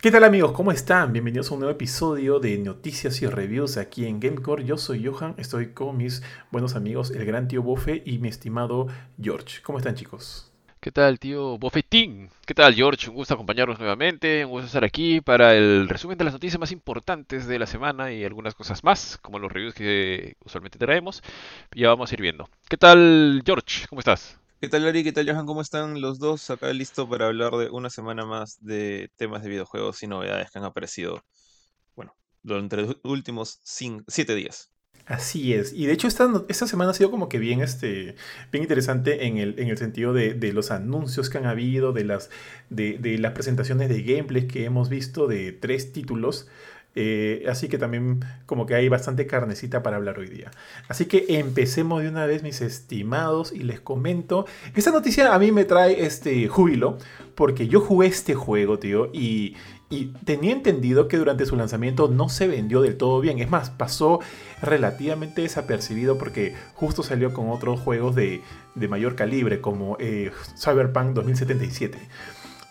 ¿Qué tal amigos? ¿Cómo están? Bienvenidos a un nuevo episodio de Noticias y Reviews aquí en Gamecore. Yo soy Johan, estoy con mis buenos amigos, el gran tío Bofe y mi estimado George. ¿Cómo están chicos? ¿Qué tal, tío Bofetín? ¿Qué tal, George? Un gusto acompañarnos nuevamente, un gusto estar aquí para el resumen de las noticias más importantes de la semana y algunas cosas más, como los reviews que usualmente traemos. Ya vamos a ir viendo. ¿Qué tal, George? ¿Cómo estás? ¿Qué tal, Lari? ¿Qué tal, Johan? ¿Cómo están los dos? Acá listo para hablar de una semana más de temas de videojuegos y novedades que han aparecido, bueno, durante los últimos siete días. Así es. Y de hecho esta, semana ha sido como que bien, este, bien interesante en el, en el sentido de, los anuncios que han habido, de las, de las presentaciones de gameplays que hemos visto de tres títulos. Eh, así que también como que hay bastante carnecita para hablar hoy día. Así que empecemos de una vez, mis estimados, y les comento. Esta noticia a mí me trae este júbilo, porque yo jugué este juego, tío, y, y tenía entendido que durante su lanzamiento no se vendió del todo bien. Es más, pasó relativamente desapercibido porque justo salió con otros juegos de, de mayor calibre, como eh, Cyberpunk 2077.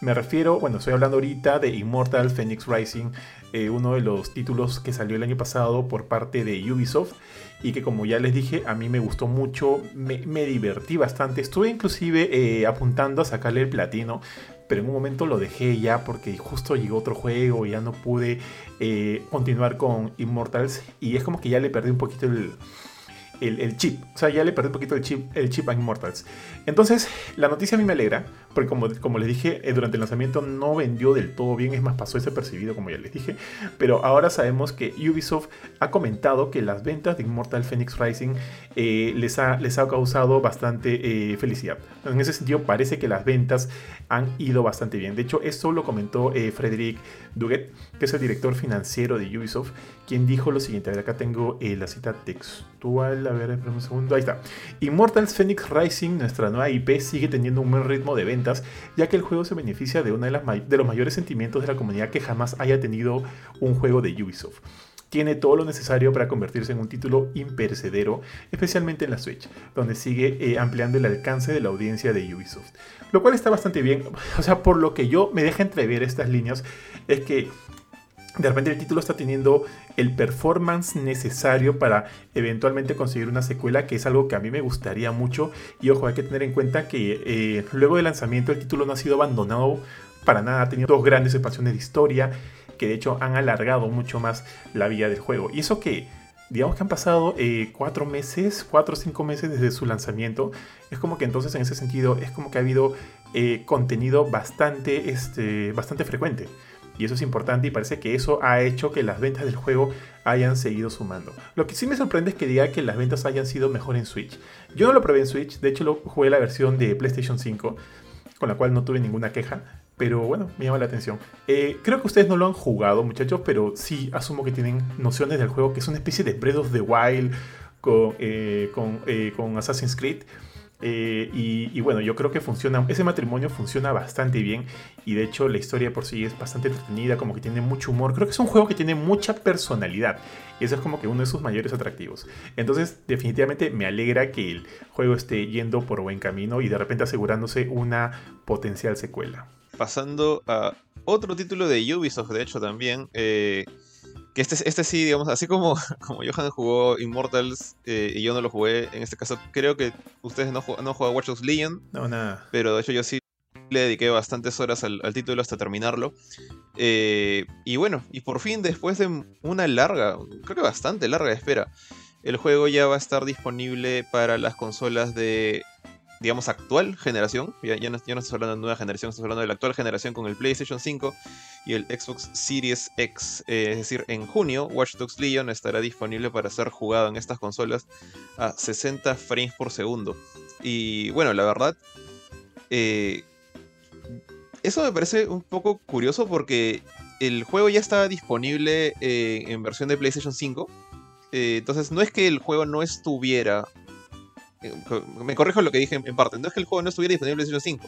Me refiero, bueno, estoy hablando ahorita de Immortal Phoenix Rising, eh, uno de los títulos que salió el año pasado por parte de Ubisoft y que como ya les dije, a mí me gustó mucho, me, divertí bastante, estuve inclusive eh, apuntando a sacarle el platino, pero en un momento lo dejé ya porque justo llegó otro juego y ya no pude eh, continuar con Immortals y es como que ya le perdí un poquito el el, chip. O sea, ya le perdí un poquito el chip, el chip a Immortals. Entonces, la noticia a mí me alegra, porque como, les dije, eh, durante el lanzamiento no vendió del todo bien, es más, pasó ese percibido, como ya les dije. Pero ahora sabemos que Ubisoft ha comentado que las ventas de Immortal Phoenix Rising eh, les, ha, les ha causado bastante eh, felicidad. En ese sentido, parece que las ventas han ido bastante bien. De hecho, esto lo comentó Frederic Duguet, que es el director financiero de Ubisoft, quien dijo lo siguiente. A ver, acá tengo la cita textual a ver, un segundo, ahí está. Immortals Phoenix Rising, nuestra nueva IP, sigue teniendo un buen ritmo de ventas, ya que el juego se beneficia de uno de los mayores sentimientos de la comunidad que jamás haya tenido un juego de Ubisoft tiene todo lo necesario para convertirse en un título imperecedero, especialmente en la Switch, donde sigue eh, ampliando el alcance de la audiencia de Ubisoft. Lo cual está bastante bien, o sea, por lo que yo me deja entrever estas líneas, es que de repente el título está teniendo el performance necesario para eventualmente conseguir una secuela, que es algo que a mí me gustaría mucho. Y ojo, hay que tener en cuenta que eh, luego del lanzamiento el título no ha sido abandonado para nada, ha tenido dos grandes expansiones de historia, que de hecho han alargado mucho más la vida del juego. Y eso que, digamos que han pasado eh, cuatro meses, cuatro o cinco meses desde su lanzamiento, es como que entonces en ese sentido es como que ha habido eh, contenido bastante, este, bastante frecuente. Y eso es importante y parece que eso ha hecho que las ventas del juego hayan seguido sumando. Lo que sí me sorprende es que diga que las ventas hayan sido mejor en Switch. Yo no lo probé en Switch, de hecho lo jugué la versión de PlayStation 5, con la cual no tuve ninguna queja. Pero bueno, me llama la atención. Eh, creo que ustedes no lo han jugado, muchachos, pero sí asumo que tienen nociones del juego, que es una especie de Breath of the Wild con, eh, eh, con Assassin's Creed. Eh, y, bueno, yo creo que funciona, ese matrimonio funciona bastante bien y de hecho la historia por sí es bastante entretenida, como que tiene mucho humor, creo que es un juego que tiene mucha personalidad y eso es como que uno de sus mayores atractivos. Entonces definitivamente me alegra que el juego esté yendo por buen camino y de repente asegurándose una potencial secuela. Pasando a otro título de Ubisoft, de hecho también, eh, que este, este sí, digamos, así como, como Johan jugó Immortals eh, y yo no lo jugué, en este caso creo que ustedes no, no jugaron Watch Dogs Legion. No, nada. Pero de hecho yo sí le dediqué bastantes horas al, título hasta terminarlo. Eh, y bueno, y por fin después de una larga, creo que bastante larga espera, el juego ya va a estar disponible para las consolas de digamos, actual generación. Ya, ya, no, estamos hablando de nueva generación, estamos hablando de la actual generación con el PlayStation 5 y el Xbox Series X. Eh, es decir, en junio, Watch Dogs Legion estará disponible para ser jugado en estas consolas a 60 frames por segundo. Y bueno, la verdad, eh, eso me parece un poco curioso porque el juego ya estaba disponible eh, en versión de PlayStation 5. entonces no es que el juego no estuviera me corrijo lo que dije en parte, no es que el juego no estuviera disponible en PlayStation 5,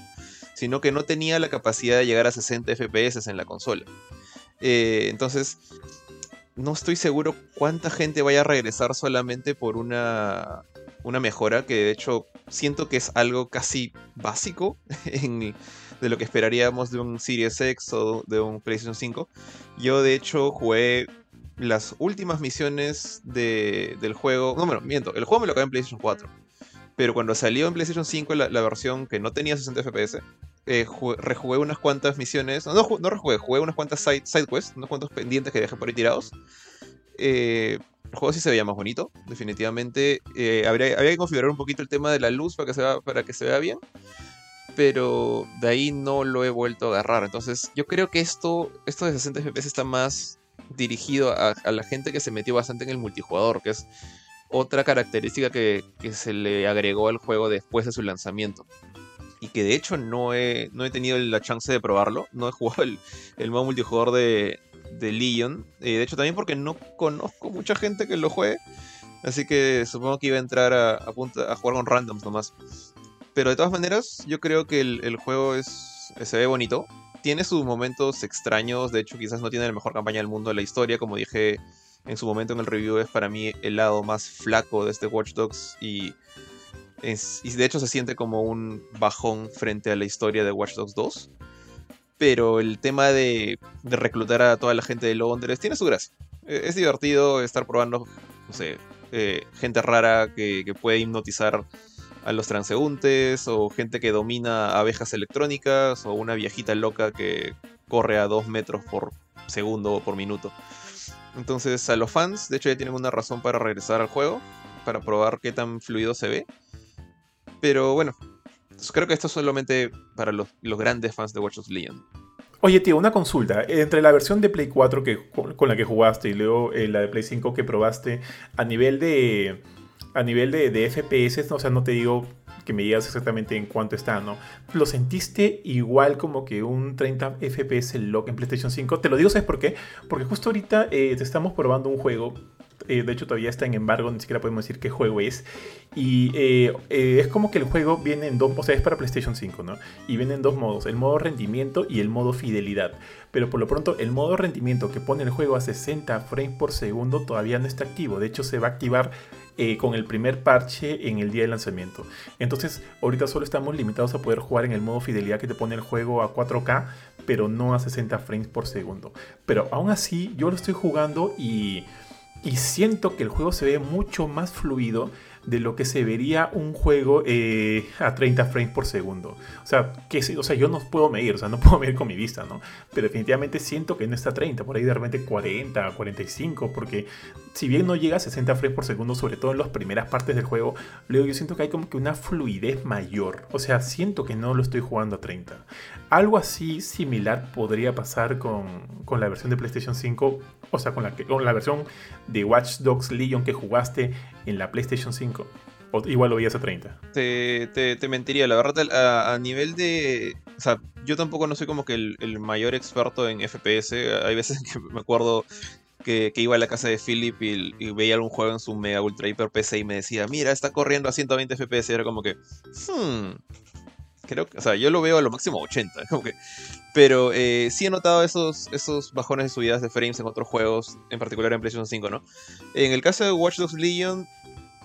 sino que no tenía la capacidad de llegar a 60 FPS en la consola. Eh, entonces, no estoy seguro cuánta gente vaya a regresar solamente por una, una mejora, que de hecho siento que es algo casi básico en, de lo que esperaríamos de un Series X o de un PlayStation 5. Yo de hecho jugué las últimas misiones del juego. No, bueno, miento, el juego me lo acabé en PlayStation 4. Pero cuando salió en PlayStation 5 la, versión que no tenía 60 FPS, eh, rejugué unas cuantas misiones. No, no, rejugué, jugué unas cuantas side, quests, unos cuantos pendientes que dejé por ahí tirados. Eh, el juego sí se veía más bonito, definitivamente. Eh, habría, que configurar un poquito el tema de la luz para que, se vea, para que se vea bien. Pero de ahí no lo he vuelto a agarrar. Entonces, yo creo que esto, esto de 60 FPS está más dirigido a, la gente que se metió bastante en el multijugador, que es otra característica que, se le agregó al juego después de su lanzamiento. Y que de hecho no he, no he tenido la chance de probarlo. No he jugado el, el modo multijugador de, de Legion. Eh, de hecho, también porque no conozco mucha gente que lo juegue. Así que supongo que iba a entrar a, a, jugar con randoms nomás. Pero de todas maneras, yo creo que el, juego es, se ve bonito. Tiene sus momentos extraños. De hecho, quizás no tiene la mejor campaña del mundo de la historia. Como dije en su momento en el review, es para mí el lado más flaco de este Watch Dogs. Y, y de hecho se siente como un bajón frente a la historia de Watch Dogs 2 pero el tema de, reclutar a toda la gente de Londres tiene su gracia. E, es divertido estar probando, no sé, eh, gente rara que, puede hipnotizar a los transeúntes, o gente que domina abejas electrónicas, o una viejita loca que corre a dos metros por segundo o por minuto. Entonces, a los fans, de hecho, ya tienen una razón para regresar al juego, para probar qué tan fluido se ve. Pero bueno, creo que esto es solamente para los, grandes fans de Watch Dogs Legion. Oye, tío, una consulta. Entre la versión de Play 4 que, con, la que jugaste y luego eh, la de Play 5 que probaste, a nivel de. A nivel de, de FPS, o sea, no te digo que me digas exactamente en cuánto está, ¿no? ¿Lo sentiste igual como que un 30 FPS lock en PlayStation 5? Te lo digo, ¿sabes por qué? Porque justo ahorita eh, te estamos probando un juego eh, de hecho todavía está en embargo, ni siquiera podemos decir qué juego es. Y eh, es como que el juego viene en dos, o sea, es para PlayStation 5, ¿no? Y viene en dos modos, el modo rendimiento y el modo fidelidad. Pero por lo pronto el modo rendimiento que pone el juego a 60 frames por segundo todavía no está activo. De hecho se va a activar con el primer parche en el día de lanzamiento. Entonces, ahorita solo estamos limitados a poder jugar en el modo fidelidad que te pone el juego a 4K, pero no a 60 frames por segundo. Pero aún así, yo lo estoy jugando y y siento que el juego se ve mucho más fluido de lo que se vería un juego eh, a 30 frames por segundo. O sea, que, o sea, yo no puedo medir, o sea, no puedo medir con mi vista, ¿no? Pero definitivamente siento que no está a 30, por ahí de repente 40, 45, porque si bien no llega a 60 frames por segundo, sobre todo en las primeras partes del juego, luego yo siento que hay como que una fluidez mayor. O sea, siento que no lo estoy jugando a 30. Algo así similar podría pasar con, con la versión de PlayStation 5 o sea, con la, con la versión de Watch Dogs Legion que jugaste en la PlayStation 5. O igual lo veías a 30. Te, te, mentiría, la verdad, a, nivel de. O sea, yo tampoco no soy como que el, mayor experto en FPS. Hay veces que me acuerdo que, iba a la casa de Philip y, veía algún juego en su mega ultra hiper PC y me decía, mira, está corriendo a 120 FPS. Y era como que, hmm, o sea, yo lo veo a lo máximo 80, como pero eh, sí he notado esos, bajones de subidas de frames en otros juegos, en particular en PlayStation 5, ¿no? En el caso de Watch Dogs Legion,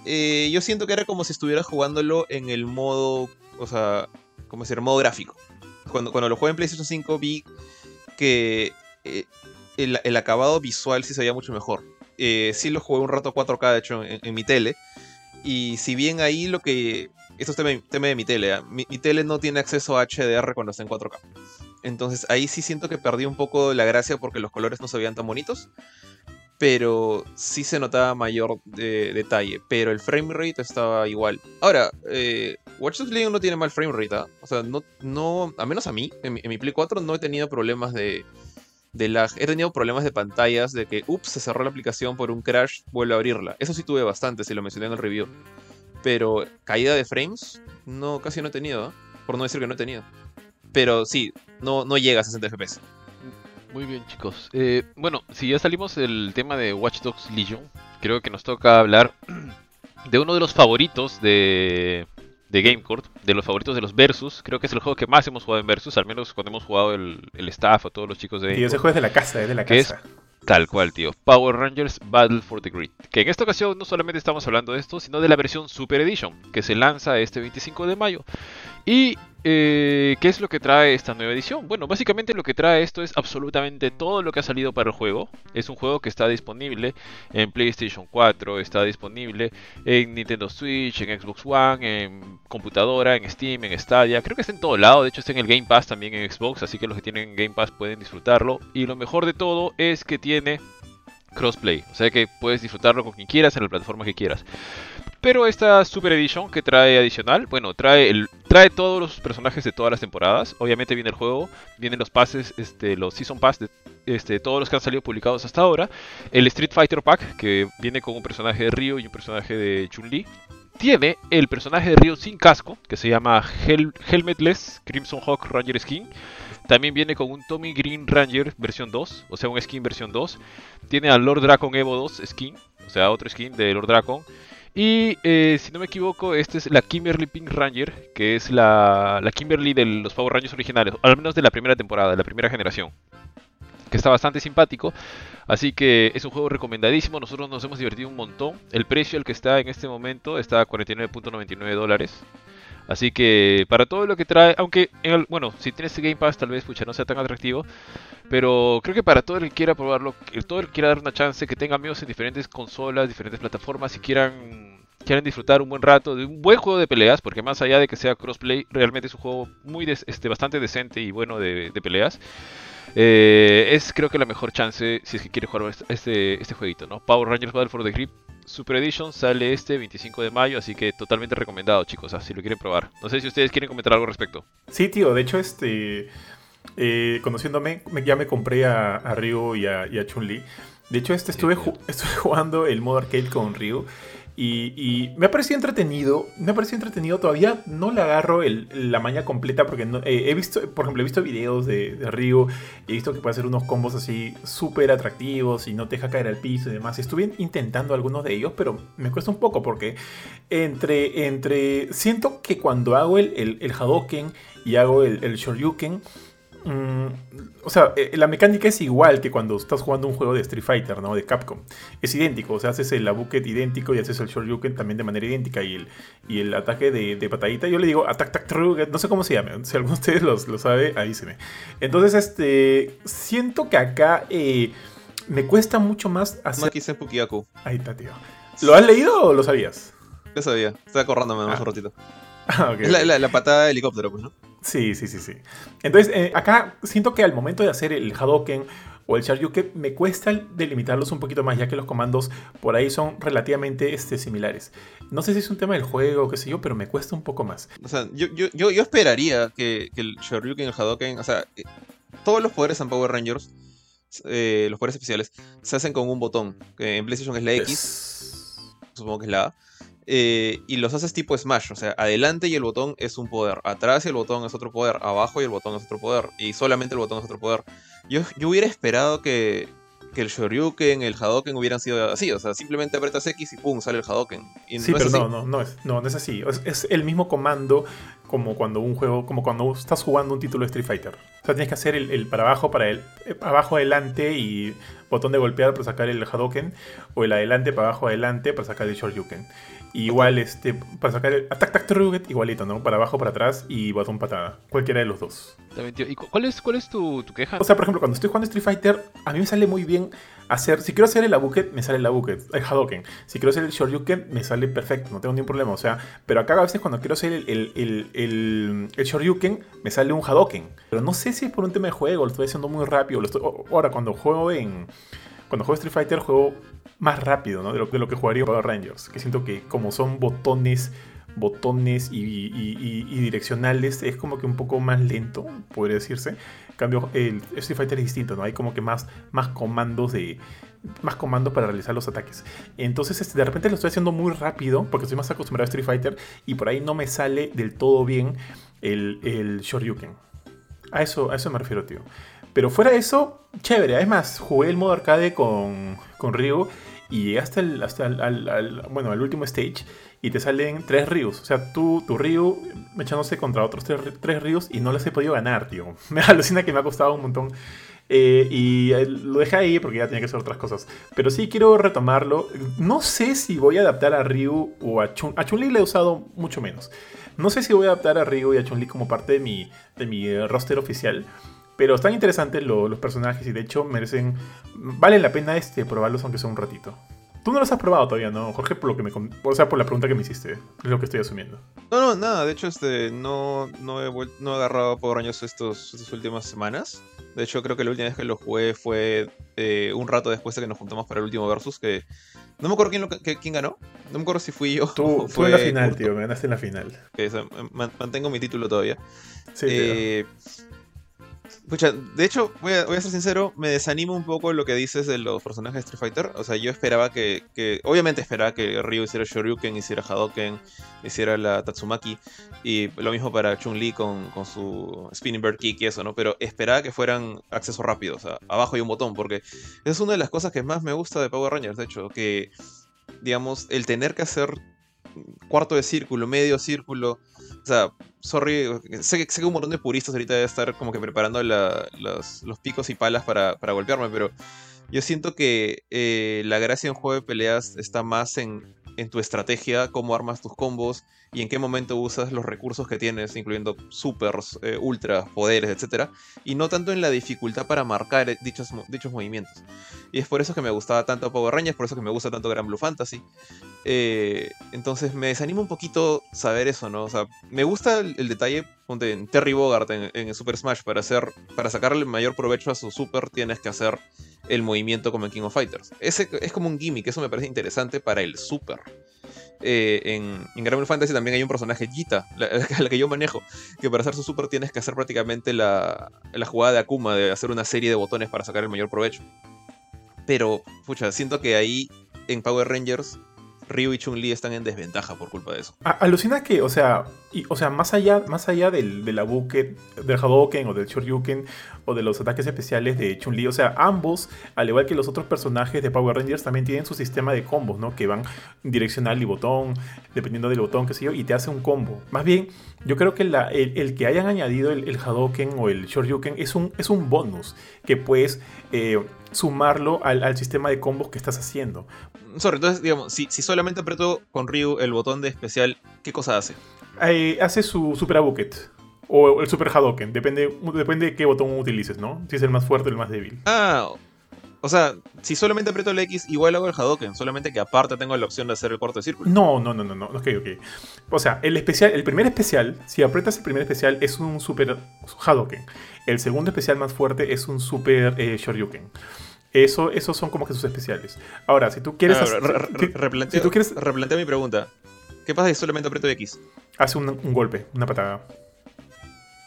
eh, yo siento que era como si estuviera jugándolo en el modo, o sea, como decir, modo gráfico. Cuando, cuando lo jugué en PlayStation 5 vi que eh, el, acabado visual sí se veía mucho mejor. sí lo jugué un rato 4K, de hecho, en mi tele. Y si bien ahí lo que esto es tema, de mi tele. ¿ah? Mi, tele no tiene acceso a HDR cuando está en 4K. Entonces ahí sí siento que perdí un poco la gracia porque los colores no se veían tan bonitos. Pero sí se notaba mayor detalle. Pero el frame rate estaba igual. Ahora, eh, Watch Dogs Legion no tiene mal frame rate. ¿ah? O sea, no, no, a menos a mí, en mi, Play 4 no he tenido problemas de, de lag. He tenido problemas de pantallas, de que, ups, se cerró la aplicación por un crash, vuelve a abrirla. Eso sí tuve bastante, si lo mencioné en el review. Pero caída de frames, no, casi no he tenido, ¿eh? por no decir que no he tenido. Pero sí, no, no llega a 60 FPS. Muy bien, chicos. Eh, bueno, si ya salimos del tema de Watch Dogs Legion, creo que nos toca hablar de uno de los favoritos de, de GameCourt, de los favoritos de los Versus. Creo que es el juego que más hemos jugado en Versus, al menos cuando hemos jugado el, staff o todos los chicos de. Y ese juego es de la casa, es de la casa. Tal cual, tío. Power Rangers Battle for the Grid. Que en esta ocasión no solamente estamos hablando de esto, sino de la versión Super Edition, que se lanza este 25 de mayo. Y eh, ¿Qué es lo que trae esta nueva edición? Bueno, básicamente lo que trae esto es absolutamente todo lo que ha salido para el juego. Es un juego que está disponible en PlayStation 4, está disponible en Nintendo Switch, en Xbox One, en computadora, en Steam, en Stadia. Creo que está en todo lado, de hecho está en el Game Pass también en Xbox, así que los que tienen Game Pass pueden disfrutarlo. Y lo mejor de todo es que tiene crossplay, o sea que puedes disfrutarlo con quien quieras en la plataforma que quieras. Pero esta Super Edition que trae adicional, bueno, trae trae todos los personajes de todas las temporadas. Obviamente viene el juego, vienen los pases, este, los Season Pass de este, todos los que han salido publicados hasta ahora. El Street Fighter Pack, que viene con un personaje de Ryu y un personaje de Chun-Li. Tiene el personaje de Ryu sin casco, que se llama Helmetless Crimson Hawk Ranger Skin. También viene con un Tommy Green Ranger versión 2, o sea, un skin versión 2. Tiene al Lord Dracon Evo 2 skin, o sea, otro skin de Lord Dracon. Y eh, si no me equivoco, esta es la Kimberly Pink Ranger, que es la, la Kimberly de los Power Rangers originales, al menos de la primera temporada, de la primera generación. Que está bastante simpático. Así que es un juego recomendadísimo. Nosotros nos hemos divertido un montón. El precio al que está en este momento está a 49.99 dólares. Así que para todo lo que trae, aunque, bueno, si tienes Game Pass tal vez pucha, no sea tan atractivo, pero creo que para todo el que quiera probarlo, todo el que quiera dar una chance, que tenga amigos en diferentes consolas, diferentes plataformas y quieran, quieran disfrutar un buen rato de un buen juego de peleas, porque más allá de que sea crossplay, realmente es un juego muy este, bastante decente y bueno de, peleas. Eh, es creo que la mejor chance si es que quiere jugar este, este jueguito, ¿no? Power Rangers Battle for the Grip Super Edition sale este 25 de mayo, así que totalmente recomendado, chicos, si lo quieren probar. No sé si ustedes quieren comentar algo al respecto. Sí, tío, de hecho, este eh, conociéndome, ya me compré a, Ryu y a, Chun-Li. De hecho, este estuve, estuve jugando el modo arcade con Ryu. Y, me ha parecido entretenido. Me ha parecido entretenido. Todavía no le agarro la maña completa porque eh, he visto, por ejemplo, he visto videos de, Ryu y he visto que puede hacer unos combos así súper atractivos y no te deja caer al piso y demás. Estuve intentando algunos de ellos, pero me cuesta un poco porque entre. entre siento que cuando hago el, el, Hadoken y hago el, el Shoryuken Mm, o sea, eh, la mecánica es igual que cuando estás jugando un juego de Street Fighter, ¿no? De Capcom. Es idéntico, o sea, haces el Abuket idéntico y haces el Shoryuken también de manera idéntica. Y el, y el ataque de, patadita, yo le digo Attack Tac no sé cómo se llama. Si alguno de ustedes lo sabe, avíseme. Entonces, este. Siento que acá eh, me cuesta mucho más hacer. Pukiaku. Ahí está, tío. ¿Lo has leído o lo sabías? Lo sabía, estaba acordándome más ah. un ratito. Ah, okay. Es la, la, patada de helicóptero, pues, ¿no? Sí, sí, sí, sí. Entonces, eh, acá siento que al momento de hacer el Hadoken o el Shoryuken me cuesta delimitarlos un poquito más, ya que los comandos por ahí son relativamente este, similares. No sé si es un tema del juego o qué sé yo, pero me cuesta un poco más. O sea, yo, yo, yo, esperaría que, el Shoryuken y el Hadoken, o sea, eh, todos los poderes en Power Rangers, eh, los poderes especiales, se hacen con un botón. en PlayStation es la X, supongo que es la A. Eh, y los haces tipo Smash, o sea, adelante y el botón es un poder, atrás y el botón es otro poder, abajo y el botón es otro poder, y solamente el botón es otro poder. Yo, yo hubiera esperado que, que el Shoryuken, el Hadoken hubieran sido así, o sea, simplemente apretas X y pum, sale el Hadoken. sí, pero no, no, no es, no, no es así. Es, el mismo comando como cuando un juego, como cuando estás jugando un título de Street Fighter. O sea, tienes que hacer el, para abajo, para el eh, abajo adelante y botón de golpear para sacar el Hadoken, o el adelante para abajo adelante para sacar el Shoryuken. Igual, este, para sacar el attack tac igualito, ¿no? Para abajo, para atrás y botón patada. Cualquiera de los dos. ¿Y cuál es, cuál es tu, queja? O sea, por ejemplo, cuando estoy jugando Street Fighter, a mí me sale muy bien hacer. Si quiero hacer el Abuket, me sale el Abuket, el Hadoken. Si quiero hacer el Shoryuken, me sale perfecto, no tengo ningún problema. O sea, pero acá a veces cuando quiero hacer el, el, el, Shoryuken, me sale un Hadoken. Pero no sé si es por un tema de juego, lo estoy haciendo muy rápido. ahora, cuando juego en. Cuando juego Street Fighter, juego más rápido ¿no? de, lo, de lo que jugaría Power Rangers. Que siento que como son botones, botones y, direccionales, es como que un poco más lento, podría decirse. Cambio, el Street Fighter es distinto, ¿no? Hay como que más, más comandos de, más comandos para realizar los ataques. Entonces, este, de repente lo estoy haciendo muy rápido porque estoy más acostumbrado a Street Fighter y por ahí no me sale del todo bien el, el Shoryuken. A eso, a eso me refiero, tío. Pero fuera de eso, chévere. Además, jugué el modo arcade con, con Ryu y llegué hasta el, hasta el, bueno, al último stage y te salen tres Ryus. O sea, tú, tu Ryu echándose contra otros tres, tres Ryus y no les he podido ganar, tío. Me alucina que me ha costado un montón. Eh, y eh, lo dejé ahí porque ya tenía que hacer otras cosas. Pero sí quiero retomarlo. No sé si voy a adaptar a Ryu o a Chun. A Chun-Li le he usado mucho menos. No sé si voy a adaptar a Ryu y a Chun-Li como parte de mi, de mi eh, roster oficial. Pero están interesantes los personajes y de hecho merecen. Vale la pena este probarlos aunque sea un ratito. Tú no los has probado todavía, ¿no, Jorge? Por lo que me, o sea, por la pregunta que me hiciste, es lo que estoy asumiendo. No, no, nada. De hecho, este, no, no, he, no he agarrado Power Rangers estos, estas últimas semanas. De hecho, creo que la última vez que lo jugué fue eh, un rato después de que nos juntamos para el último versus. Que no me acuerdo quién, lo, quién ganó. No me acuerdo si fui yo. Tú, fue en la final, tío. Me ganaste en la final. mantengo mi título todavía. Sí, eh, Pucha, de hecho, voy a, ser sincero, me desanimo un poco lo que dices de los personajes de Street Fighter. O sea, yo esperaba que, obviamente esperaba que Ryu hiciera Shoryuken, hiciera Hadoken, hiciera la Tatsumaki. Y lo mismo para Chun-Li con, su Spinning Bird Kick y eso, ¿no? Pero esperaba que fueran acceso rápido, o sea, abajo hay un botón, porque es una de las cosas que más me gusta de Power Rangers, de hecho, que, digamos, el tener que hacer cuarto de círculo, medio círculo, o sea, sorry, sé, que un montón de puristas ahorita debe estar como que preparando los, picos y palas para, golpearme, pero yo siento que eh, la gracia en juego de peleas está más en, en tu estrategia, cómo armas tus combos y en qué momento usas los recursos que tienes, incluyendo supers, eh, ultra, poderes, etc. Y no tanto en la dificultad para marcar eh, dichos, movimientos. Y es por eso que me gustaba tanto Power Rangers, por eso que me gusta tanto Gran Blue Fantasy. Eh, entonces me desanima un poquito saber eso, ¿no? O sea, me gusta el, detalle, en Terry Bogart en, Super Smash, para, hacer, para sacarle el mayor provecho a su super tienes que hacer el movimiento como en King of Fighters. Ese es como un gimmick, eso me parece interesante para el super. Eh, en, en Fantasy también hay un personaje, Jita, la, la, que yo manejo, que para hacer su super tienes que hacer prácticamente la, la jugada de Akuma, de hacer una serie de botones para sacar el mayor provecho. Pero, pucha, siento que ahí en Power Rangers Ryu y Chun-Li están en desventaja por culpa de eso. alucina que, o sea, o sea más allá, más allá del, de la buque, del Hadouken o del Shoryuken o de los ataques especiales de Chun-Li, o sea, ambos, al igual que los otros personajes de Power Rangers, también tienen su sistema de combos, ¿no? Que van direccional y botón, dependiendo del botón, qué sé yo, y te hace un combo. Más bien, yo creo que el, que hayan añadido el, el, Hadouken o el Shoryuken es un, es un bonus que puedes eh, sumarlo al, al sistema de combos que estás haciendo sorry, entonces, digamos, si, solamente aprieto con Ryu el botón de especial, ¿qué cosa hace? hace su Super Abuket. O el Super Hadoken. Depende, depende de qué botón utilices, ¿no? Si es el más fuerte o el más débil. Ah, o sea, si solamente aprieto el X, igual hago el Hadoken, solamente que aparte tengo la opción de hacer el corte de círculo. No, no, no, no, no. Ok, ok. O sea, el especial, el primer especial, si aprietas el primer especial, es un super Hadoken. El segundo especial más fuerte es un super eh, Shoryuken. Eso, esos son como que sus especiales. Ahora, si tú quieres... replantea, tú quieres... replantea mi pregunta. ¿Qué pasa si solamente aprieto X? Hace un, golpe, una patada.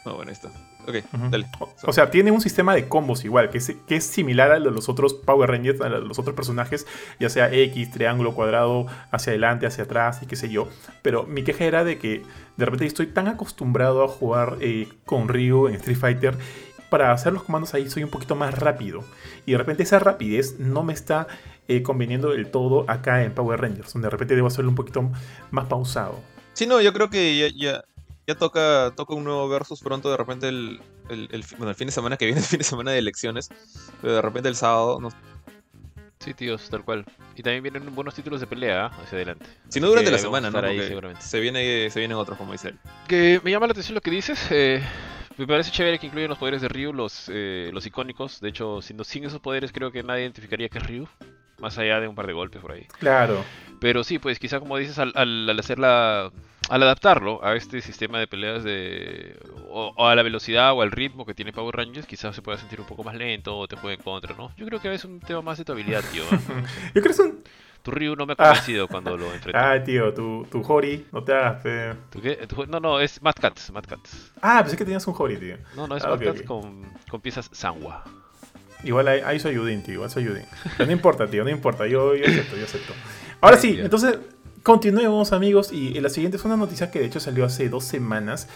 Oh, bueno, está. Ok, dale. O, sea, tiene un sistema de combos igual, que es, que es similar al de los otros Power Rangers, a los otros personajes, ya sea X, triángulo, cuadrado, hacia adelante, hacia atrás y qué sé yo. Pero mi queja era de que de repente estoy tan acostumbrado a jugar eh, con Ryu en Street Fighter para hacer los comandos ahí soy un poquito más rápido. Y de repente esa rapidez no me está eh, conveniendo del todo acá en Power Rangers, donde de repente debo hacerlo un poquito más pausado. Sí, no, yo creo que ya, ya, toca, toca un nuevo versus pronto, de repente el, el, bueno, el fin de semana que viene, el fin de semana de elecciones, pero de repente el sábado... No... Sí, tíos, tal cual. Y también vienen buenos títulos de pelea ¿eh? hacia adelante. Si no durante la semana, ¿no? Ahí, seguramente. Se, viene, se vienen otros, como dice él. Que me llama la atención lo que dices. Eh, me parece chévere que incluyen los poderes de Ryu, los, eh, los icónicos. De hecho, sin, sin esos poderes creo que nadie identificaría que es Ryu. Más allá de un par de golpes por ahí. Claro. Pero sí, pues quizá como dices, al, al, hacerla al adaptarlo a este sistema de peleas de o, a la velocidad o al ritmo que tiene Power Rangers, quizás se pueda sentir un poco más lento o te juegue en contra, ¿no? Yo creo que es un tema más de tu habilidad, tío. Yo creo que es un tu Ryu no me ha convencido cuando lo enfrenté. Ah, tío, tu, tu Hori, no te hagas fe. ¿Tu qué? no, no, es Mad Cats, Mad Cats. Ah, pensé que tenías un Hori, tío. No, no, es ah, Mad Cats con, con, piezas Sanwa. Igual ahí, ahí soy Yudin, tío, igual soy Yudin. Pero no importa, tío, no importa, yo, yo acepto, yo acepto. Ahora sí, entonces continuemos, amigos, y la siguiente es una noticia que de hecho salió hace dos semanas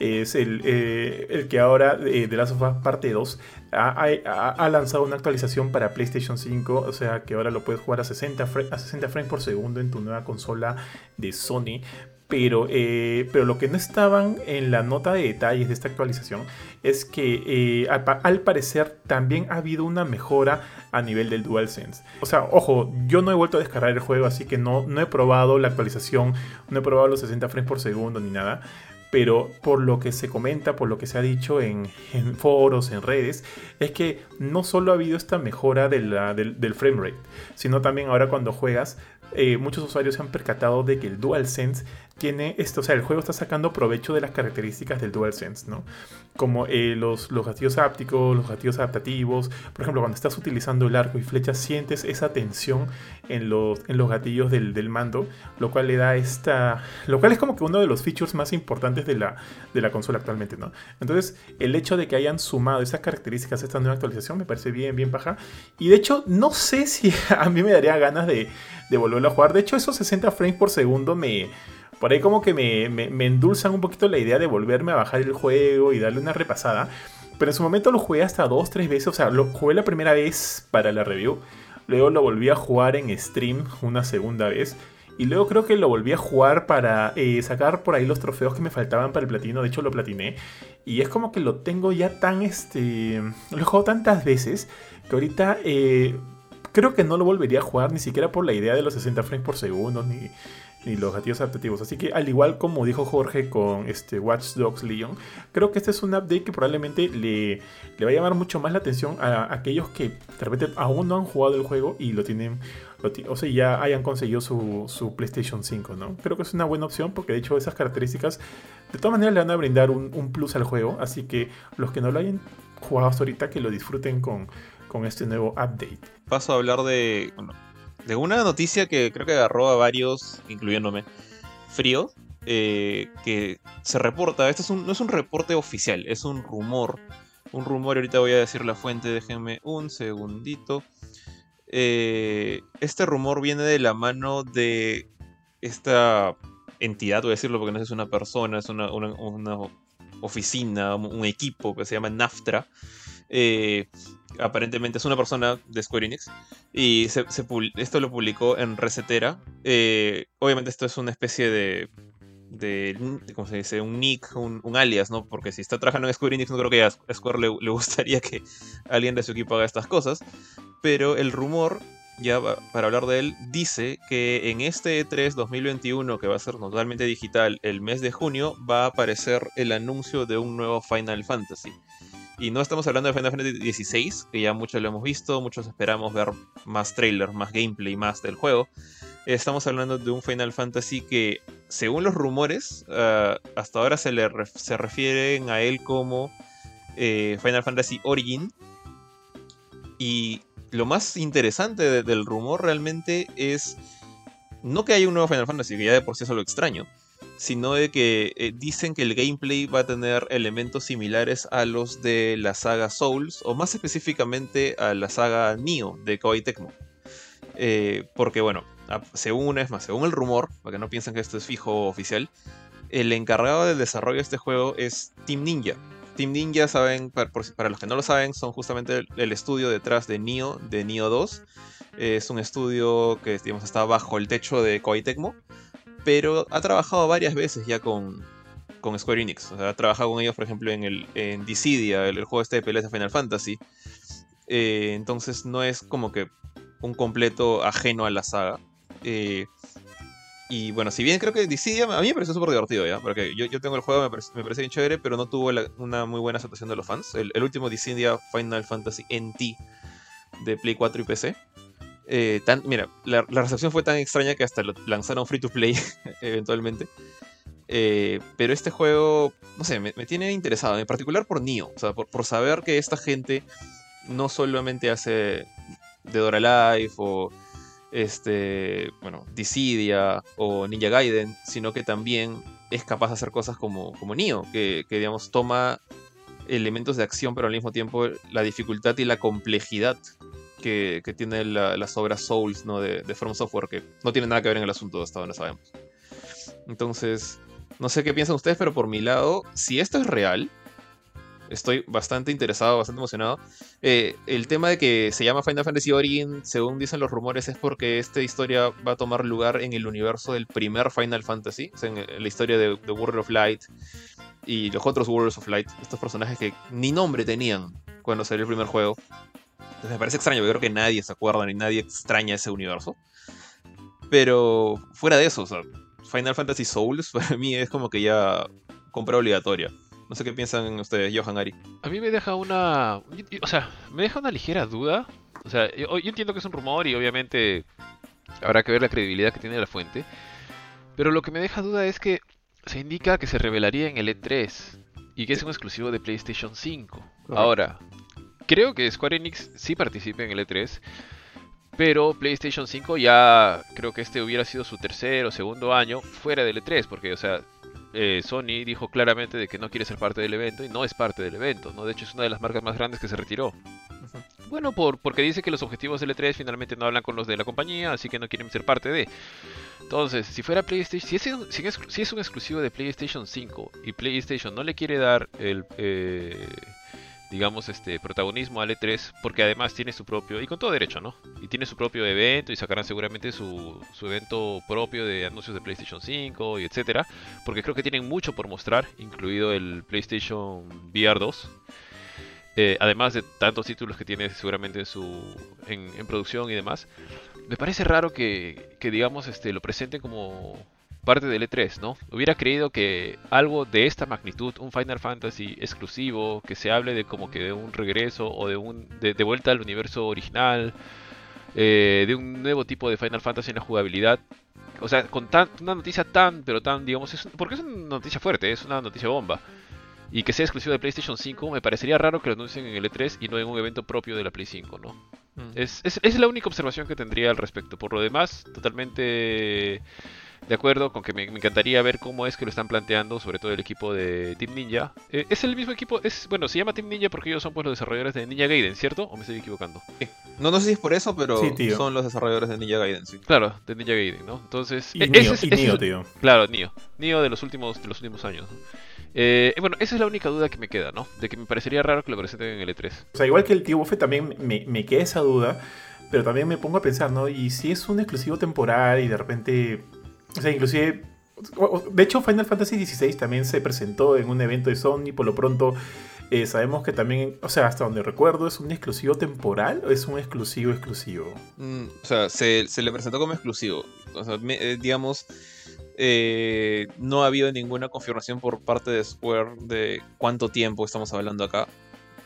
es el, eh, el que ahora eh, de Last of Us Parte 2 ha, lanzado una actualización para PlayStation 5, o sea que ahora lo puedes jugar a 60, a 60 frames por segundo en tu nueva consola de Sony. pero, eh, pero lo que no estaban en la nota de detalles de esta actualización es que eh, al, parecer también ha habido una mejora a nivel del DualSense. O sea, ojo, yo no he vuelto a descargar el juego, así que no, no he probado la actualización, no he probado los 60 frames por segundo ni nada pero por lo que se comenta, por lo que se ha dicho en, foros, en redes, es que no solo ha habido esta mejora del, del frame rate, sino también ahora cuando juegas eh, muchos usuarios se han percatado de que el DualSense tiene esto, o sea, el juego está sacando provecho de las características del DualSense, ¿no? Como eh, los, los gatillos ápticos, los gatillos adaptativos. Por ejemplo, cuando estás utilizando el arco y flecha, sientes esa tensión en los, en los gatillos del, del, mando, lo cual le da esta. Lo cual es como que uno de los features más importantes de la, de la consola actualmente, ¿no? Entonces, el hecho de que hayan sumado esas características a esta nueva actualización me parece bien, bien paja. Y de hecho, no sé si a mí me daría ganas de, de volverlo a jugar. De hecho, esos 60 frames por segundo me por ahí como que me, endulzan un poquito la idea de volverme a bajar el juego y darle una repasada. Pero en su momento lo jugué hasta dos, tres veces. O sea, lo jugué la primera vez para la review. Luego lo volví a jugar en stream una segunda vez. Y luego creo que lo volví a jugar para eh, sacar por ahí los trofeos que me faltaban para el platino. De hecho lo platiné. Y es como que lo tengo ya tan este... Lo he jugado tantas veces que ahorita eh, creo que no lo volvería a jugar ni siquiera por la idea de los 60 frames por segundo. Ni, y los gatillos adaptativos. Así que al igual como dijo Jorge con este Watch Dogs Legion, creo que este es un update que probablemente le, le va a llamar mucho más la atención a aquellos que de repente aún no han jugado el juego y lo tienen, o sea, ya hayan conseguido su, su, PlayStation 5, ¿no? Creo que es una buena opción porque de hecho esas características de todas maneras le van a brindar un, un plus al juego, así que los que no lo hayan jugado hasta ahorita que lo disfruten con, con este nuevo update. Paso a hablar de de una noticia que creo que agarró a varios, incluyéndome, frío, eh, que se reporta, este es un, no es un reporte oficial, es un rumor. Un rumor, ahorita voy a decir la fuente, déjenme un segundito. Eh, este rumor viene de la mano de esta entidad, voy a decirlo porque no es una persona, es una, una oficina, un equipo que se llama NAFTRA. Eh, aparentemente es una persona de Square Enix. Y esto lo publicó en Resetera. Eh, obviamente esto es una especie de, de, ¿cómo se dice? Un nick, un, alias, ¿no? Porque si está trabajando en Square Enix no creo que a Square le, gustaría que alguien de su equipo haga estas cosas. Pero el rumor, ya para hablar de él, dice que en este E3 2021, que va a ser totalmente digital el mes de junio, va a aparecer el anuncio de un nuevo Final Fantasy. Y no estamos hablando de Final Fantasy XVI, que ya muchos lo hemos visto, muchos esperamos ver más trailers, más gameplay, más del juego. Estamos hablando de un Final Fantasy que, según los rumores, ah, hasta ahora se, le se refieren a él como eh, Final Fantasy Origin. Y lo más interesante del rumor realmente es no que haya un nuevo Final Fantasy, que ya de por sí eso lo extraño, sino de que eh, dicen que el gameplay va a tener elementos similares a los de la saga Souls, o más específicamente a la saga Nioh de Koei Tecmo. Eh, porque bueno, según es más, según el rumor, para que no piensen que esto es fijo oficial, el encargado del desarrollo de este juego es Team Ninja. Team Ninja, saben, para, los que no lo saben, son justamente el, estudio detrás de Nioh, de Nioh 2. es un estudio que digamos, está bajo el techo de Koei Tecmo pero ha trabajado varias veces ya con, con Square Enix. O sea, ha trabajado con ellos, por ejemplo, en, el, en Dissidia, el, juego este de peleas de Final Fantasy. Eh, entonces no es como que un completo ajeno a la saga. Eh, y bueno, si bien creo que Dissidia a mí me pareció súper divertido ya, porque yo, yo tengo el juego, me parece bien chévere, pero no tuvo una muy buena aceptación de los fans. El, el último Dissidia Final Fantasy NT de Play 4 y PC eh, mira, la, recepción fue tan extraña que hasta lo lanzaron free to play eventualmente. Eh, pero este juego, no sé, me, tiene interesado, en particular por Nioh, o sea, por, saber que esta gente no solamente hace Dead or Alive o este, bueno, Dissidia o Ninja Gaiden, sino que también es capaz de hacer cosas como, como que, que digamos toma elementos de acción, pero al mismo tiempo la dificultad y la complejidad que, tiene las obras Souls ¿no? de, de From Software, que no tiene nada que ver en el asunto hasta donde sabemos. Entonces, no sé qué piensan ustedes, pero por mi lado, si esto es real, estoy bastante interesado, bastante emocionado. Eh, el tema de que se llama Final Fantasy Origin, según dicen los rumores, es porque esta historia va a tomar lugar en el universo del primer Final Fantasy, o sea, en la historia de, The World of Light y los otros Worlds of Light, estos personajes que ni nombre tenían cuando salió el primer juego. Entonces me parece extraño, porque creo que nadie se acuerda ni nadie extraña ese universo. Pero fuera de eso, o sea, Final Fantasy Souls para mí es como que ya compra obligatoria. No sé qué piensan ustedes, Johan Ari. A mí me deja una. O sea, me deja una ligera duda. O sea, yo, entiendo que es un rumor y obviamente habrá que ver la credibilidad que tiene la fuente. Pero lo que me deja duda es que se indica que se revelaría en el E3 y que es un exclusivo de PlayStation 5. Ahora, creo que Square Enix sí participa en el E3, pero PlayStation 5 ya creo que este hubiera sido su tercer o segundo año fuera del E3, porque, o sea, eh, Sony dijo claramente de que no quiere ser parte del evento y no es parte del evento, ¿no? De hecho es una de las marcas más grandes que se retiró. Bueno, por, porque dice que los objetivos del E3 finalmente no hablan con los de la compañía, así que no quieren ser parte de. Entonces, si fuera PlayStation, si es, si es, un exclusivo de PlayStation 5 y PlayStation no le quiere dar el, eh, digamos, este protagonismo al E3, porque además tiene su propio, y con todo derecho, ¿no? Y tiene su propio evento y sacarán seguramente su, su evento propio de anuncios de PlayStation 5 y etcétera, porque creo que tienen mucho por mostrar, incluido el PlayStation VR 2. Eh, además de tantos títulos que tiene seguramente en, su, en, en producción y demás, me parece raro que, que digamos, este, lo presenten como parte del E3, ¿no? Hubiera creído que algo de esta magnitud, un Final Fantasy exclusivo, que se hable de como que de un regreso o de un de, vuelta al universo original, eh, de un nuevo tipo de Final Fantasy en la jugabilidad. O sea, con tan, una noticia tan, pero tan, digamos, es, porque es una noticia fuerte, es una noticia bomba. Y que sea exclusivo de PlayStation 5, me parecería raro que lo anuncien en el E3 y no en un evento propio de la Play 5, ¿no? Mm. Es, es, es la única observación que tendría al respecto. Por lo demás, totalmente de acuerdo con que me, encantaría ver cómo es que lo están planteando, sobre todo el equipo de Team Ninja. Eh, es el mismo equipo, es bueno, se llama Team Ninja porque ellos son pues los desarrolladores de Ninja Gaiden, ¿cierto? ¿O me estoy equivocando? No, no sé si es por eso, pero son los desarrolladores de Ninja Gaiden, sí. Claro, de Ninja Gaiden, ¿no? Entonces, y e-, tío. Claro, Nio. Nio de los últimos de los últimos años. Eh, bueno, esa es la única duda que me queda, ¿no? De que me parecería raro que lo presenten en el E3. O sea, igual que el tío Buffet también me, me queda esa duda, pero también me pongo a pensar, ¿no? Y si es un exclusivo temporal y de repente o sea, inclusive de hecho, Final Fantasy XVI también se presentó en un evento de Sony. Por lo pronto, eh, sabemos que también, o sea, hasta donde recuerdo, ¿es un exclusivo temporal o es un exclusivo exclusivo? Mm, o sea, se, le presentó como exclusivo. O sea, eh, digamos, eh, no ha habido ninguna confirmación por parte de Square de cuánto tiempo estamos hablando acá.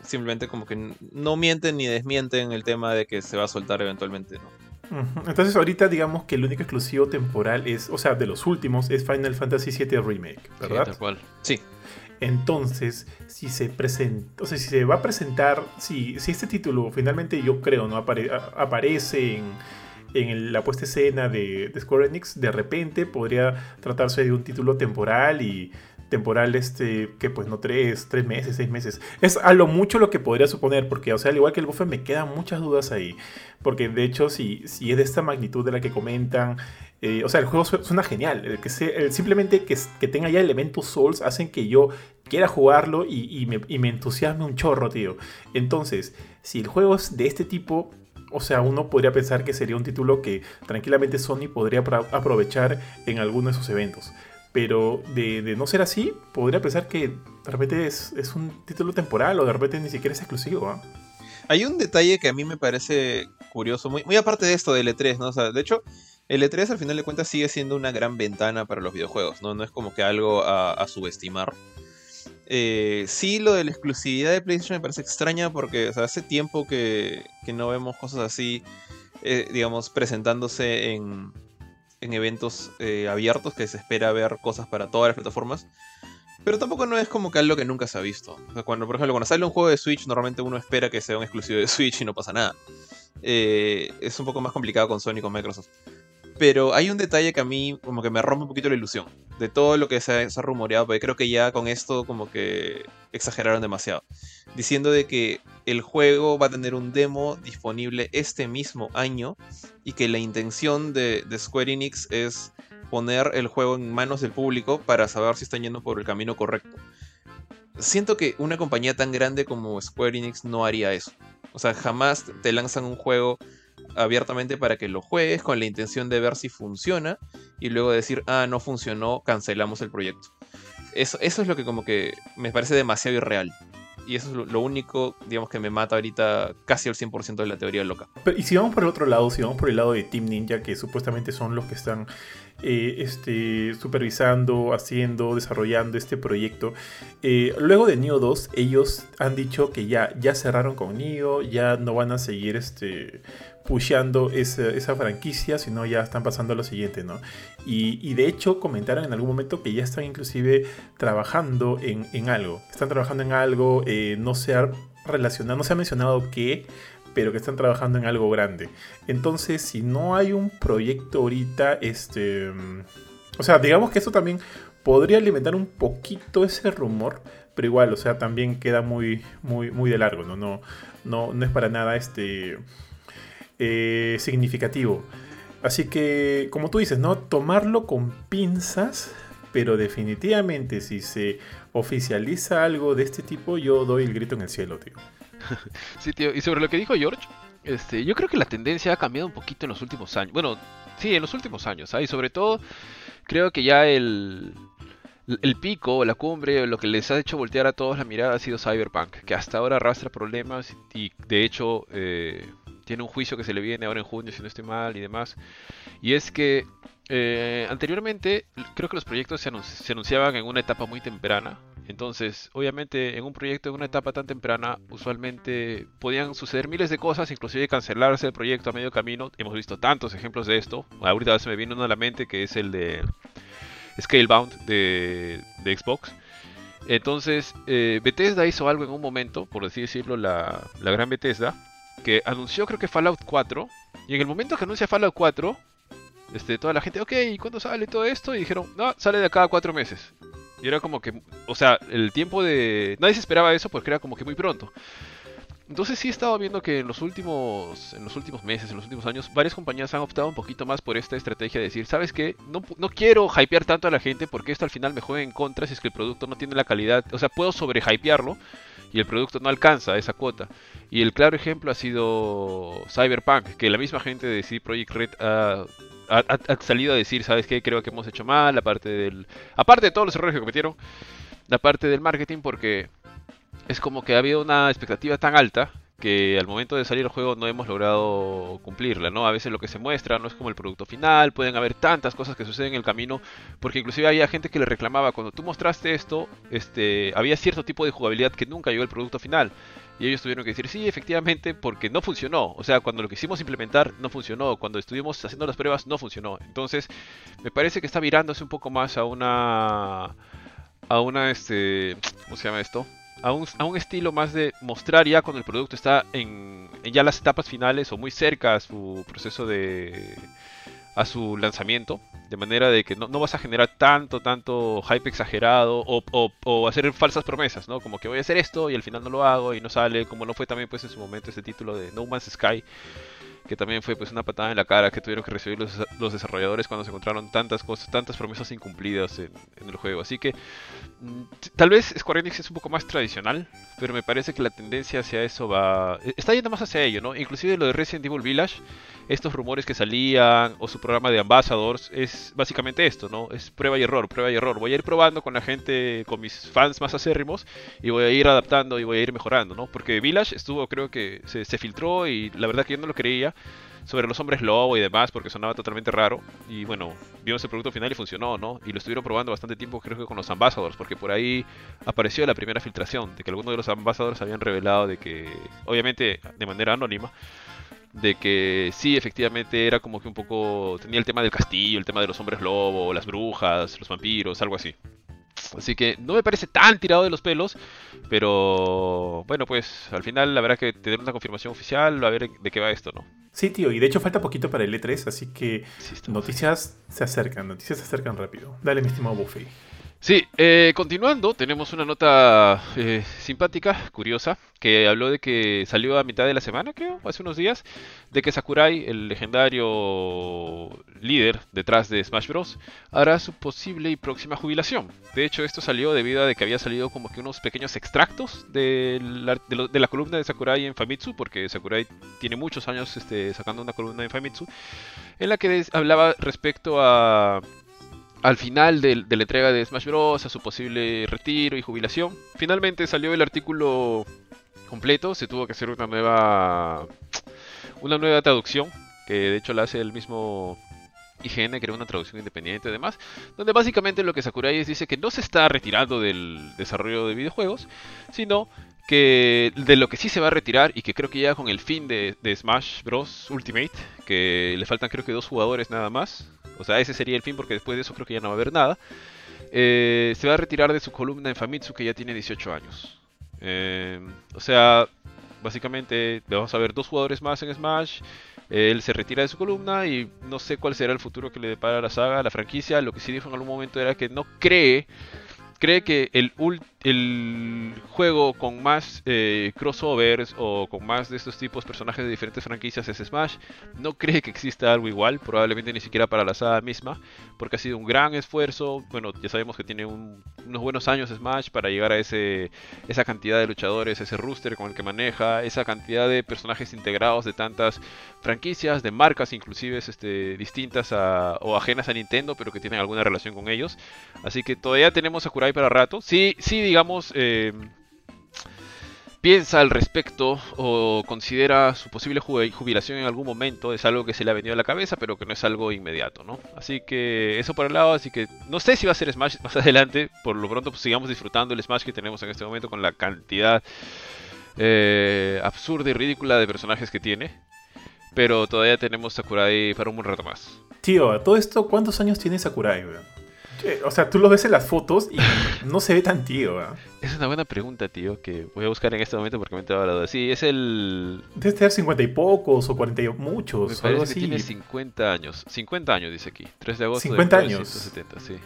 Simplemente como que no mienten ni desmienten el tema de que se va a soltar eventualmente, ¿no? Entonces ahorita digamos que el único exclusivo temporal es, o sea, de los últimos, es Final Fantasy VII Remake, ¿verdad? Sí, cual. Sí. Entonces, si se presenta, o sea, si se va a presentar, si, si este título finalmente yo creo no aparece en, en la puesta escena de, de Square Enix, de repente podría tratarse de un título temporal y temporal, este, que pues no tres, tres meses, seis meses. Es a lo mucho lo que podría suponer, porque, o sea, al igual que el buffet, me quedan muchas dudas ahí. Porque de hecho, si, si es de esta magnitud de la que comentan, eh, o sea, el juego suena genial. que simplemente que, que, tenga ya elementos Souls hacen que yo quiera jugarlo y, me, y me entusiasme un chorro, tío. Entonces, si el juego es de este tipo, o sea, uno podría pensar que sería un título que tranquilamente Sony podría aprovechar en alguno de sus eventos. Pero de, no ser así, podría pensar que de repente es, un título temporal o de repente ni siquiera es exclusivo. ¿ah? Hay un detalle que a mí me parece curioso, muy, aparte de esto del E3, ¿no? O sea, de hecho, el E3 al final de cuentas sigue siendo una gran ventana para los videojuegos, ¿no? No es como que algo a, subestimar. Eh, sí, lo de la exclusividad de PlayStation me parece extraña porque hace tiempo que, no vemos cosas así, eh, digamos, presentándose en, en eventos eh, abiertos que se espera ver cosas para todas las plataformas. Pero tampoco no es como que algo que nunca se ha visto. cuando, por ejemplo, cuando sale un juego de Switch, normalmente uno espera que sea un exclusivo de Switch y no pasa nada. Eh, es un poco más complicado con Sony y con Microsoft. Pero hay un detalle que a mí como que me rompe un poquito la ilusión de todo lo que se ha, rumoreado, porque creo que ya con esto como que exageraron demasiado. Diciendo de que el juego va a tener un demo disponible este mismo año y que la intención de, Square Enix es poner el juego en manos del público para saber si están yendo por el camino correcto. siento que una compañía tan grande como Square Enix no haría eso. O sea, jamás te lanzan un juego abiertamente para que lo juegues con la intención de ver si funciona y luego decir, ah, no funcionó, cancelamos el proyecto. Eso, eso es lo que como que me parece demasiado irreal. Y eso es lo, único, digamos, que me mata ahorita casi al 100% de la teoría loca. Pero, y si vamos por el otro lado, si vamos por el lado de Team Ninja, que supuestamente son los que están eh, este, supervisando, haciendo, desarrollando este proyecto, eh, luego de Neo 2, ellos han dicho que ya, ya cerraron con Neo, ya no van a seguir este, pusheando esa, franquicia, sino ya están pasando a lo siguiente, ¿no? Y, de hecho comentaron en algún momento que ya están inclusive trabajando en, algo. Están trabajando en algo, eh, no se ha relacionado, no se ha mencionado qué, pero que están trabajando en algo grande. Entonces, si no hay un proyecto ahorita, este... O sea, digamos que eso también podría alimentar un poquito ese rumor, pero igual, o sea, también queda muy, muy, muy de largo, ¿no? No, no, no es para nada este eh, significativo. Así que, como tú dices, ¿no? Tomarlo con pinzas, pero definitivamente si se oficializa algo de este tipo, yo doy el grito en el cielo, tío. sí, tío, y sobre lo que dijo George, este, yo creo que la tendencia ha cambiado un poquito en los últimos años. Bueno, sí, en los últimos años, Y sobre todo, creo que ya el, el pico, la cumbre, lo que les ha hecho voltear a todos la mirada ha sido Cyberpunk, que hasta ahora arrastra problemas y, de hecho eh, tiene un juicio que se le viene ahora en junio, si no estoy mal y demás. Y es que eh, anteriormente creo que los proyectos se, anunciaban en una etapa muy temprana. Entonces, obviamente, en un proyecto en una etapa tan temprana, usualmente podían suceder miles de cosas, inclusive cancelarse el proyecto a medio camino. Hemos visto tantos ejemplos de esto. Ahorita se me viene uno a la mente que es el de Scalebound de, de Xbox. Entonces, eh, Bethesda hizo algo en un momento, por así decirlo, la, la gran Bethesda, que anunció creo que Fallout 4. Y en el momento que anuncia Fallout 4, este, toda la gente, ok, ¿y cuándo sale todo esto? Y dijeron, no, sale de cada cuatro meses. Y era como que, o sea, el tiempo de... Nadie se esperaba eso porque era como que muy pronto. Entonces sí he estado viendo que en los últimos en los últimos meses, en los últimos años, varias compañías han optado un poquito más por esta estrategia de decir, ¿sabes qué? No, no quiero hypear tanto a la gente porque esto al final me juega en contra si es que el producto no tiene la calidad, o sea, puedo sobre hypearlo y el producto no alcanza esa cuota. Y el claro ejemplo ha sido Cyberpunk, que la misma gente de CD Projekt Red ha, salido a decir, ¿sabes qué? Creo que hemos hecho mal, aparte del aparte de todos los errores que cometieron, la parte del marketing porque es como que ha habido una expectativa tan alta que al momento de salir el juego no hemos logrado cumplirla, ¿no? A veces lo que se muestra no es como el producto final, pueden haber tantas cosas que suceden en el camino, porque inclusive había gente que le reclamaba, cuando tú mostraste esto, este, había cierto tipo de jugabilidad que nunca llegó al producto final. Y ellos tuvieron que decir, sí, efectivamente, porque no funcionó. O sea, cuando lo quisimos implementar, no funcionó. Cuando estuvimos haciendo las pruebas, no funcionó. Entonces, me parece que está virándose un poco más a una... A una, este... ¿Cómo se llama esto? A un, estilo más de mostrar ya cuando el producto está en, ya las etapas finales o muy cerca a su proceso de a su lanzamiento de manera de que no, vas a generar tanto tanto hype exagerado o, o, hacer falsas promesas no como que voy a hacer esto y al final no lo hago y no sale como no fue también pues en su momento este título de No Man's Sky que también fue pues una patada en la cara que tuvieron que recibir los, desarrolladores cuando se encontraron tantas cosas, tantas promesas incumplidas en, el juego. Así que mm, tal vez Square Enix es un poco más tradicional, pero me parece que la tendencia hacia eso va... E, está yendo más hacia ello, ¿no? Inclusive lo de Resident Evil Village, estos rumores que salían o su programa de ambassadors es básicamente esto, ¿no? Es prueba y error, prueba y error. Voy a ir probando con la gente, con mis fans más acérrimos y voy a ir adaptando y voy a ir mejorando, ¿no? Porque Village estuvo, creo que se, se filtró y la verdad que yo no lo creía sobre los hombres lobo y demás, porque sonaba totalmente raro. Y bueno, vimos el producto final y funcionó, ¿no? Y lo estuvieron probando bastante tiempo, creo que con los ambassadors, porque por ahí apareció la primera filtración, de que algunos de los ambassadors habían revelado de que, obviamente de manera anónima, de que sí, efectivamente era como que un poco. tenía el tema del castillo, el tema de los hombres lobo, las brujas, los vampiros, algo así. Así que no me parece tan tirado de los pelos, pero bueno, pues al final habrá que tener una confirmación oficial, a ver de qué va esto, ¿no? Sí, tío, y de hecho falta poquito para el E3, así que noticias se acercan, noticias se acercan rápido. Dale, mi estimado Buffy. Sí, eh, continuando, tenemos una nota eh, simpática, curiosa, que habló de que salió a mitad de la semana, creo, hace unos días, de que Sakurai, el legendario líder detrás de Smash Bros., hará su posible y próxima jubilación. De hecho, esto salió debido a que había salido como que unos pequeños extractos de la, de la columna de Sakurai en Famitsu, porque Sakurai tiene muchos años este, sacando una columna en Famitsu, en la que hablaba respecto a al final de, la entrega de Smash Bros. a su posible retiro y jubilación. Finalmente salió el artículo completo, se tuvo que hacer una nueva una nueva traducción, que de hecho la hace el mismo IGN, que era una traducción independiente además, donde básicamente lo que Sakurai es dice que no se está retirando del desarrollo de videojuegos, sino que de lo que sí se va a retirar y que creo que ya con el fin de Smash Bros. Ultimate, que le faltan creo que dos jugadores nada más, o sea, ese sería el fin porque después de eso creo que ya no va a haber nada. Eh, se va a retirar de su columna en Famitsu que ya tiene 18 años. Eh, o sea, básicamente vamos a ver dos jugadores más en Smash. él se retira de su columna y no sé cuál será el futuro que le depara a la saga, a la franquicia. Lo que sí dijo en algún momento era que no cree cree que el, el juego con más eh, crossovers o con más de estos tipos personajes de diferentes franquicias es Smash. No cree que exista algo igual, probablemente ni siquiera para la saga misma, porque ha sido un gran esfuerzo. Bueno, ya sabemos que tiene unos buenos años Smash para llegar a ese, esa cantidad de luchadores, ese rooster con el que maneja, esa cantidad de personajes integrados de tantas franquicias, de marcas inclusive este, distintas o ajenas a Nintendo, pero que tienen alguna relación con ellos. Así que todavía tenemos a Kurai para rato. Sí, sí, digamos, eh, piensa al respecto o considera su posible jubilación en algún momento, es algo que se le ha venido a la cabeza, pero que no es algo inmediato, ¿no? Así que eso por el lado, así que no sé si va a ser Smash más adelante, por lo pronto pues, sigamos disfrutando el Smash que tenemos en este momento con la cantidad eh, absurda y ridícula de personajes que tiene. Pero todavía tenemos Sakurai para un buen rato más. Tío, todo esto, ¿cuántos años tiene Sakurai, weón? O sea, tú lo ves en las fotos y no se ve tan tío. Es una buena pregunta, tío, que voy a buscar en este momento porque me he la duda. Sí, es el... Debe tener 50 y pocos o 40 y muchos, me algo así. Que tiene 50 años. 50 años dice aquí. 3 de agosto 50 años. sí.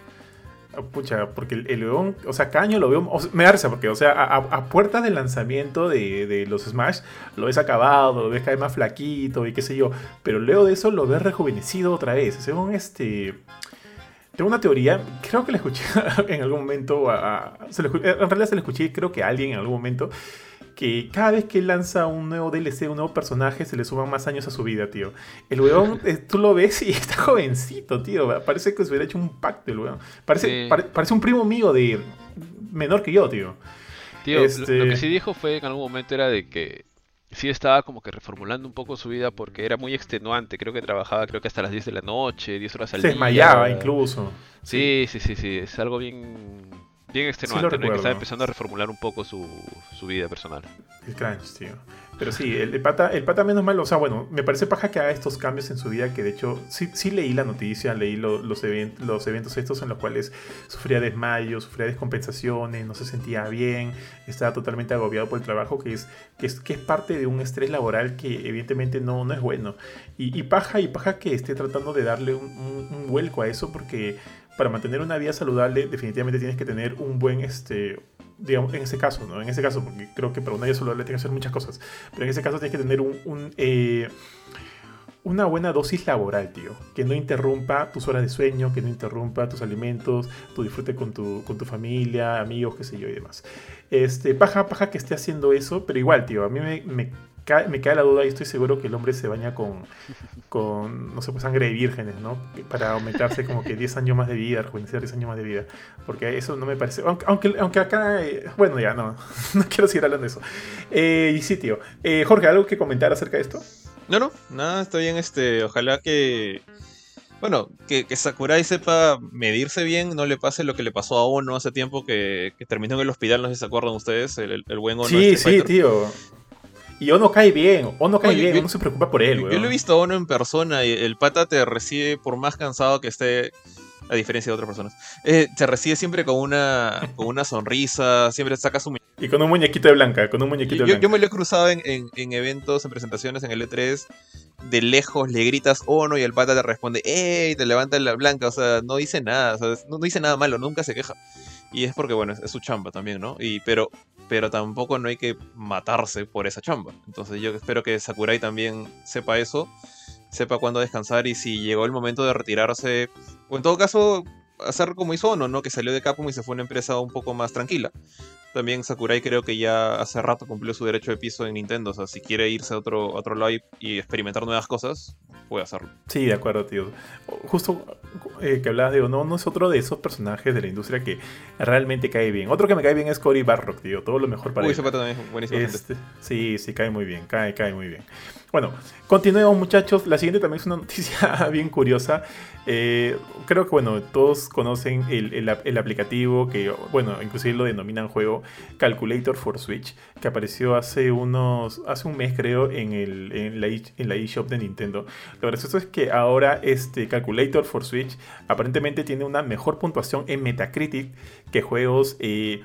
Ah, pucha, porque el, león, o sea, cada año lo veo, me da risa porque, o sea, a, a puerta del lanzamiento de, de, los Smash, lo ves acabado, lo ves cada vez más flaquito y qué sé yo, pero luego de eso lo ves rejuvenecido otra vez, según este, tengo una teoría, creo que la escuché en algún momento, en realidad se la escuché creo que a alguien en algún momento, que cada vez que lanza un nuevo DLC, un nuevo personaje, se le suman más años a su vida, tío. El weón, eh, tú lo ves y está jovencito, tío. Parece que se hubiera hecho un pacto el weón. Parece, parece un primo mío de menor que yo, tío. Tío, lo, este que sí dijo fue en algún momento era de que sí estaba como que reformulando un poco su vida porque era muy extenuante. Creo que trabajaba creo que hasta las 10 de la noche, 10 horas al día. Se desmayaba incluso. Sí, sí, sí, sí, es algo bien bien extenuante, que estaba empezando a reformular un poco su, su vida personal. El crunch, tío. Pero sí, el, pata, el pata menos mal, o sea, bueno, me parece paja que haga estos cambios en su vida, que de hecho sí, sí leí la noticia, leí los, los eventos estos en los cuales sufría desmayos, sufría descompensaciones, no se sentía bien, estaba totalmente agobiado por el trabajo, que es, que es, que es parte de un estrés laboral que evidentemente no, no es bueno. Y, y paja, y paja que esté tratando de darle un, un vuelco a eso, porque para mantener una vida saludable definitivamente tienes que tener un buen, este, digamos, en ese caso, ¿no? En ese caso, porque creo que para una vida saludable tienes que hacer muchas cosas, pero en ese caso tienes que tener un, eh, una buena dosis laboral, tío, que no interrumpa tus horas de sueño, que no interrumpa tus alimentos, tu disfrute con tu, con tu familia, amigos, qué sé yo y demás. Este, paja, paja que esté haciendo eso, pero igual, tío, a mí me, me me cae la duda y estoy seguro que el hombre se baña con, con no sé, pues sangre de vírgenes, ¿no? Para aumentarse como que 10 años más de vida, rejuvenecer 10 años más de vida. Porque eso no me parece. Aunque, aunque, acá. Eh, bueno, ya, no. No quiero seguir hablando de eso. Eh, y sí, tío. Eh, Jorge, ¿algo que comentar acerca de esto? No, no, nada, está bien. Este, ojalá que. Bueno, que, que, Sakurai sepa medirse bien, no le pase lo que le pasó a Ono hace tiempo que, que terminó en el hospital, no sé si se acuerdan ustedes, el, el, buen Ono. Sí, sí, tío. Y Ono cae bien, Ono cae bien, uno se preocupa por él, Yo, yo lo he visto a Ono en persona y el pata te recibe, por más cansado que esté, a diferencia de otras personas, eh, te recibe siempre con una, con una sonrisa, siempre saca su Y con un muñequito de blanca, con un muñequito Yo, de yo- blanca. yo me lo he cruzado en, en- en eventos, en presentaciones en el E3. De lejos le gritas Ono y el pata te responde ¡Ey! Te levanta la blanca. O sea, no dice nada. o sea, no, no dice nada malo, nunca se queja. Y es porque, bueno, es, su chamba también, ¿no? Y, pero, pero tampoco no hay que matarse por esa chamba. Entonces yo espero que Sakurai también sepa eso. Sepa cuándo descansar y si llegó el momento de retirarse. O en todo caso, hacer como hizo Ono, ¿no? Que salió de Capcom y se fue a una empresa un poco más tranquila. También Sakurai creo que ya hace rato cumplió su derecho de piso en Nintendo. O sea, si quiere irse a otro, a otro lado y, experimentar nuevas cosas, puede hacerlo. Sí, de acuerdo, tío. Justo eh, que hablabas de Ono, no es otro de esos personajes de la industria que realmente cae bien. Otro que me cae bien es Cory Barrock, tío. Todo lo mejor para Uy, él. también buenísimo. Este, sí, sí, cae muy bien, cae, cae muy bien. Bueno, continuemos muchachos. La siguiente también es una noticia bien curiosa. Eh, creo que, bueno, todos conocen el, el aplicativo que, bueno, inclusive lo denominan juego Calculator for Switch, que apareció hace unos, hace un mes creo en, el, en la eShop de Nintendo. Lo gracioso es que ahora este Calculator for Switch aparentemente tiene una mejor puntuación en Metacritic que juegos... eh,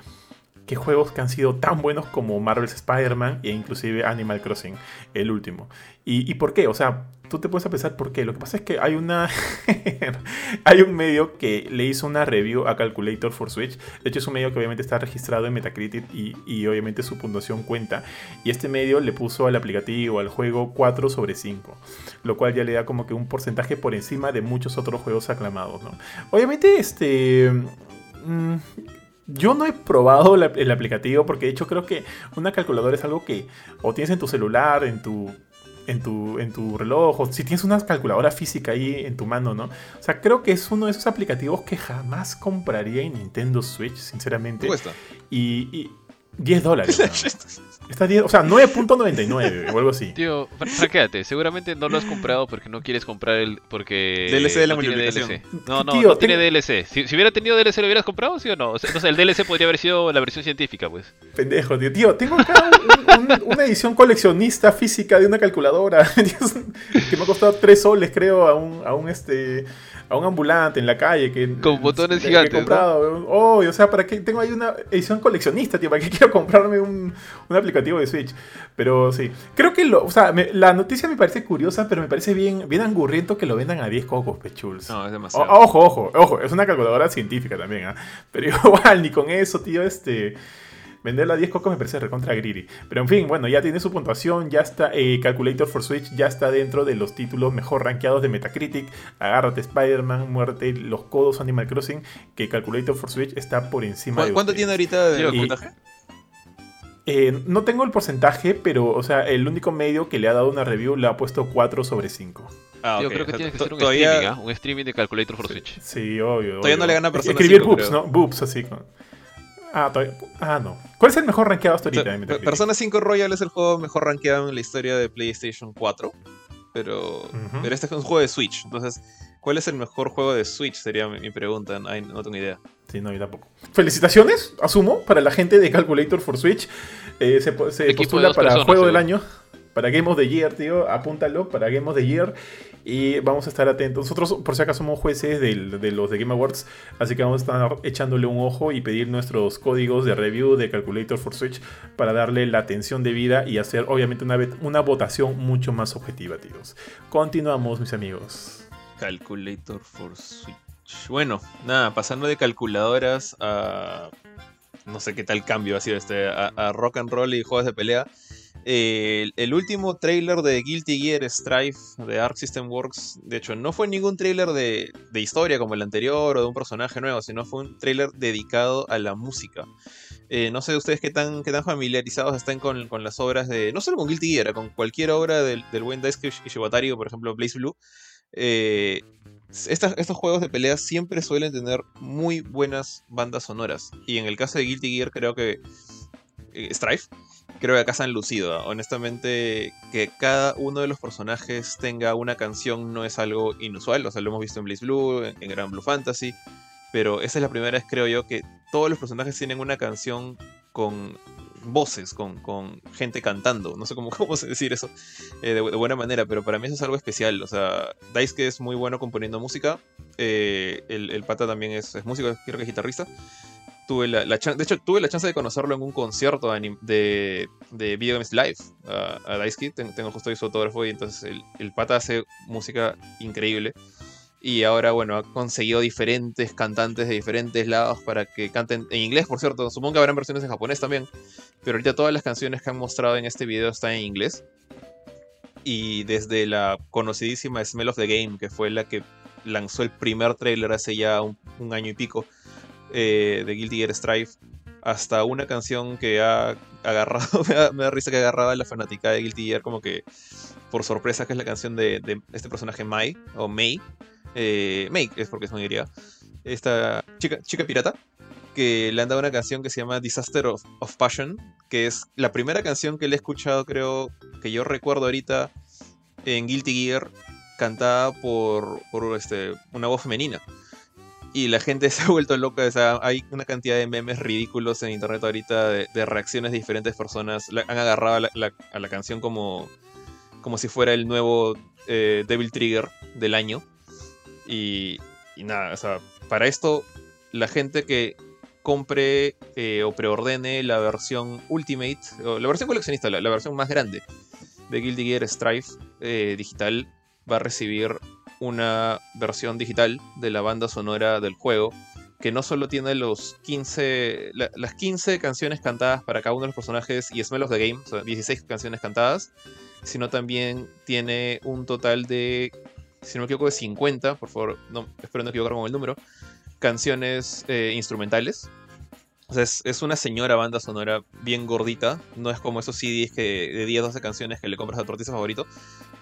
que juegos que han sido tan buenos como Marvel's Spider-Man e inclusive Animal Crossing, el último. ¿Y, y por qué? O sea, tú te puedes a pensar por qué. Lo que pasa es que hay una. hay un medio que le hizo una review a Calculator for Switch. De hecho, es un medio que obviamente está registrado en Metacritic y, obviamente su puntuación cuenta. Y este medio le puso al aplicativo, al juego, 4 sobre 5. Lo cual ya le da como que un porcentaje por encima de muchos otros juegos aclamados, ¿no? Obviamente, este. mm, yo no he probado el aplicativo porque de hecho creo que una calculadora es algo que o tienes en tu celular, en tu, en tu, en tu reloj, o si tienes una calculadora física ahí en tu mano, ¿no? O sea, creo que es uno de esos aplicativos que jamás compraría en Nintendo Switch, sinceramente. ¿Cuesta? Y, y 10 dólares. ¿no? Está 10, o sea, 9.99 o algo así. Tío, fr- franquéate, seguramente no lo has comprado porque no quieres comprar el. porque. DLC de la no tiene. DLC. No, no, Tío, no tiene tengo- DLC. Si, si hubiera tenido DLC, ¿lo hubieras comprado, sí o no? O sea, no sé, el DLC podría haber sido la versión científica, pues. Pendejo, tío. Tío, tengo acá un- un- una edición coleccionista física de una calculadora que me ha costado 3 soles, creo, a un, a un este a un ambulante en la calle que Con botones que he gigantes, ¿no? comprado. Oh, o sea, para qué tengo ahí una edición coleccionista, tío, para qué quiero comprarme un, un aplicativo de Switch. Pero sí, creo que lo, o sea, me- la noticia me parece curiosa, pero me parece bien bien angurriento que lo vendan a 10 cocos, pechuls. No, es O- demasiado. ojo, ojo, ojo, es una calculadora científica también, ¿ah? Pero igual, ni con eso, tío, este. Venderla a 10 cocos me parece recontra greedy. Pero en fin, bueno, ya tiene su puntuación, ya está. eh, Calculator for Switch ya está dentro de los títulos mejor rankeados de Metacritic. Agárrate Spider-Man, muerte, los codos Animal Crossing. Que Calculator for Switch está por encima ¿Cu- de. ¿Cuánto ustedes. tiene ahorita de puntaje? Eh, no tengo el porcentaje, pero, o sea, el único medio que le ha dado una review le ha puesto 4 sobre 5. Ah, ok, creo que o sea, tiene que ser un todavía- streaming, ¿ah? Un streaming de Calculator for Switch. Sí, obvio. Todavía obvio. no le gana a Persona Escribir 5, boobs. ¿no? Boobs, así. con- Ah, todavía... ah, no. ¿Cuál es el mejor rankeado hasta O sea, ahorita? Pe- Metacritic? Persona 5 Royal es el juego mejor rankeado en la historia de PlayStation 4. Pero, pero este es un juego de Switch. Entonces, ¿cuál es el mejor juego de Switch? Sería mi, mi pregunta. Ay, no tengo idea. Sí, no, yo tampoco. Felicitaciones, asumo, para la gente de Calculator for Switch. Eh, se postula para personas, Juego del. Año, para Game of the Year, tío. Apúntalo, para Game of the Year. Y vamos a estar atentos. Nosotros, por si acaso, somos jueces de los de Game Awards. Así que vamos a estar echándole un ojo y pedir nuestros códigos de review de Calculator for Switch para darle la atención debida y hacer, obviamente, una, una votación mucho más objetiva, tíos. Continuamos, mis amigos. Calculator for Switch. Bueno, nada, pasando de calculadoras a. No sé qué tal cambio ha sido este. A, a rock and roll y juegos de pelea. El, último trailer de Guilty Gear Strife de Arc System Works, de hecho, no fue ningún trailer de, de historia como el anterior o de un personaje nuevo, sino fue un trailer dedicado a la música. Eh, no sé ustedes qué tan, qué tan familiarizados están con, con las obras de. No solo con Guilty Gear, con cualquier obra del, del buen Daisuke Ishiwatari o, por ejemplo, Blaze Blue. Eh, estos juegos de pelea siempre suelen tener muy buenas bandas sonoras. Y en el caso de Guilty Gear, creo que. eh, Strife, creo que acá se han lucido. Honestamente, que cada uno de los personajes tenga una canción no es algo inusual. O sea, lo hemos visto en Blaze Blue, en, Grand Blue Fantasy. Pero esa es la primera vez, creo yo, que todos los personajes tienen una canción con voces, con, gente cantando. No sé cómo, cómo decir eso eh, de, bu- de buena manera, pero para mí eso es algo especial. O sea, Daisuke es muy bueno componiendo música. eh, el, el pata también es, es músico, creo que es guitarrista. Tuve la, la chan- de hecho, tuve la chance de conocerlo en un concierto de, de, de Video Games Live a, a. Ten- tengo justo ahí su autógrafo y entonces el, el pata hace música increíble. Y ahora, bueno, ha conseguido diferentes cantantes de diferentes lados para que canten en inglés, por cierto. Supongo que habrán versiones en japonés también. Pero ahorita todas las canciones que han mostrado en este video están en inglés. Y desde la conocidísima Smell of the Game, que fue la que lanzó el primer tráiler hace ya un año y pico, eh, de Guilty Gear Strive, hasta una canción que ha agarrado, me da, risa que agarraba la fanática de Guilty Gear como que por sorpresa, que es la canción de, este personaje Mai, o Mei, eh, Mei es porque es griega, esta chica, chica pirata, que le han dado una canción que se llama Disaster of, of Passion, que es la primera canción que le he escuchado, creo, que yo recuerdo ahorita en Guilty Gear, cantada por, por este, una voz femenina. Y la gente se ha vuelto loca. Hay una cantidad de memes ridículos en internet ahorita de, reacciones de diferentes personas. La- han agarrado a la, canción como, como si fuera el nuevo eh, Devil Trigger del año. Y, y nada, o sea, para esto, la gente que compre eh, o preordene la versión Ultimate, la versión coleccionista, la, versión más grande de Guilty Gear Strive eh, digital, va a recibir una versión digital de la banda sonora del juego que no solo tiene los 15, la- las 15 canciones cantadas para cada uno de los personajes y Smell of the Game, o sea, 16 canciones cantadas, sino también tiene un total de, si no me equivoco, de 50, por favor, no, espero no equivocarme con el número, canciones eh, instrumentales. O sea, es, es una señora banda sonora bien gordita, no es como esos CDs que, de 10, 12 canciones que le compras a tu artista favorito,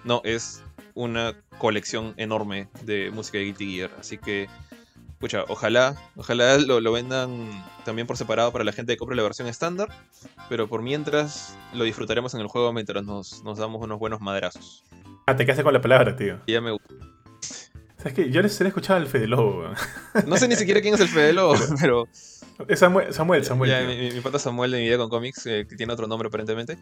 no, es una colección enorme de música de Guilty Gear. Así que, pucha, ojalá, ojalá lo, lo vendan también por separado para la gente que compre la versión estándar. Pero por mientras lo disfrutaremos en el juego mientras nos, nos damos unos buenos madrazos. Ah, te quedaste con la palabra, tío. Y ya me gusta. ¿Sabes qué? Yo les he escuchado al Fede Lobo. No sé ni siquiera quién es el Fede Lobo, pero Es Samuel, Samuel, Samuel. ya, tío. mi, mi- mi pata Samuel de mi vida con cómics, eh, que tiene otro nombre aparentemente.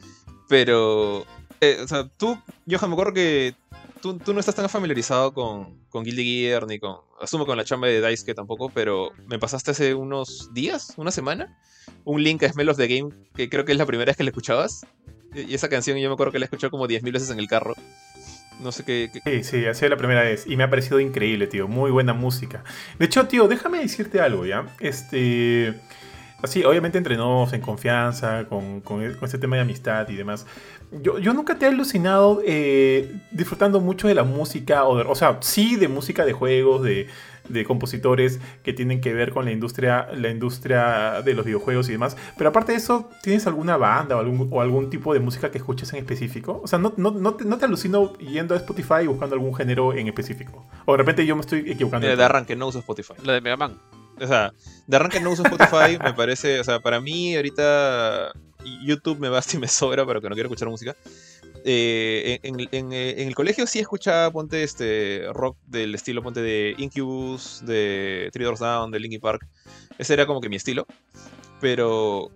Pero, eh, o sea, tú, Johan, me acuerdo que tú, tú no estás tan familiarizado con, con Guilty Gear ni con. Asumo con la chamba de Dice que tampoco, pero me pasaste hace unos días, una semana, un link a Smell of the Game, que creo que es la primera vez que la escuchabas. Y y esa canción yo me acuerdo que la he escuchado como 10.000 veces en el carro. No sé qué. Sí, sí, ha sido la primera vez y me ha parecido increíble, tío. Muy buena música. De hecho, tío, déjame decirte algo, ¿ya? Este. Así, obviamente entre nos, en confianza, con, con, con este tema de amistad y demás. Yo, yo nunca te he alucinado eh, disfrutando mucho de la música, o, de- o sea, sí de música de juegos, de, de compositores que tienen que ver con la industria, la industria de los videojuegos y demás. Pero aparte de eso, ¿tienes alguna banda o algún, o algún tipo de música que escuches en específico? O sea, ¿no, no, no, te, no te alucino yendo a Spotify y buscando algún género en específico? O de repente yo me estoy equivocando. Mira, de arranque no uso Spotify. La de Mega Man. O sea, de arranque no uso Spotify, me parece, o sea, para mí ahorita YouTube me basta y me sobra para que no quiero escuchar música. Eh, eh, en el colegio sí escuchaba, ponte, este, rock del estilo, ponte, de Incubus, de Three Doors Down, de Linkin Park. Ese era como que mi estilo. Pero,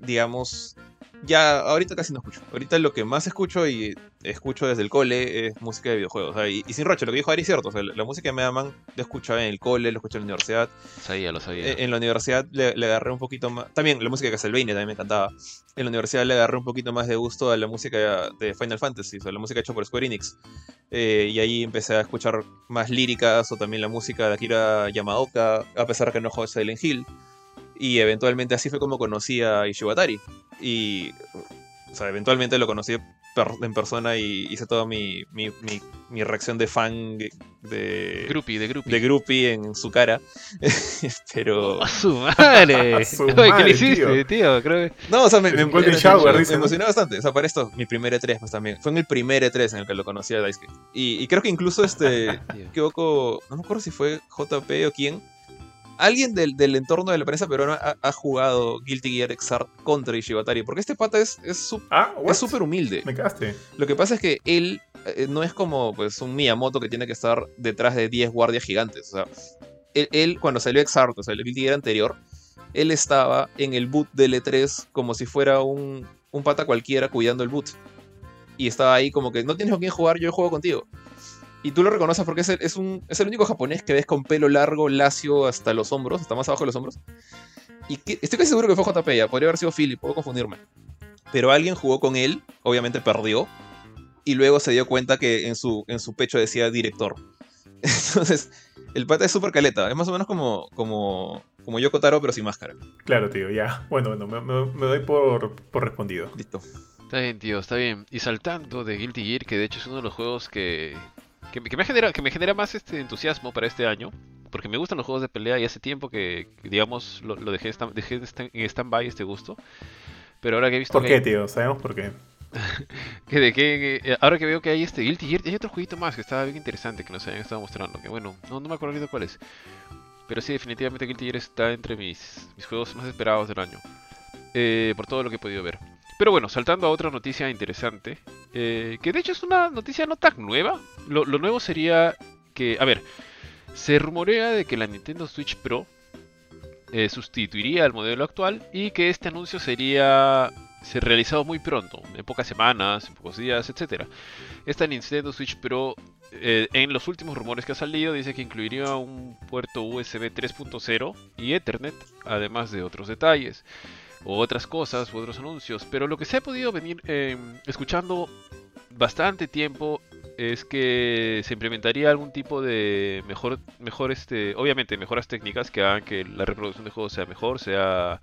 digamos, ya ahorita casi no escucho. Ahorita lo que más escucho y escucho desde el cole es música de videojuegos. O sea, y, y sin roche, lo que dijo Ari es cierto. O sea, la, la música de Mega Man la escuchaba en el cole, lo escuché en la universidad. Sabía, lo sabía. Eh, En la universidad le, le agarré un poquito más. También la música de Castlevania también me encantaba. En la universidad le agarré un poquito más de gusto a la música de Final Fantasy, o sea, la música hecha por Square Enix. Eh, y ahí empecé a escuchar más líricas o también la música de Akira Yamaoka, a pesar que no juego Silent Hill. Y eventualmente así fue como conocí a Ishibatari. Y. O sea, eventualmente lo conocí per- en persona y hice toda mi, mi, mi- mi reacción de fan de, Groupie, de Groupie. de groupie en su cara. Pero. ¡A su madre! A su Oye, ¿Qué madre, le hiciste, tío. tío? Creo que... No, o sea, me, Es me- me- emocionó bastante. O sea, para esto, mi primer E3 pues también. Fue en el primer E3 en el que lo conocí a Daisuke. Y, y creo que incluso este. Equivoco. No me acuerdo si fue JP o quién. Alguien del, del entorno de la prensa peruana ha, ha jugado Guilty Gear Xrd contra Ishibatari. Porque este pata es Ah, what? es súper humilde. Me cagaste. Lo que pasa es que él eh, no es como pues un Miyamoto que tiene que estar detrás de 10 guardias gigantes. O sea, él, él, cuando salió Exart, o sea, el Guilty Gear anterior, él estaba en el boot del E3 como si fuera un, un pata cualquiera cuidando el boot. Y estaba ahí como que no tienes con quién jugar, yo juego contigo. Y tú lo reconoces porque es el, es un, es el único japonés que ves con pelo largo, lacio hasta los hombros, hasta más abajo de los hombros. Y que, estoy casi seguro que fue JP, ya. Podría haber sido Philip, puedo confundirme. Pero alguien jugó con él, obviamente perdió. Y luego se dio cuenta que en su, en su pecho decía director. Entonces, el pata es súper caleta. Es más o menos como, como, como Yoko Taro, pero sin máscara. Claro, tío, ya. Bueno, bueno, me, me- me doy por, por respondido. Listo. Está bien, tío, está bien. Y saltando de Guilty Gear, que de hecho es uno de los juegos que, que, me- que me, genera, que me genera más este entusiasmo para este año. Porque me gustan los juegos de pelea y hace tiempo que, que, digamos, lo, lo dejé, stand- dejé stand- en stand-by este gusto. Pero ahora que he visto ¿Por qué, tío? Sabemos por qué. que de que, que- ahora que veo que hay este Guilty Gear, hay otro jueguito más que estaba bien interesante que nos habían estado mostrando. Que bueno, no, no me acuerdo ahorita cuál es. Pero sí, definitivamente Guilty Gear está entre mis, mis juegos más esperados del año. eh, por todo lo que he podido ver. Pero bueno, saltando a otra noticia interesante, eh, que de hecho es una noticia no tan nueva. Lo, nuevo sería que, a ver, se rumorea de que la Nintendo Switch Pro eh, sustituiría al modelo actual y que este anuncio sería se realizado muy pronto, en pocas semanas, en pocos días, etc. Esta Nintendo Switch Pro, eh, en los últimos rumores que ha salido, dice que incluiría un puerto USB 3.0 y Ethernet, además de otros detalles o otras cosas u otros anuncios. Pero lo que se ha podido venir eh, escuchando bastante tiempo es que se implementaría algún tipo de mejor, mejor este, obviamente mejoras técnicas que hagan que la reproducción de juegos sea mejor, sea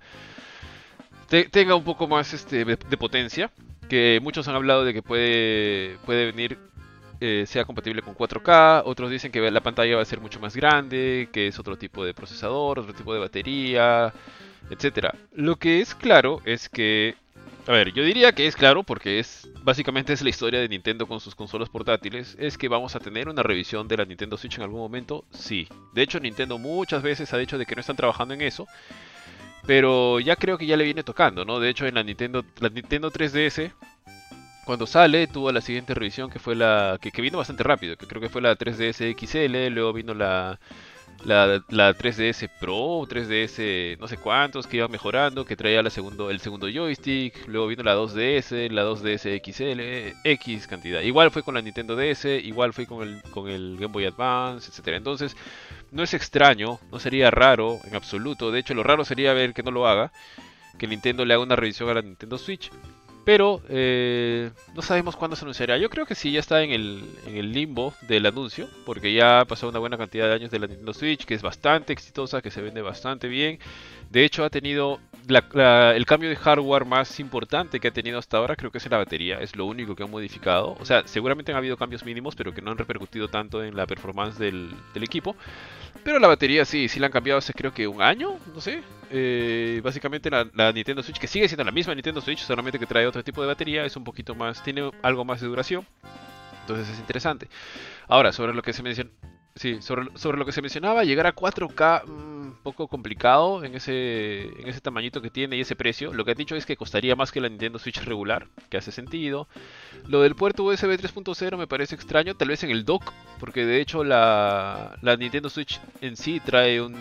te- tenga un poco más este de, de potencia. Que muchos han hablado de que puede puede venir eh, sea compatible con 4K, otros dicen que la pantalla va a ser mucho más grande, que es otro tipo de procesador, otro tipo de batería, etcétera. Lo que es claro es que a ver, yo diría que es claro porque es básicamente es la historia de Nintendo con sus consolas portátiles, es que vamos a tener una revisión de la Nintendo Switch en algún momento, sí. De hecho, Nintendo muchas veces ha dicho de que no están trabajando en eso, pero ya creo que ya le viene tocando, ¿no? De hecho, en la Nintendo la Nintendo 3DS cuando sale tuvo la siguiente revisión que fue la que, vino bastante rápido, que creo que fue la 3DS XL, luego vino la la, la 3DS Pro, 3DS no sé cuántos que iban mejorando, que traía la segundo, el segundo joystick, luego vino la 2DS, la 2DS XL, X cantidad. Igual fue con la Nintendo DS, igual fue con el, con el Game Boy Advance, etcétera. Entonces, no es extraño, no sería raro en absoluto. De hecho, lo raro sería ver que no lo haga, que Nintendo le haga una revisión a la Nintendo Switch. Pero eh, no sabemos cuándo se anunciará. Yo creo que sí, ya está en el, limbo del anuncio, porque ya ha pasado una buena cantidad de años de la Nintendo Switch, que es bastante exitosa, que se vende bastante bien. De hecho, ha tenido el cambio de hardware más importante que ha tenido hasta ahora, creo que es la batería. Es lo único que han modificado. O sea, seguramente han habido cambios mínimos, pero que no han repercutido tanto en la performance del equipo. Pero la batería sí, sí la han cambiado hace creo que un año, no sé. Eh, básicamente la, Nintendo Switch, que sigue siendo la misma Nintendo Switch, solamente que trae otro tipo de batería, es un poquito más, tiene algo más de duración. Entonces es interesante. Ahora, sobre lo que se menciona... Sí, sobre, sobre lo que se mencionaba, llegar a 4K un poco complicado en ese, en ese tamañito que tiene y ese precio. Lo que han dicho es que costaría más que la Nintendo Switch regular, que hace sentido. Lo del puerto USB 3.0 me parece extraño, tal vez en el dock, porque de hecho la, la Nintendo Switch en sí trae un,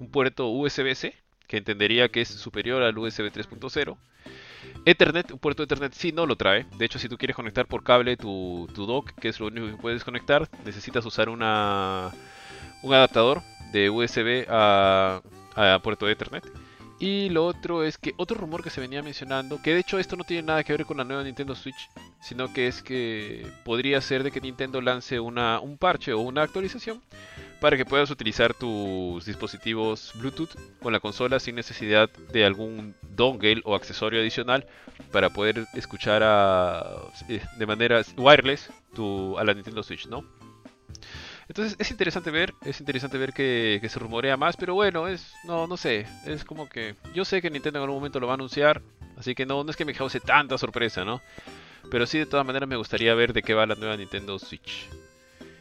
un puerto USB-C, que entendería que es superior al USB 3.0. Ethernet, un puerto Ethernet sí no lo trae. De hecho, si tú quieres conectar por cable tu, tu dock, que es lo único que puedes conectar, necesitas usar una, un adaptador de USB a, a puerto Ethernet. Y lo otro es que otro rumor que se venía mencionando, que de hecho esto no tiene nada que ver con la nueva Nintendo Switch, sino que es que podría ser de que Nintendo lance una, un parche o una actualización para que puedas utilizar tus dispositivos Bluetooth con la consola sin necesidad de algún dongle o accesorio adicional para poder escuchar eh, de manera wireless tu, a la Nintendo Switch, ¿no? Entonces es interesante ver, es interesante ver que, se rumorea más, pero bueno, es no no sé, es como que yo sé que Nintendo en algún momento lo va a anunciar, así que no, no es que me cause tanta sorpresa, ¿no? Pero sí de todas maneras me gustaría ver de qué va la nueva Nintendo Switch.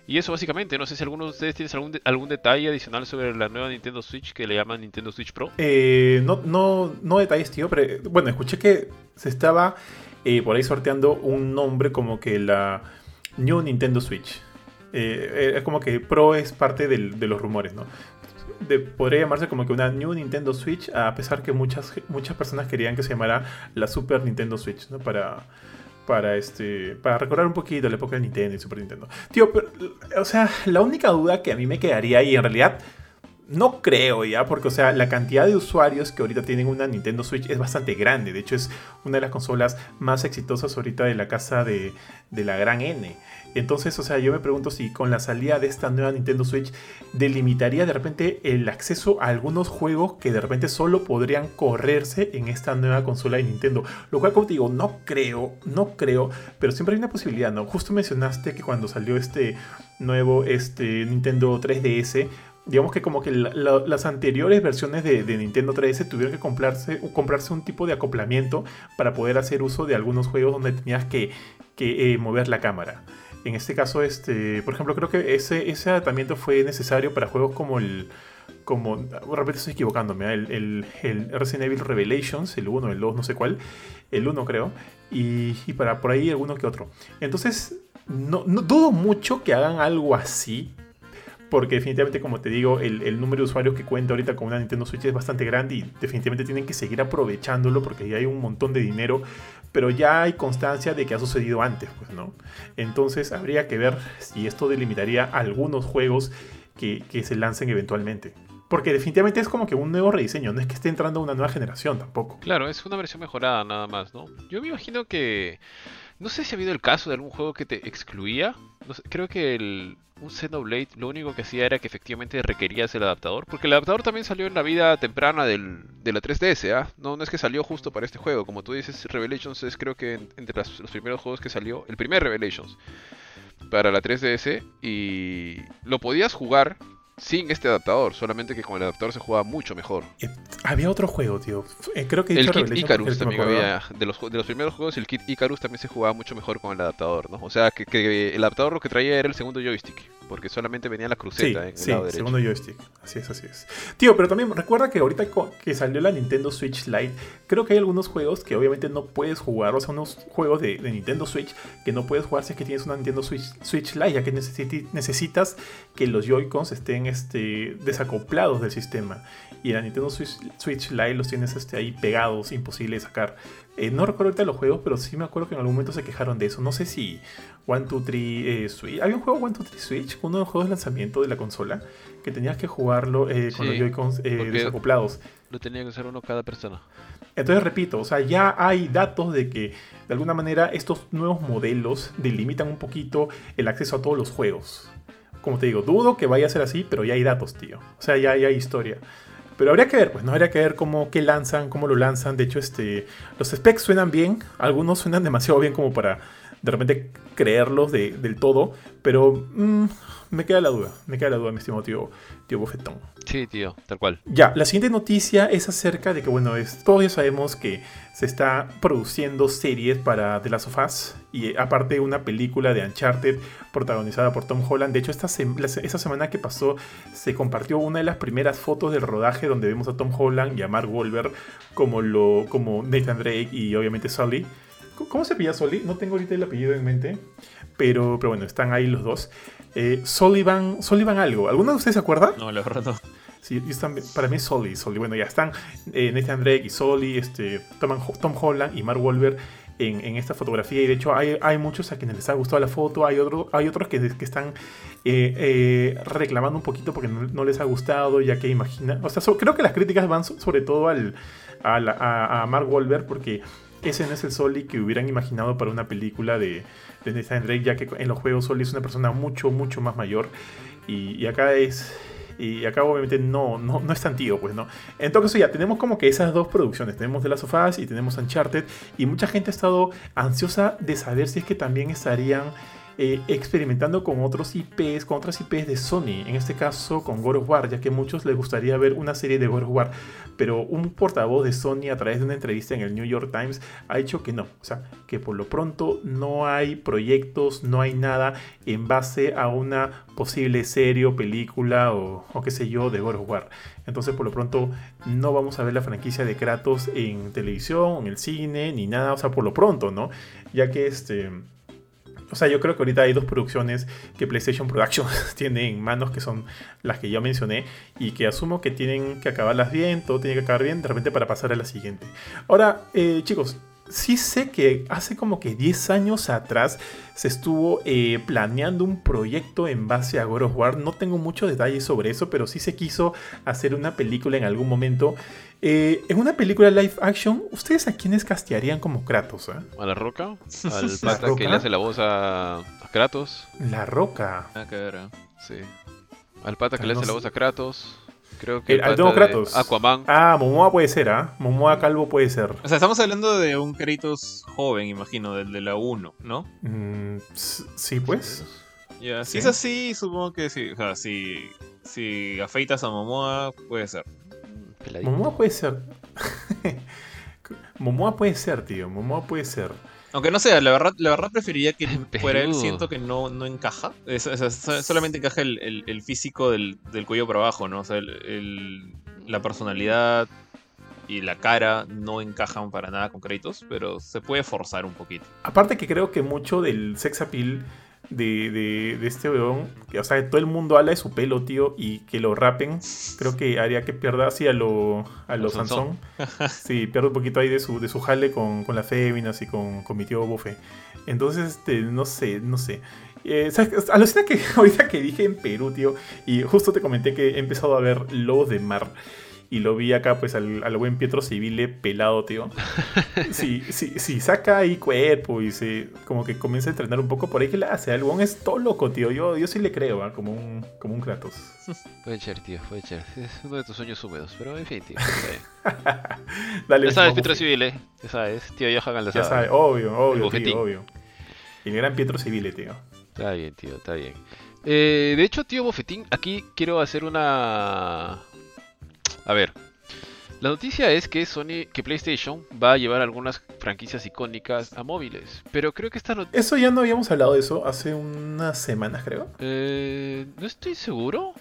Y eso básicamente, no sé si alguno de ustedes tiene algún, algún detalle adicional sobre la nueva Nintendo Switch que le llaman Nintendo Switch Pro. Eh, no, no, no detalles, tío, pero bueno, escuché que se estaba eh, por ahí sorteando un nombre como que la New Nintendo Switch. Eh, es como que Pro es parte de los rumores, ¿no? Podría llamarse como que una New Nintendo Switch, a pesar que muchas, muchas personas querían que se llamara la Super Nintendo Switch, ¿no? Para, para, este, para recordar un poquito la época de Nintendo y Super Nintendo. Tío, o sea, la única duda que a mí me quedaría, y en realidad no creo ya, porque o sea, la cantidad de usuarios que ahorita tienen una Nintendo Switch es bastante grande. De hecho, es una de las consolas más exitosas ahorita de la casa de, de la gran N. Entonces, o sea, yo me pregunto si con la salida de esta nueva Nintendo Switch delimitaría de repente el acceso a algunos juegos que de repente solo podrían correrse en esta nueva consola de Nintendo. Lo cual, como te digo, no creo, no creo, pero siempre hay una posibilidad, ¿no? Justo mencionaste que cuando salió este nuevo este, Nintendo 3DS, digamos que como que las anteriores versiones de, Nintendo 3DS tuvieron que comprarse, comprarse, un tipo de acoplamiento para poder hacer uso de algunos juegos donde tenías que, eh, mover la cámara. En este caso, este, por ejemplo, creo que ese, ese adaptamiento fue necesario para juegos como el. Como, de repente estoy equivocándome, ¿eh? el, el, Resident Evil Revelations, el 1, el 2, no sé cuál, el 1 creo, y, para por ahí alguno que otro. Entonces, no, no, dudo mucho que hagan algo así, porque definitivamente, como te digo, el, el, número de usuarios que cuenta ahorita con una Nintendo Switch es bastante grande y definitivamente tienen que seguir aprovechándolo porque ya hay un montón de dinero pero ya hay constancia de que ha sucedido antes, pues, ¿no? Entonces habría que ver si esto delimitaría algunos juegos que, se lancen eventualmente. Porque definitivamente es como que un nuevo rediseño, no es que esté entrando una nueva generación tampoco. Claro, es una versión mejorada nada más, ¿no? Yo me imagino que... No sé si ha habido el caso de algún juego que te excluía. creo que el, un Xenoblade lo único que hacía era que efectivamente requerías el adaptador, porque el adaptador también salió en la vida temprana del, de la 3DS, ¿ah? No, no es que salió justo para este juego, como tú dices, Revelations es creo que entre los primeros juegos que salió, el primer Revelations para la 3DS y lo podías jugar sin este adaptador, solamente que con el adaptador se jugaba mucho mejor. Eh, había otro juego, tío. Eh, creo que el Kit Icarus también había. De los, de los primeros juegos, el Kit Icarus también se jugaba mucho mejor con el adaptador, ¿no? O sea, que, que el adaptador lo que traía era el segundo joystick porque solamente venía la cruceta en el lado derecho. segundo joystick. Así es, así es. Tío, pero también recuerda que ahorita que salió la Nintendo Switch Lite, creo que hay algunos juegos que obviamente no puedes jugar, o sea, unos juegos de, Nintendo Switch que no puedes jugar si es que tienes una Nintendo Switch, Switch Lite, ya que necesitas que los Joy-Cons estén este, desacoplados del sistema. Y la Nintendo Switch, Switch Lite los tienes este, ahí pegados, imposible de sacar. Eh, no recuerdo ahorita los juegos, pero sí me acuerdo que en algún momento se quejaron de eso. No sé si One, Two, Three eh, Switch. Había un juego One, Two, Three Switch, uno de los juegos de lanzamiento de la consola, que tenías que jugarlo eh, con los Joy-Cons desacoplados. Lo tenía que hacer uno cada persona. Entonces repito, o sea, ya hay datos de que de alguna manera estos nuevos modelos delimitan un poquito el acceso a todos los juegos. Como te digo, dudo que vaya a ser así, pero ya hay datos, tío. O sea, ya, ya hay historia. Pero habría que ver, pues, ¿no? Habría que ver cómo, qué lanzan, cómo lo lanzan. De hecho, este, los specs suenan bien. Algunos suenan demasiado bien como para de repente creerlos del todo. Pero mm, me queda la duda, me queda la duda, mi estimado tío, tío Bofetón. Sí, tío, tal cual. Ya, la siguiente noticia es acerca de que, bueno, es, todos ya sabemos que se está produciendo series para The Last of Us y aparte una película de Uncharted protagonizada por Tom Holland. De hecho, esta, esta semana que pasó se compartió una de las primeras fotos del rodaje donde vemos a Tom Holland y a Mark Wahlberg como, lo, como Nathan Drake y obviamente Sully. ¿Cómo se pilla Sully? No tengo ahorita el apellido en mente, pero, pero bueno, están ahí los dos. Eh, Sullivan, Sullivan algo. ¿Alguno de ustedes se acuerda? No, lo verdad Sí, para mí es Sully, Sully. Bueno, ya están eh, Nathan Drake y Sully, este, Tom, Tom Holland y Mark Wahlberg en, esta fotografía. Y de hecho hay, hay, muchos a quienes les ha gustado la foto, hay, otro, hay otros que, que están eh, eh, reclamando un poquito porque no, les ha gustado, ya que imagina... O sea, creo que las críticas van sobre todo al, a, a Mark Wahlberg porque ese no es el Sully que hubieran imaginado para una película de, de Nathan Drake, ya que en los juegos Sully es una persona mucho, mucho más mayor. Y, acá es. Y acá obviamente no, no, no, es tan tío, pues, ¿no? En todo caso ya tenemos como que esas dos producciones. Tenemos The Last of Us y tenemos Uncharted. Y mucha gente ha estado ansiosa de saber si es que también estarían eh, experimentando con otros IPs, con otras IPs de Sony, en este caso con God of War, ya que a muchos les gustaría ver una serie de God of War, pero un portavoz de Sony a través de una entrevista en el New York Times ha dicho que no, o sea, que por lo pronto no hay proyectos, no hay nada en base a una posible serie o película o, o qué sé yo de God of War. Entonces, por lo pronto, no vamos a ver la franquicia de Kratos en televisión, en el cine, ni nada, o sea, por lo pronto, ¿no? Ya que este o sea, yo creo que ahorita hay dos producciones que PlayStation Productions tiene en manos, que son las que ya mencioné, y que asumo que tienen que acabarlas bien, todo tiene que acabar bien, de repente para pasar a la siguiente. Ahora, eh, chicos, sí sé que hace como que 10 años atrás se estuvo eh, planeando un proyecto en base a God of War. No tengo muchos detalles sobre eso, pero sí se quiso hacer una película en algún momento. Eh, en una película live action, ¿ustedes a quiénes castearían como Kratos? eh? ¿A la roca? ¿Al ¿La pata que le hace la voz a, a Kratos? La Roca. Nada que ver, ¿eh? Sí. Al pata que Ah, le hace la voz a Kratos. Creo que El- el al Kratos. Aquaman. Ah, Momoa puede ser, ¿ah? Momoa Calvo puede ser. O sea, estamos hablando de un Kratos joven, imagino, del de la 1, ¿no? Mm, sí, pues. Ya, si Sí. es así, supongo que sí. O sea, si, si afeitas a Momoa, puede ser. Peladito. Momoa puede ser. Momoa puede ser, tío. Momoa puede ser. Aunque no sé, la verdad, la verdad preferiría que fuera él. Siento que no, no encaja. Es- sea, solamente encaja el, el- el físico del, del cuello para abajo, ¿no? O sea, el- el- la personalidad y la cara no encajan para nada con Kratos, pero se puede forzar un poquito. Aparte que creo que mucho del sex appeal de, de, de este weón, que, o sea, que todo el mundo habla de su pelo, tío, y que lo rapen, creo que haría que pierda así a lo, a lo Sansón. Sansón. Sí, pierde un poquito ahí de su, de su jale con, con las féminas y con, con mi tío Buffet. Entonces, este, no sé, no sé. Eh. Alucina que ahorita que dije en Perú, tío, y justo te comenté que he empezado a ver Lobos de Mar. Y lo vi acá, pues, al, al buen Pietro Civile pelado, tío. Sí, sí, sí, saca ahí cuerpo y se como que comienza a entrenar un poco por ahí que le hace. El weón es todo loco, tío. Yo, yo sí le creo, ¿ah? como un, como un Kratos. Puede ser, tío, puede ser. Es uno de tus sueños húmedos, pero en fin, tío. Dale, Ya sabes, Pietro Buffet. Civil, ¿eh? Ya sabes, tío Johan Ya Aldazada. sabe, obvio, obvio, bofetín. tío, obvio. El gran Pietro Civile, tío. Está bien, tío, está bien. Eh, de hecho, tío Bofetín, aquí quiero hacer una... A ver. La noticia es que Sony, que PlayStation va a llevar algunas franquicias icónicas a móviles. Pero creo que esta noticia... Eso ya no habíamos hablado de eso hace unas semanas, creo. Eh, no estoy seguro.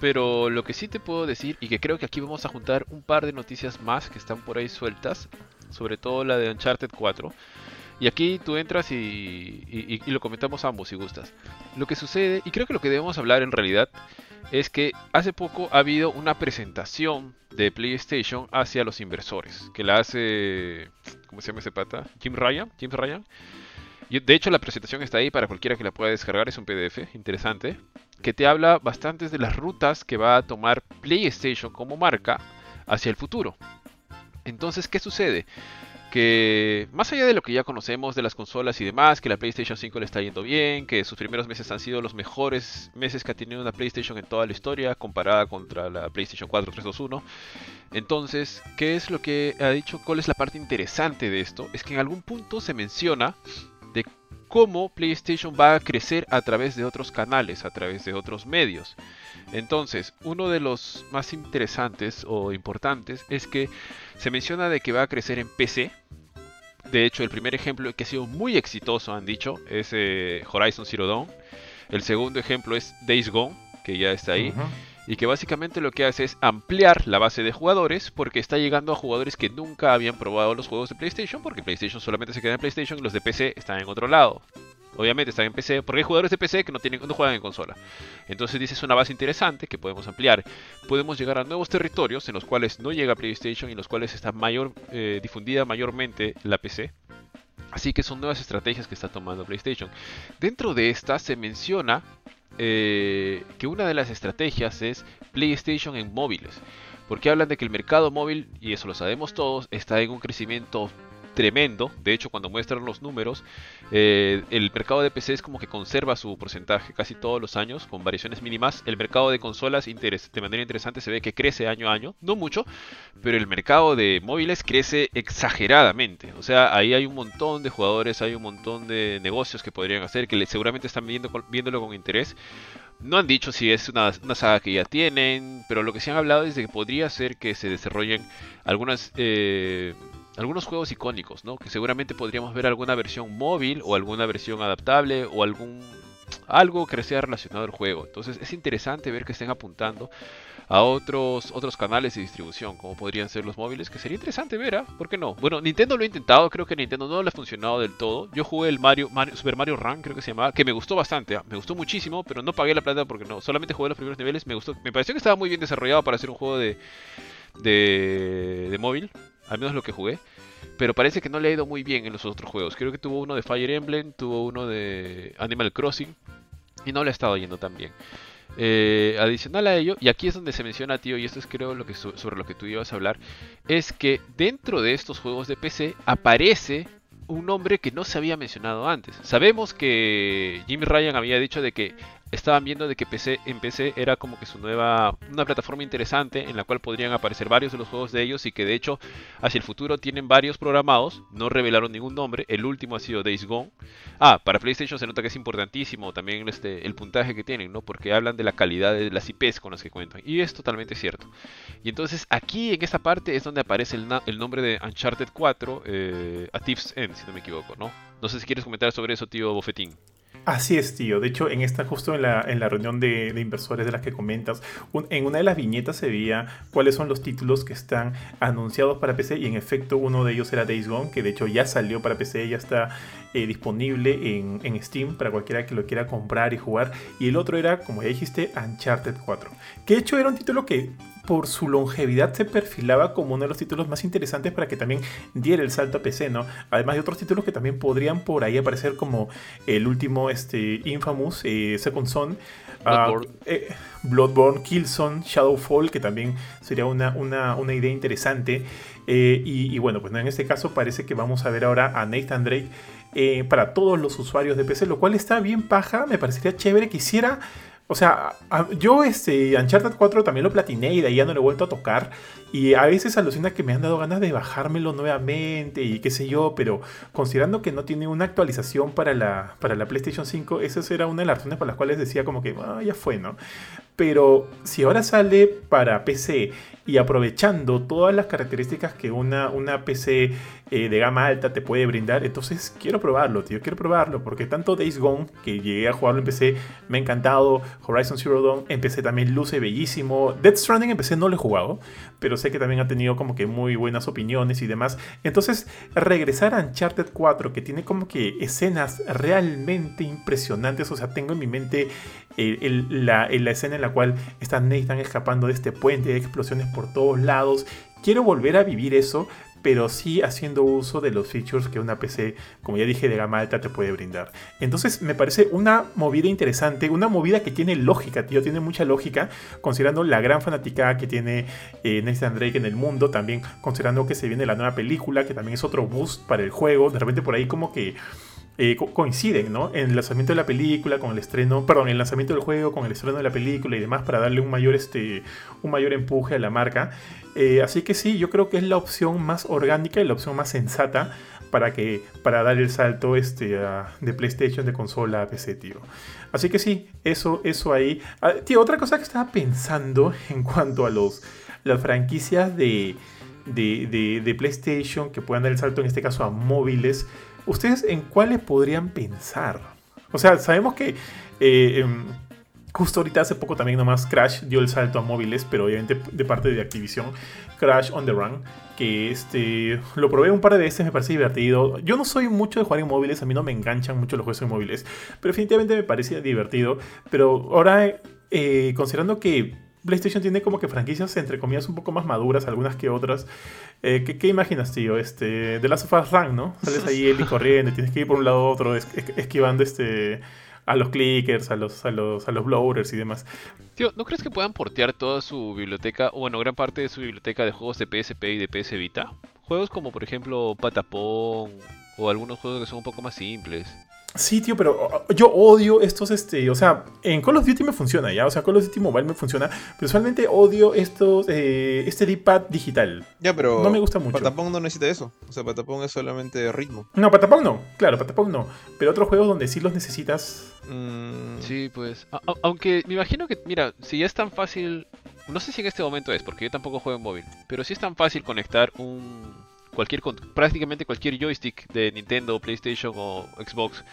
Pero lo que sí te puedo decir, y que creo que aquí vamos a juntar un par de noticias más que están por ahí sueltas, sobre todo la de Uncharted 4. Y aquí tú entras y, y- y lo comentamos ambos si gustas. Lo que sucede, y creo que lo que debemos hablar en realidad, es que hace poco ha habido una presentación de PlayStation hacia los inversores, que la hace, ¿cómo se llama ese pata? Jim Ryan, James Ryan. De hecho la presentación está ahí para cualquiera que la pueda descargar, es un PDF interesante, que te habla bastantes de las rutas que va a tomar PlayStation como marca hacia el futuro. Entonces, ¿qué sucede? Que más allá de lo que ya conocemos de las consolas y demás, que la PlayStation 5 le está yendo bien, que sus primeros meses han sido los mejores meses que ha tenido una PlayStation en toda la historia, comparada contra la PlayStation 4 321. Entonces, ¿qué es lo que ha dicho? ¿Cuál es la parte interesante de esto? Es que en algún punto se menciona cómo PlayStation va a crecer a través de otros canales, a través de otros medios. Entonces, uno de los más interesantes o importantes es que se menciona de que va a crecer en PC. De hecho, el primer ejemplo que ha sido muy exitoso, han dicho, es eh, Horizon Zero Dawn. El segundo ejemplo es Days Gone, que ya está ahí. Y que básicamente lo que hace es ampliar la base de jugadores porque está llegando a jugadores que nunca habían probado los juegos de PlayStation porque PlayStation solamente se queda en PlayStation y los de PC están en otro lado. Obviamente están en PC porque hay jugadores de PC que no, tienen, no juegan en consola. Entonces dice es una base interesante que podemos ampliar. Podemos llegar a nuevos territorios en los cuales no llega PlayStation y en los cuales está mayor, eh, difundida mayormente la PC. Así que son nuevas estrategias que está tomando PlayStation. Dentro de esta se menciona eh, que una de las estrategias es PlayStation en móviles. Porque hablan de que el mercado móvil, y eso lo sabemos todos, está en un crecimiento tremendo. De hecho, cuando muestran los números, eh, el mercado de PC es como que conserva su porcentaje casi todos los años, con variaciones mínimas. El mercado de consolas, de manera interesante, se ve que crece año a año. No mucho, pero el mercado de móviles crece exageradamente. O sea, ahí hay un montón de jugadores, hay un montón de negocios que podrían hacer, que seguramente están viendo, viéndolo con interés. No han dicho si es una, una saga que ya tienen, pero lo que sí han hablado es de que podría ser que se desarrollen algunas, eh, algunos juegos icónicos, ¿no? Que seguramente podríamos ver alguna versión móvil o alguna versión adaptable o algún algo que sea relacionado al juego. Entonces es interesante ver que estén apuntando a otros otros canales de distribución, como podrían ser los móviles, que sería interesante ver, ¿ah? ¿Por qué no? Bueno, Nintendo lo ha intentado, creo que Nintendo no le ha funcionado del todo. Yo jugué el Mario, Mario- Super Mario Run, creo que se llamaba, que me gustó bastante, ¿ah? me gustó muchísimo, pero no pagué la plata porque no, solamente jugué los primeros niveles, me gustó, me pareció que estaba muy bien desarrollado para hacer un juego de, de móvil. Al menos lo que jugué. Pero parece que no le ha ido muy bien en los otros juegos. Creo que tuvo uno de Fire Emblem, tuvo uno de Animal Crossing y no le ha estado yendo tan bien. Eh, adicional a ello, y aquí es donde se menciona, tío, y esto es creo sobre lo que tú ibas a hablar, es que dentro de estos juegos de PC aparece un nombre que no se había mencionado antes. Sabemos que Jimmy Ryan había dicho de que estaban viendo de que PC, en PC era como que su nueva, una plataforma interesante en la cual podrían aparecer varios de los juegos de ellos y que de hecho hacia el futuro tienen varios programados, no revelaron ningún nombre, el último ha sido Days Gone. Ah, para PlayStation se nota que es importantísimo también este, el puntaje que tienen, ¿no? Porque hablan de la calidad de las IPs con las que cuentan y es totalmente cierto. Y entonces aquí en esta parte es donde aparece el, nombre de Uncharted 4, eh, a Thief's End, si no me equivoco, ¿no? No sé si quieres comentar sobre eso, tío Bofetín. Así es, tío. De hecho, en esta, justo en la, en la reunión de, inversores de las que comentas, en una de las viñetas se veía cuáles son los títulos que están anunciados para PC y en efecto uno de ellos era Days Gone, que de hecho ya salió para PC, ya está eh, disponible en, en, Steam para cualquiera que lo quiera comprar y jugar. Y el otro era, como ya dijiste, Uncharted 4, que de hecho era un título que por su longevidad se perfilaba como uno de los títulos más interesantes para que también diera el salto a PC, ¿no? Además de otros títulos que también podrían por ahí aparecer como el último este, Infamous, eh, Second Son, ah, Bloodborne. Eh, Bloodborne, Killzone, Shadowfall, que también sería una, una, idea interesante. Eh, y, bueno, pues en este caso parece que vamos a ver ahora a Nathan Drake para todos los usuarios de PC, lo cual está bien paja, me parecería chévere que hiciera o sea, yo este Uncharted 4 también lo platiné y de ahí ya no lo he vuelto a tocar. Y a veces alucina que me han dado ganas de bajármelo nuevamente y qué sé yo, pero considerando que no tiene una actualización para la, para la PlayStation 5, esa era una de las razones por las cuales decía como que ah, ya fue, ¿no? Pero si ahora sale para PC y aprovechando todas las características que una, una PC eh, de gama alta te puede brindar, entonces quiero probarlo, tío, quiero probarlo, porque tanto Days Gone, que llegué a jugarlo en PC, me ha encantado, Horizon Zero Dawn en PC también luce bellísimo, Dead Stranding en PC no lo he jugado, pero sé que también ha tenido como que muy buenas opiniones y demás, entonces regresar a Uncharted 4, que tiene como que escenas realmente impresionantes, o sea, tengo en mi mente la, escena en la cual están Nathan escapando de este puente, de explosiones por todos lados. Quiero volver a vivir eso, pero sí haciendo uso de los features que una PC, como ya dije, de gama alta te puede brindar. Entonces me parece una movida interesante, una movida que tiene lógica, tío, tiene mucha lógica, considerando la gran fanaticada que tiene eh, Nathan Drake en el mundo, también considerando que se viene la nueva película, que también es otro boost para el juego, de repente por ahí como que eh, coinciden, ¿no? En el lanzamiento de la película, con el estreno, perdón, el lanzamiento del juego, con el estreno de la película y demás, para darle un mayor, este, un mayor empuje a la marca. Eh, así que sí, yo creo que es la opción más orgánica y la opción más sensata para, que, para dar el salto este, de PlayStation de consola a PC, tío. Así que sí, eso, eso ahí. Ah, tío, otra cosa que estaba pensando en cuanto a los, las franquicias de, de, de PlayStation que puedan dar el salto, en este caso a móviles. ¿Ustedes en cuáles podrían pensar? O sea, sabemos que eh, em, justo ahorita hace poco también nomás Crash dio el salto a móviles, pero obviamente de parte de Activision, Crash on the Run, que este lo probé un par de veces, me parece divertido. Yo no soy mucho de jugar en móviles, a mí no me enganchan mucho los juegos en móviles, pero definitivamente me parecía divertido. Pero ahora, eh, considerando que PlayStation tiene como que franquicias, entre comillas, un poco más maduras, algunas que otras. Eh, ¿qué, imaginas, tío? Este, de las sofás Run, ¿no? Sales ahí él y corriendo, tienes que ir por un lado a otro, esquivando este a los clickers, a los, a los, a los blowers y demás. Tío, ¿no crees que puedan portear toda su biblioteca, o bueno, gran parte de su biblioteca de juegos de PSP y de PS Vita? Juegos como por ejemplo Patapón o algunos juegos que son un poco más simples. Sí, tío, pero yo odio estos, este, o sea, en Call of Duty me funciona, ¿ya? O sea, Call of Duty Mobile me funciona, pero usualmente odio estos, eh, este D-pad digital. Ya, pero... No me gusta mucho. Patapón no necesita eso, o sea, Patapón es solamente ritmo. No, Patapón no, claro, Patapón no, pero otros juegos donde sí los necesitas... Mm. Sí, pues, aunque me imagino que, mira, si es tan fácil, no sé si en este momento es, porque yo tampoco juego en móvil, pero si es tan fácil conectar un cualquier prácticamente cualquier joystick de Nintendo, PlayStation o Xbox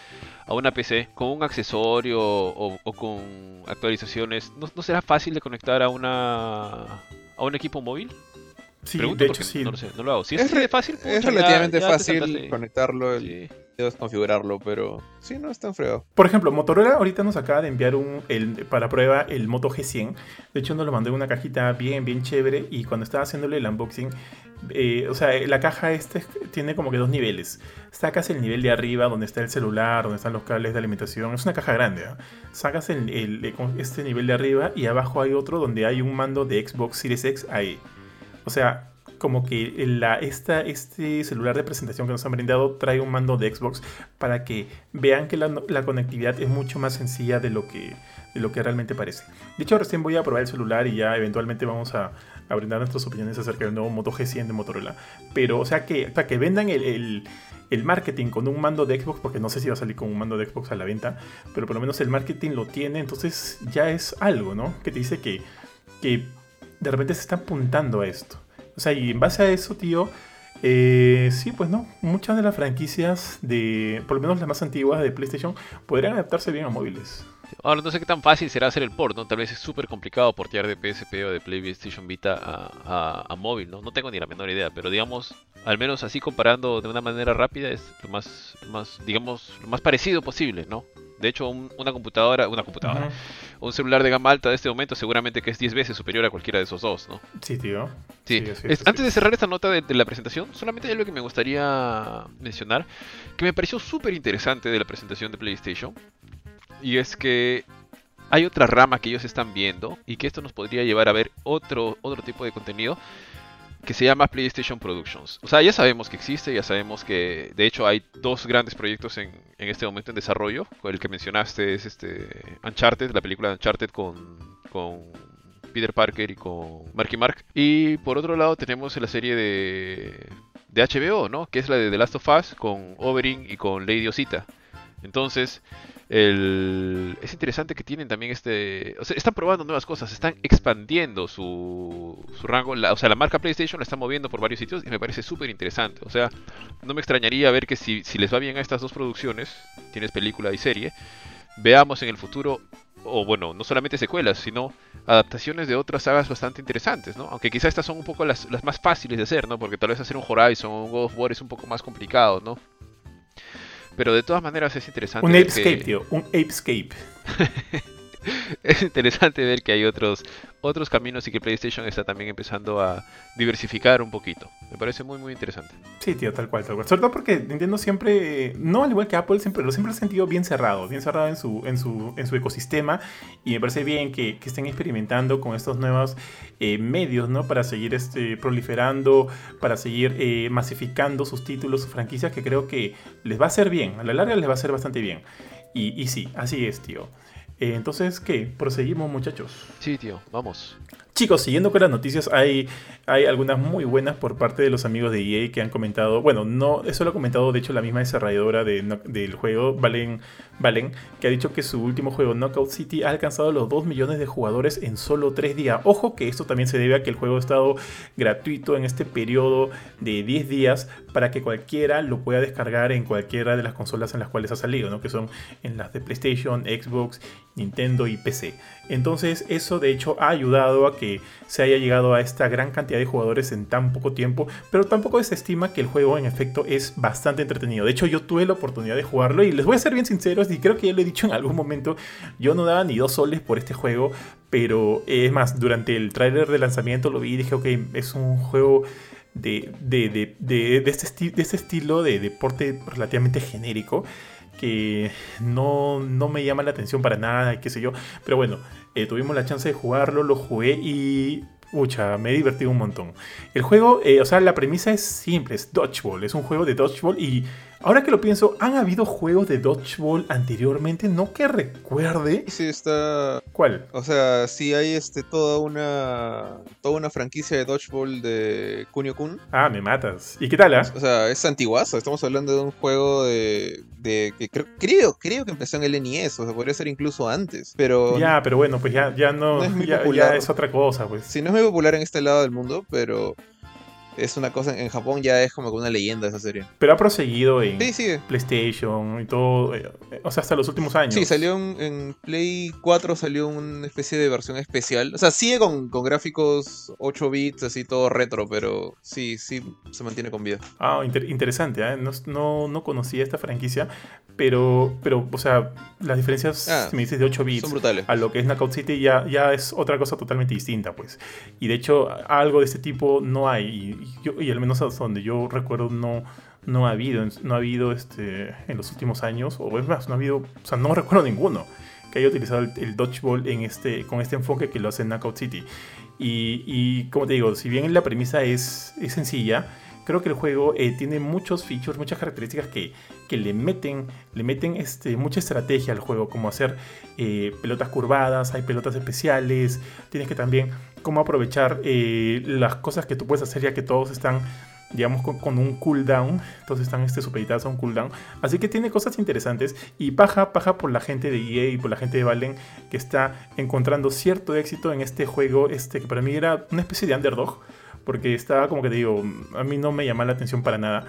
a una PC con un accesorio o, con actualizaciones, ¿no, será fácil de conectar a una a un equipo móvil? Sí, de hecho sí. No lo sé, no lo hago. Si es, fácil, es relativamente fácil conectarlo. debes configurarlo, pero sí, no es tan fregado. Por ejemplo, Motorola ahorita nos acaba de enviar un, el, para prueba el Moto G100. De hecho, nos lo mandó en una cajita bien, bien chévere. Y cuando estaba haciéndole el unboxing, eh, o sea, la caja este tiene como que dos niveles. Sacas el nivel de arriba, donde está el celular, donde están los cables de alimentación. Es una caja grande. ¿eh? Sacas el, el, este nivel de arriba y abajo hay otro donde hay un mando de Xbox Series X ahí. O sea, como que esta, este celular de presentación que nos han brindado trae un mando de Xbox para que vean que la, conectividad es mucho más sencilla de lo, que, de lo que realmente parece. De hecho, recién voy a probar el celular y ya eventualmente vamos a, brindar nuestras opiniones acerca del nuevo Moto G100 de Motorola. Pero, o sea, que para que vendan el, el marketing con un mando de Xbox, porque no sé si va a salir con un mando de Xbox a la venta, pero por lo menos el marketing lo tiene, entonces ya es algo, ¿no? Que te dice que, que de repente se está apuntando a esto. O sea, y en base a eso, tío, eh, sí, pues no, muchas de las franquicias de, por lo menos las más antiguas de PlayStation, podrían adaptarse bien a móviles. Ahora no sé qué tan fácil será hacer el port, ¿no? Tal vez es súper complicado portear de PSP o de PlayStation Vita a, móvil, ¿no? No tengo ni la menor idea, pero digamos, al menos así comparando de una manera rápida es lo más, más digamos, lo más parecido posible, ¿no? De hecho, una computadora, una computadora, un celular de gama alta de este momento seguramente que es 10 veces superior a cualquiera de esos dos, ¿no? Sí, tío. Sí. antes de cerrar esta nota de, la presentación, solamente hay algo que me gustaría mencionar, que me pareció súper interesante de la presentación de PlayStation, y es que hay otra rama que ellos están viendo y que esto nos podría llevar a ver otro, otro tipo de contenido que se llama PlayStation Productions. O sea, ya sabemos que existe, ya sabemos que de hecho hay dos grandes proyectos en, este momento en desarrollo. El que mencionaste es este Uncharted, la película de Uncharted con, con Peter Parker y con Marky Mark. Y por otro lado tenemos la serie de, de HBO, ¿no? Que es la de The Last of Us con Oberyn y con Lady Osita. Entonces, es interesante que tienen también este... O sea, están probando nuevas cosas, están expandiendo su, su rango. o sea, la marca PlayStation la están moviendo por varios sitios y me parece súper interesante. O sea, no me extrañaría ver que si, si les va bien a estas dos producciones, tienes película y serie, veamos en el futuro, o bueno, no solamente secuelas, sino adaptaciones de otras sagas bastante interesantes, ¿no? Aunque quizás estas son un poco las, las más fáciles de hacer, ¿no? Porque tal vez hacer un Horizon o un God of War es un poco más complicado, ¿no? Pero de todas maneras es interesante. Un Apescape, tío, un Apescape. es interesante ver que hay otros otros caminos y que PlayStation está también empezando a diversificar un poquito. Me parece muy muy interesante. Sí, tío, tal cual, tal cual. Sobre todo porque Nintendo siempre, no al igual que Apple, siempre lo siempre ha sentido bien cerrado, bien cerrado en su, en su, en su ecosistema. Y me parece bien que, que estén experimentando con estos nuevos eh, medios, ¿no? Para seguir este, proliferando, para seguir eh, masificando sus títulos, sus franquicias, que creo que les va a hacer bien. A la larga les va a hacer bastante bien. Y, y sí, así es, tío. Eh, entonces, ¿qué? Proseguimos, muchachos. Sí, tío, vamos. Chicos, siguiendo con las noticias, hay, hay algunas muy buenas por parte de los amigos de EA que han comentado. Bueno, no, eso lo ha comentado de hecho la misma desarrolladora de, del juego, Valen, Valen, que ha dicho que su último juego, Knockout City, ha alcanzado los 2 millones de jugadores en solo 3 días. Ojo que esto también se debe a que el juego ha estado gratuito en este periodo de 10 días para que cualquiera lo pueda descargar en cualquiera de las consolas en las cuales ha salido, ¿no? que son en las de PlayStation, Xbox, Nintendo y PC. Entonces eso de hecho ha ayudado a que se haya llegado a esta gran cantidad de jugadores en tan poco tiempo, pero tampoco se estima que el juego en efecto es bastante entretenido. De hecho yo tuve la oportunidad de jugarlo y les voy a ser bien sinceros y creo que ya lo he dicho en algún momento, yo no daba ni dos soles por este juego, pero es más, durante el tráiler de lanzamiento lo vi y dije, ok, es un juego de, de, de, este, de este estilo de deporte relativamente genérico que no, no, me llama la atención para nada, qué sé yo. Pero bueno, eh, tuvimos la chance de jugarlo, lo jugué y... Pucha, me he divertido un montón. El juego, eh, o sea, la premisa es simple, es Dodgeball, es un juego de Dodgeball y Ahora que lo pienso, ¿han habido juegos de Dodgeball anteriormente? No que recuerde. Sí, está. ¿Cuál? O sea, sí hay este toda una. toda una franquicia de Dodgeball de Kunio Kun. Ah, me matas. ¿Y qué tal, ah? O sea, es antiguazo. Estamos hablando de un juego de. de que creo, creo, que empezó en el NES. O sea, podría ser incluso antes. Pero. Ya, pero bueno, pues ya, ya no. es ya, ya es otra cosa, pues. Sí, no es muy popular en este lado del mundo, pero es una cosa, en Japón ya es como una leyenda esa serie. Pero ha proseguido en Sí. PlayStation y todo, eh, o sea, hasta los últimos años. Sí, salió en, en Play 4, salió una especie de versión especial. O sea, sigue con, con gráficos 8 bits, así todo retro, pero sí, sí se mantiene con vida. Ah, inter- interesante, ¿eh? no, no, no conocía esta franquicia, pero, pero, o sea, las diferencias, Ah, si me dices de 8 bits Son brutales. a lo que es Knockout City ya, ya es otra cosa totalmente distinta, pues. Y de hecho, algo de este tipo no hay, y y al menos hasta donde yo recuerdo no, no ha habido, no ha habido este, en los últimos años, o es más, no ha habido, o sea, no recuerdo ninguno que haya utilizado el, el dodgeball en este, con este enfoque que lo hace en Knockout City. Y, y como te digo, si bien la premisa es, es sencilla, creo que el juego eh, tiene muchos features, muchas características que, que le meten, le meten este, mucha estrategia al juego, como hacer eh, pelotas curvadas, hay pelotas especiales, tienes que también cómo aprovechar eh, las cosas que tú puedes hacer ya que todos están digamos con, un cooldown, entonces están este, supeditados a un cooldown, así que tiene cosas interesantes. Y paja, paja por la gente de EA y por la gente de Valen que está encontrando cierto éxito en este juego, este que para mí era una especie de underdog, porque estaba como que te digo, a mí no me llama la atención para nada,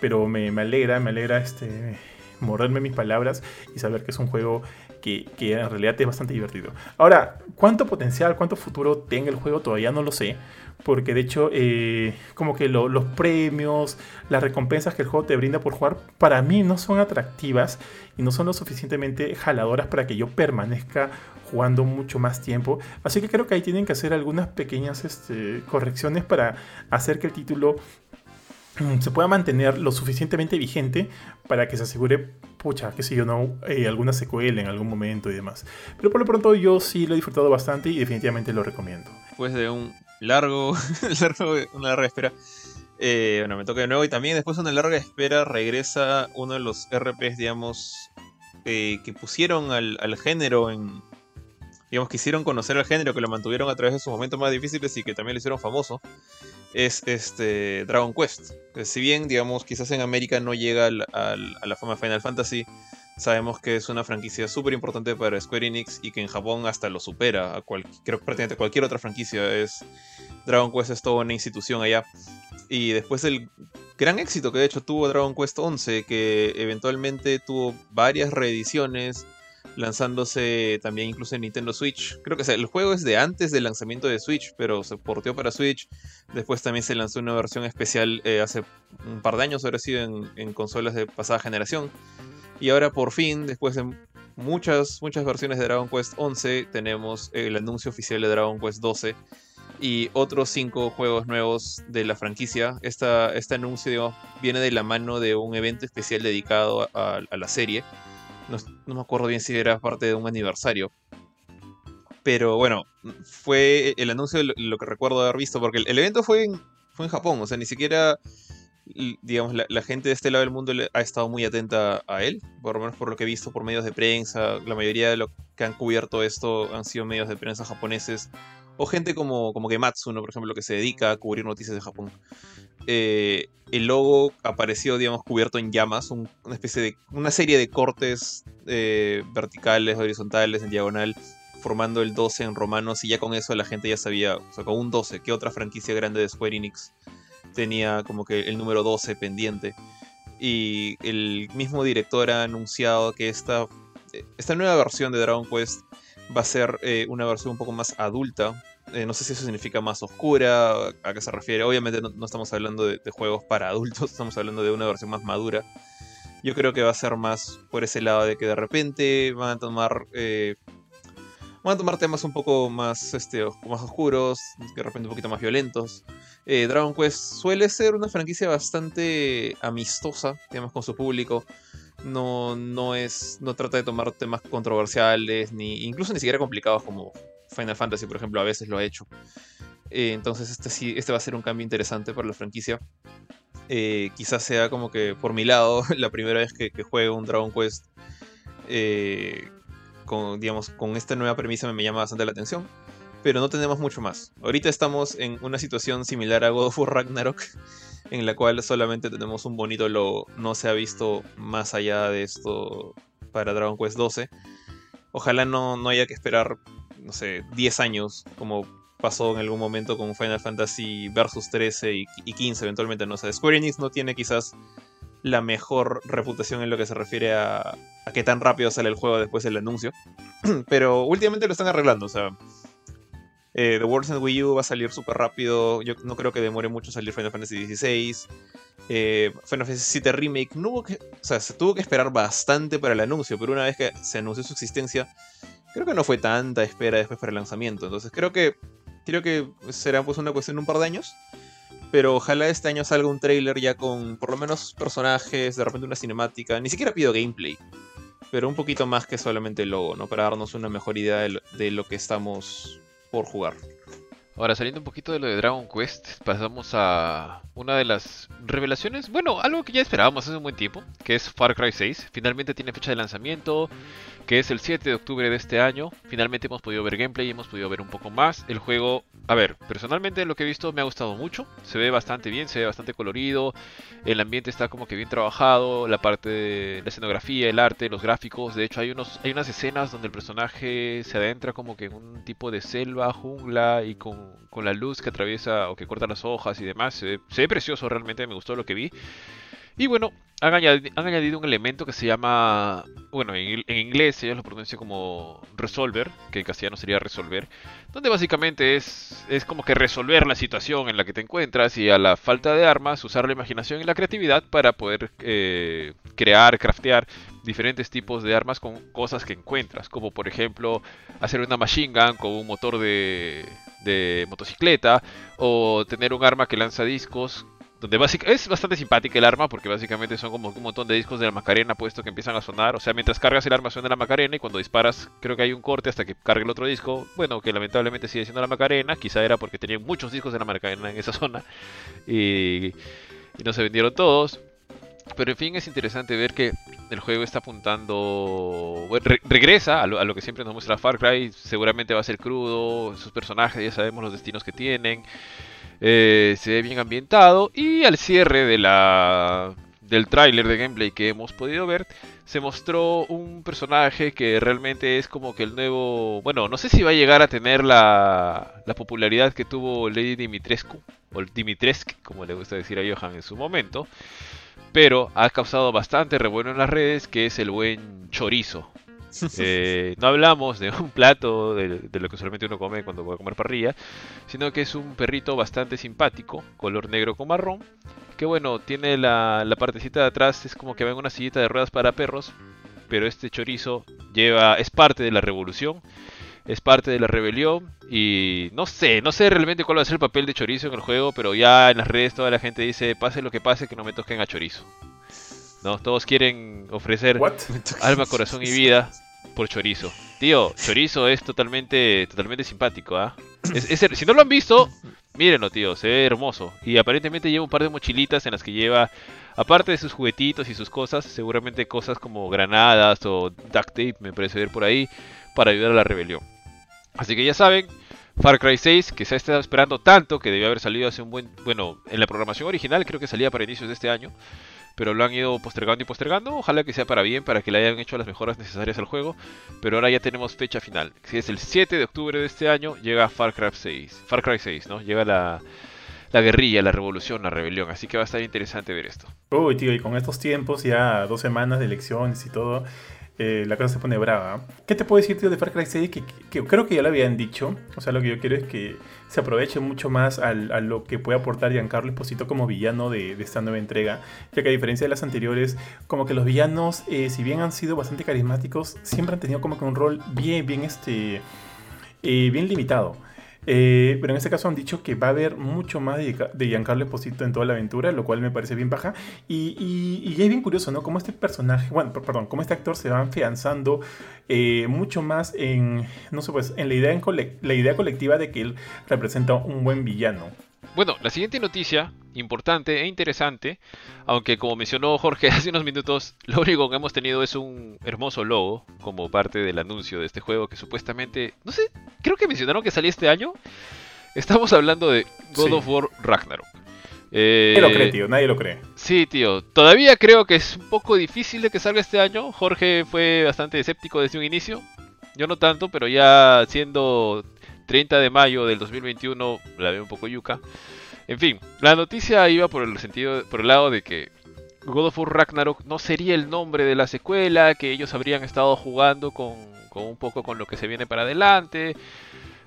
pero me, me alegra, me alegra este, morderme mis palabras y saber que es un juego que, en realidad es bastante divertido. Ahora, ¿cuánto potencial, cuánto futuro tenga el juego? Todavía no lo sé, porque de hecho, eh, como que lo- los premios, las recompensas que el juego te brinda por jugar, para mí no son atractivas y no son lo suficientemente jaladoras para que yo permanezca jugando mucho más tiempo. Así que creo que ahí tienen que hacer algunas pequeñas este, correcciones para hacer que el título mm, se pueda mantener lo suficientemente vigente para que se asegure, pucha, qué sé yo, no, eh, alguna secuela en algún momento y demás. Pero por lo pronto yo sí lo he disfrutado bastante y definitivamente lo recomiendo. Después de un largo, una larga espera. eh, bueno, me toca de nuevo y también después de una larga espera regresa uno de los RPs, digamos, eh, que pusieron al, género en... Digamos, que hicieron conocer al género, que lo mantuvieron a través de sus momentos más difíciles y que también lo hicieron famoso, es este Dragon Quest. Que si bien, digamos, quizás en América no llega a la fama de Final Fantasy, sabemos que es una franquicia súper importante para Square Enix y que en Japón hasta lo supera a cual, creo que prácticamente cualquier otra franquicia. Es, Dragon Quest es toda una institución allá. Y después del gran éxito que de hecho tuvo Dragon Quest 11, que eventualmente tuvo varias reediciones, lanzándose también incluso en Nintendo Switch. Creo que sea, el juego es de antes del lanzamiento de Switch, pero se porteó para Switch. Después también se lanzó una versión especial eh, hace un par de años, ahora sido en, en consolas de pasada generación. Y ahora por fin, después de muchas, muchas versiones de Dragon Quest 11, tenemos el anuncio oficial de Dragon Quest 12 y otros cinco juegos nuevos de la franquicia. Este anuncio viene de la mano de un evento especial dedicado a la serie. No, me acuerdo bien si era parte de un aniversario. Pero bueno, fue el anuncio lo, lo que recuerdo haber visto, porque el, evento fue en, fue en Japón, o sea, ni siquiera, digamos, la, gente de este lado del mundo ha estado muy atenta a él, por lo menos por lo que he visto por medios de prensa. La mayoría de lo que han cubierto esto han sido medios de prensa japoneses o gente como, como por ejemplo, que se dedica a cubrir noticias de Japón. Eh, el logo apareció, digamos, cubierto en llamas, un- una especie de. una serie de cortes eh, verticales, horizontales, en diagonal, formando el 12 en romanos, y ya con eso la gente ya sabía, o sea, con un 12, ¿qué otra franquicia grande de Square Enix tenía como que el número 12 pendiente? Y el mismo director ha anunciado que esta, esta nueva versión de Dragon Quest va a ser eh, una versión un poco más adulta. Eh, no sé si eso significa más oscura, a qué se refiere. Obviamente no, estamos hablando de, juegos para adultos, estamos hablando de una versión más madura. Yo creo que va a ser más por ese lado de que de repente van a tomar eh, van a tomar temas un poco más, este, más oscuros, de repente un poquito más violentos. Eh, Dragon Quest suele ser una franquicia bastante amistosa, digamos, con su público. No, no es. no trata de tomar temas controversiales, ni. incluso ni siquiera complicados como Final Fantasy, por ejemplo, a veces lo ha hecho. Eh, entonces este sí, este va a ser un cambio interesante para la franquicia. Eh, quizás sea como que por mi lado, la primera vez que, que juego un Dragon Quest. eh, con, digamos, con esta nueva premisa me, llama bastante la atención. Pero no tenemos mucho más. Ahorita estamos en una situación similar a God of War Ragnarok, en la cual solamente tenemos un bonito logo. No se ha visto más allá de esto para Dragon Quest 12. Ojalá no, no haya que esperar, no sé, 10 años como pasó en algún momento con Final Fantasy Versus 13 y, y 15 eventualmente, ¿no? O sea, Square Enix no tiene quizás la mejor reputación en lo que se refiere a, a qué tan rápido sale el juego después del anuncio. Pero últimamente lo están arreglando, o sea, eh, The World en Wii U va a salir súper rápido. Yo no creo que demore mucho salir Final Fantasy XVI. Eh, Final Fantasy VII Remake no hubo que, o sea, se tuvo que esperar bastante para el anuncio, pero una vez que se anunció su existencia, creo que no fue tanta espera después para el lanzamiento. Entonces creo que creo que será pues una cuestión de un par de años. Pero ojalá este año salga un trailer ya con por lo menos personajes, de repente una cinemática. Ni siquiera pido gameplay. Pero un poquito más que solamente el logo, ¿no? Para darnos una mejor idea de lo, de lo que estamos por jugar. Ahora, saliendo un poquito de lo de Dragon Quest, pasamos a una de las revelaciones, bueno, algo que ya esperábamos hace un buen tiempo, que es Far Cry 6. Finalmente tiene fecha de lanzamiento, que es el 7 de octubre de este año. Finalmente hemos podido ver gameplay y hemos podido ver un poco más. El juego, a ver, personalmente lo que he visto me ha gustado mucho. Se ve bastante bien, se ve bastante colorido. El ambiente está como que bien trabajado. La parte de la escenografía, el arte, los gráficos. De hecho, hay, unos, hay unas escenas donde el personaje se adentra como que en un tipo de selva, jungla y con, con la luz que atraviesa o que corta las hojas y demás. Se ve, se ve precioso realmente, me gustó lo que vi. Y bueno, han añadido, un elemento que se llama, bueno, en, en, inglés ellos lo pronuncian como resolver, que en castellano sería resolver, donde básicamente es, es como que resolver la situación en la que te encuentras y a la falta de armas usar la imaginación y la creatividad para poder eh, crear, craftear diferentes tipos de armas con cosas que encuentras, como por ejemplo hacer una machine gun con un motor de, de motocicleta o tener un arma que lanza discos donde es bastante simpática el arma porque básicamente son como un montón de discos de la Macarena puesto que empiezan a sonar. O sea, mientras cargas el arma suena la Macarena y cuando disparas creo que hay un corte hasta que cargue el otro disco. Bueno, que lamentablemente sigue siendo la Macarena. Quizá era porque tenían muchos discos de la Macarena en esa zona y, y no se vendieron todos. Pero en fin, es interesante ver que el juego está apuntando. Bueno, re regresa a lo, que siempre nos muestra Far Cry. Seguramente va a ser crudo. Sus personajes, ya sabemos los destinos que tienen. Eh, se ve bien ambientado. Y al cierre de la, del tráiler de gameplay que hemos podido ver, se mostró un personaje que realmente es como que el nuevo... Bueno, no sé si va a llegar a tener la, la popularidad que tuvo Lady Dimitrescu, o Dimitrescu, como le gusta decir a Johan en su momento, pero ha causado bastante revuelo en las redes, que es el buen chorizo. Eh, no hablamos de un plato de, de, lo que solamente uno come cuando va a comer parrilla, sino que es un perrito bastante simpático, color negro con marrón, que bueno, tiene la, la partecita de atrás, es como que va en una sillita de ruedas para perros, pero este chorizo lleva, es parte de la revolución, es parte de la rebelión y no sé, no sé realmente cuál va a ser el papel de chorizo en el juego, pero ya en las redes toda la gente dice, pase lo que pase, que no me toquen a chorizo. ¿No? Todos quieren ofrecer What? alma, corazón y vida por chorizo. Tío, chorizo es totalmente, totalmente simpático, ¿ah? Es, es, si no lo han visto, mírenlo, tío, se ve hermoso. Y aparentemente lleva un par de mochilitas en las que lleva, aparte de sus juguetitos y sus cosas, seguramente cosas como granadas o duct tape, me parece ver por ahí, para ayudar a la rebelión. Así que ya saben, Far Cry 6, que se ha estado esperando tanto, que debió haber salido hace un buen... Bueno, en la programación original creo que salía para inicios de este año pero lo han ido postergando y postergando. Ojalá que sea para bien, para que le hayan hecho las mejoras necesarias al juego. Pero ahora ya tenemos fecha final. Si es el 7 de octubre de este año, llega Far Cry 6. Far Cry 6, ¿no? Llega la, la guerrilla, la revolución, la rebelión. Así que va a estar interesante ver esto. Uy, tío, y con estos tiempos, ya dos semanas de elecciones y todo, eh, la cosa se pone brava. ¿Qué te puedo decir, tío, de Far Cry 6? Que, creo que ya lo habían dicho. O sea, lo que yo quiero es que se aproveche mucho más a lo que puede aportar Giancarlo Esposito como villano de, de, esta nueva entrega. Ya que a diferencia de las anteriores, como que los villanos, eh, si bien han sido bastante carismáticos, siempre han tenido como que un rol bien, bien, este, eh, bien limitado. Eh, pero en este caso han dicho que va a haber mucho más de, de Giancarlo Esposito en toda la aventura, lo cual me parece bien y, y es bien curioso, ¿no? Cómo este personaje, bueno, perdón, cómo este actor se va afianzando eh, mucho más en, no sé, pues, en la idea, en la idea colectiva de que él representa un buen villano. Bueno, la siguiente noticia, importante e interesante, aunque como mencionó Jorge hace unos minutos, lo único que hemos tenido es un hermoso logo como parte del anuncio de este juego que supuestamente, no sé, creo que mencionaron que salía este año. Estamos hablando de God sí. of War Ragnarok. Eh, nadie lo cree, tío, nadie lo cree. Sí, tío, todavía creo que es un poco difícil de que salga este año. Jorge fue bastante escéptico desde un inicio. Yo no tanto, pero ya siendo 30 de mayo del 2021 la veo un poco yuca. En fin, la noticia iba por el sentido, por el lado de que God of War Ragnarok no sería el nombre de la secuela, que ellos habrían estado jugando con, con un poco con lo que se viene para adelante.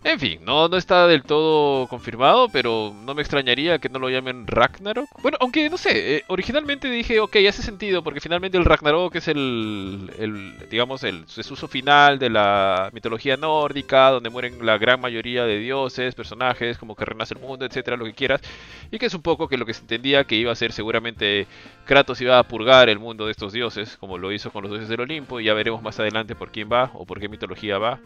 En fin, no, no está del todo confirmado, pero no me extrañaría que no lo llamen Ragnarok. Bueno, aunque no sé, eh, originalmente dije, ok, hace sentido, porque finalmente el Ragnarok es el, digamos, el uso final de la mitología nórdica, donde mueren la gran mayoría de dioses, personajes, como que renace el mundo, etcétera, lo que quieras. Y que es un poco que lo que se entendía que iba a ser seguramente Kratos iba a purgar el mundo de estos dioses, como lo hizo con los dioses del Olimpo, y ya veremos más adelante por quién va o por qué mitología va.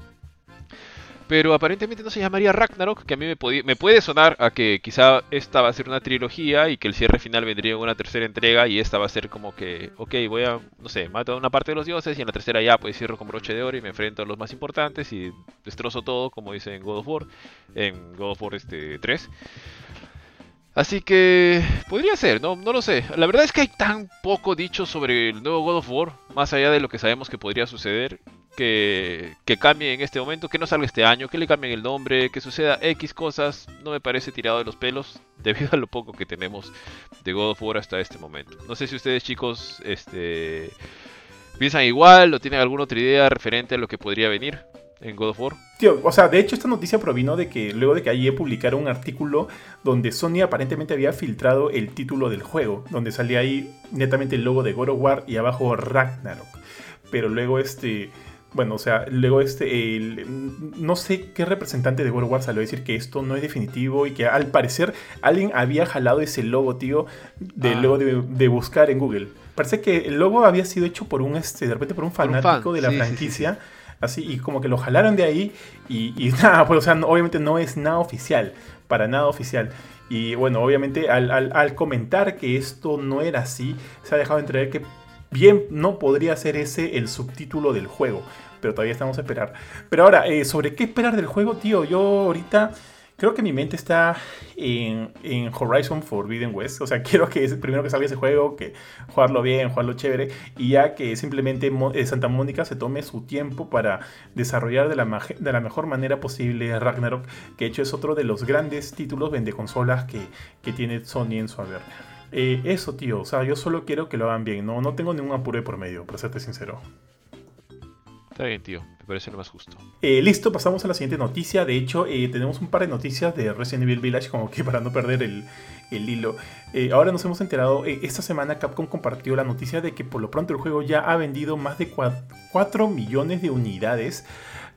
Pero aparentemente no se llamaría Ragnarok, que a mí me, puede sonar a que quizá esta va a ser una trilogía y que el cierre final vendría en una tercera entrega y esta va a ser como que, ok, voy a, no sé, mato a una parte de los dioses y en la tercera ya pues cierro con broche de oro y me enfrento a los más importantes y destrozo todo, como dice en God of War, en God of War este 3. Así que podría ser, no, no lo sé. La verdad es que hay tan poco dicho sobre el nuevo God of War, más allá de lo que sabemos que podría suceder, que, que cambie en este momento, que no salga este año, que le cambien el nombre, que suceda X cosas, no me parece tirado de los pelos debido a lo poco que tenemos de God of War hasta este momento. No sé si ustedes chicos este, piensan igual o tienen alguna otra idea referente a lo que podría venir en God of War. Tío, o sea, de hecho esta noticia provino de que luego de que ayer publicaron un artículo donde Sony aparentemente había filtrado el título del juego, donde salía ahí netamente el logo de God of War y abajo Ragnarok. Pero luego este bueno, o sea, luego este, no sé qué representante de World War salió a decir que esto no es definitivo y que al parecer alguien había jalado ese logo, tío, de ah. luego de, buscar en Google. Parece que el logo había sido hecho por un, este, de repente por un fanático de la franquicia. Así, y como que lo jalaron de ahí y, nada, pues, o sea, obviamente no es nada oficial, para nada oficial. Y bueno, obviamente al, al comentar que esto no era así, se ha dejado entrever que Bien, no podría ser ese el subtítulo del juego, pero todavía estamos a esperar. Pero ahora, eh, ¿sobre qué esperar del juego, tío? Yo ahorita creo que mi mente está en, Horizon Forbidden West. O sea, quiero que primero que salga ese juego, que jugarlo bien, jugarlo chévere, y ya que simplemente eh, Santa Mónica se tome su tiempo para desarrollar de la, de la mejor manera posible Ragnarok, que de hecho es otro de los grandes títulos vende consolas que, que tiene Sony en su haber. Eh, eso, tío, o sea, yo solo quiero que lo hagan bien, no, no tengo ningún apuro por medio, para serte sincero. Está bien, tío, parece lo más justo. Eh, listo, pasamos a la siguiente noticia. De hecho, eh, tenemos un par de noticias de Resident Evil Village, como que para no perder el, el hilo. ahora nos hemos enterado, esta semana Capcom compartió la noticia de que por lo pronto el juego ya ha vendido más de 4 millones de unidades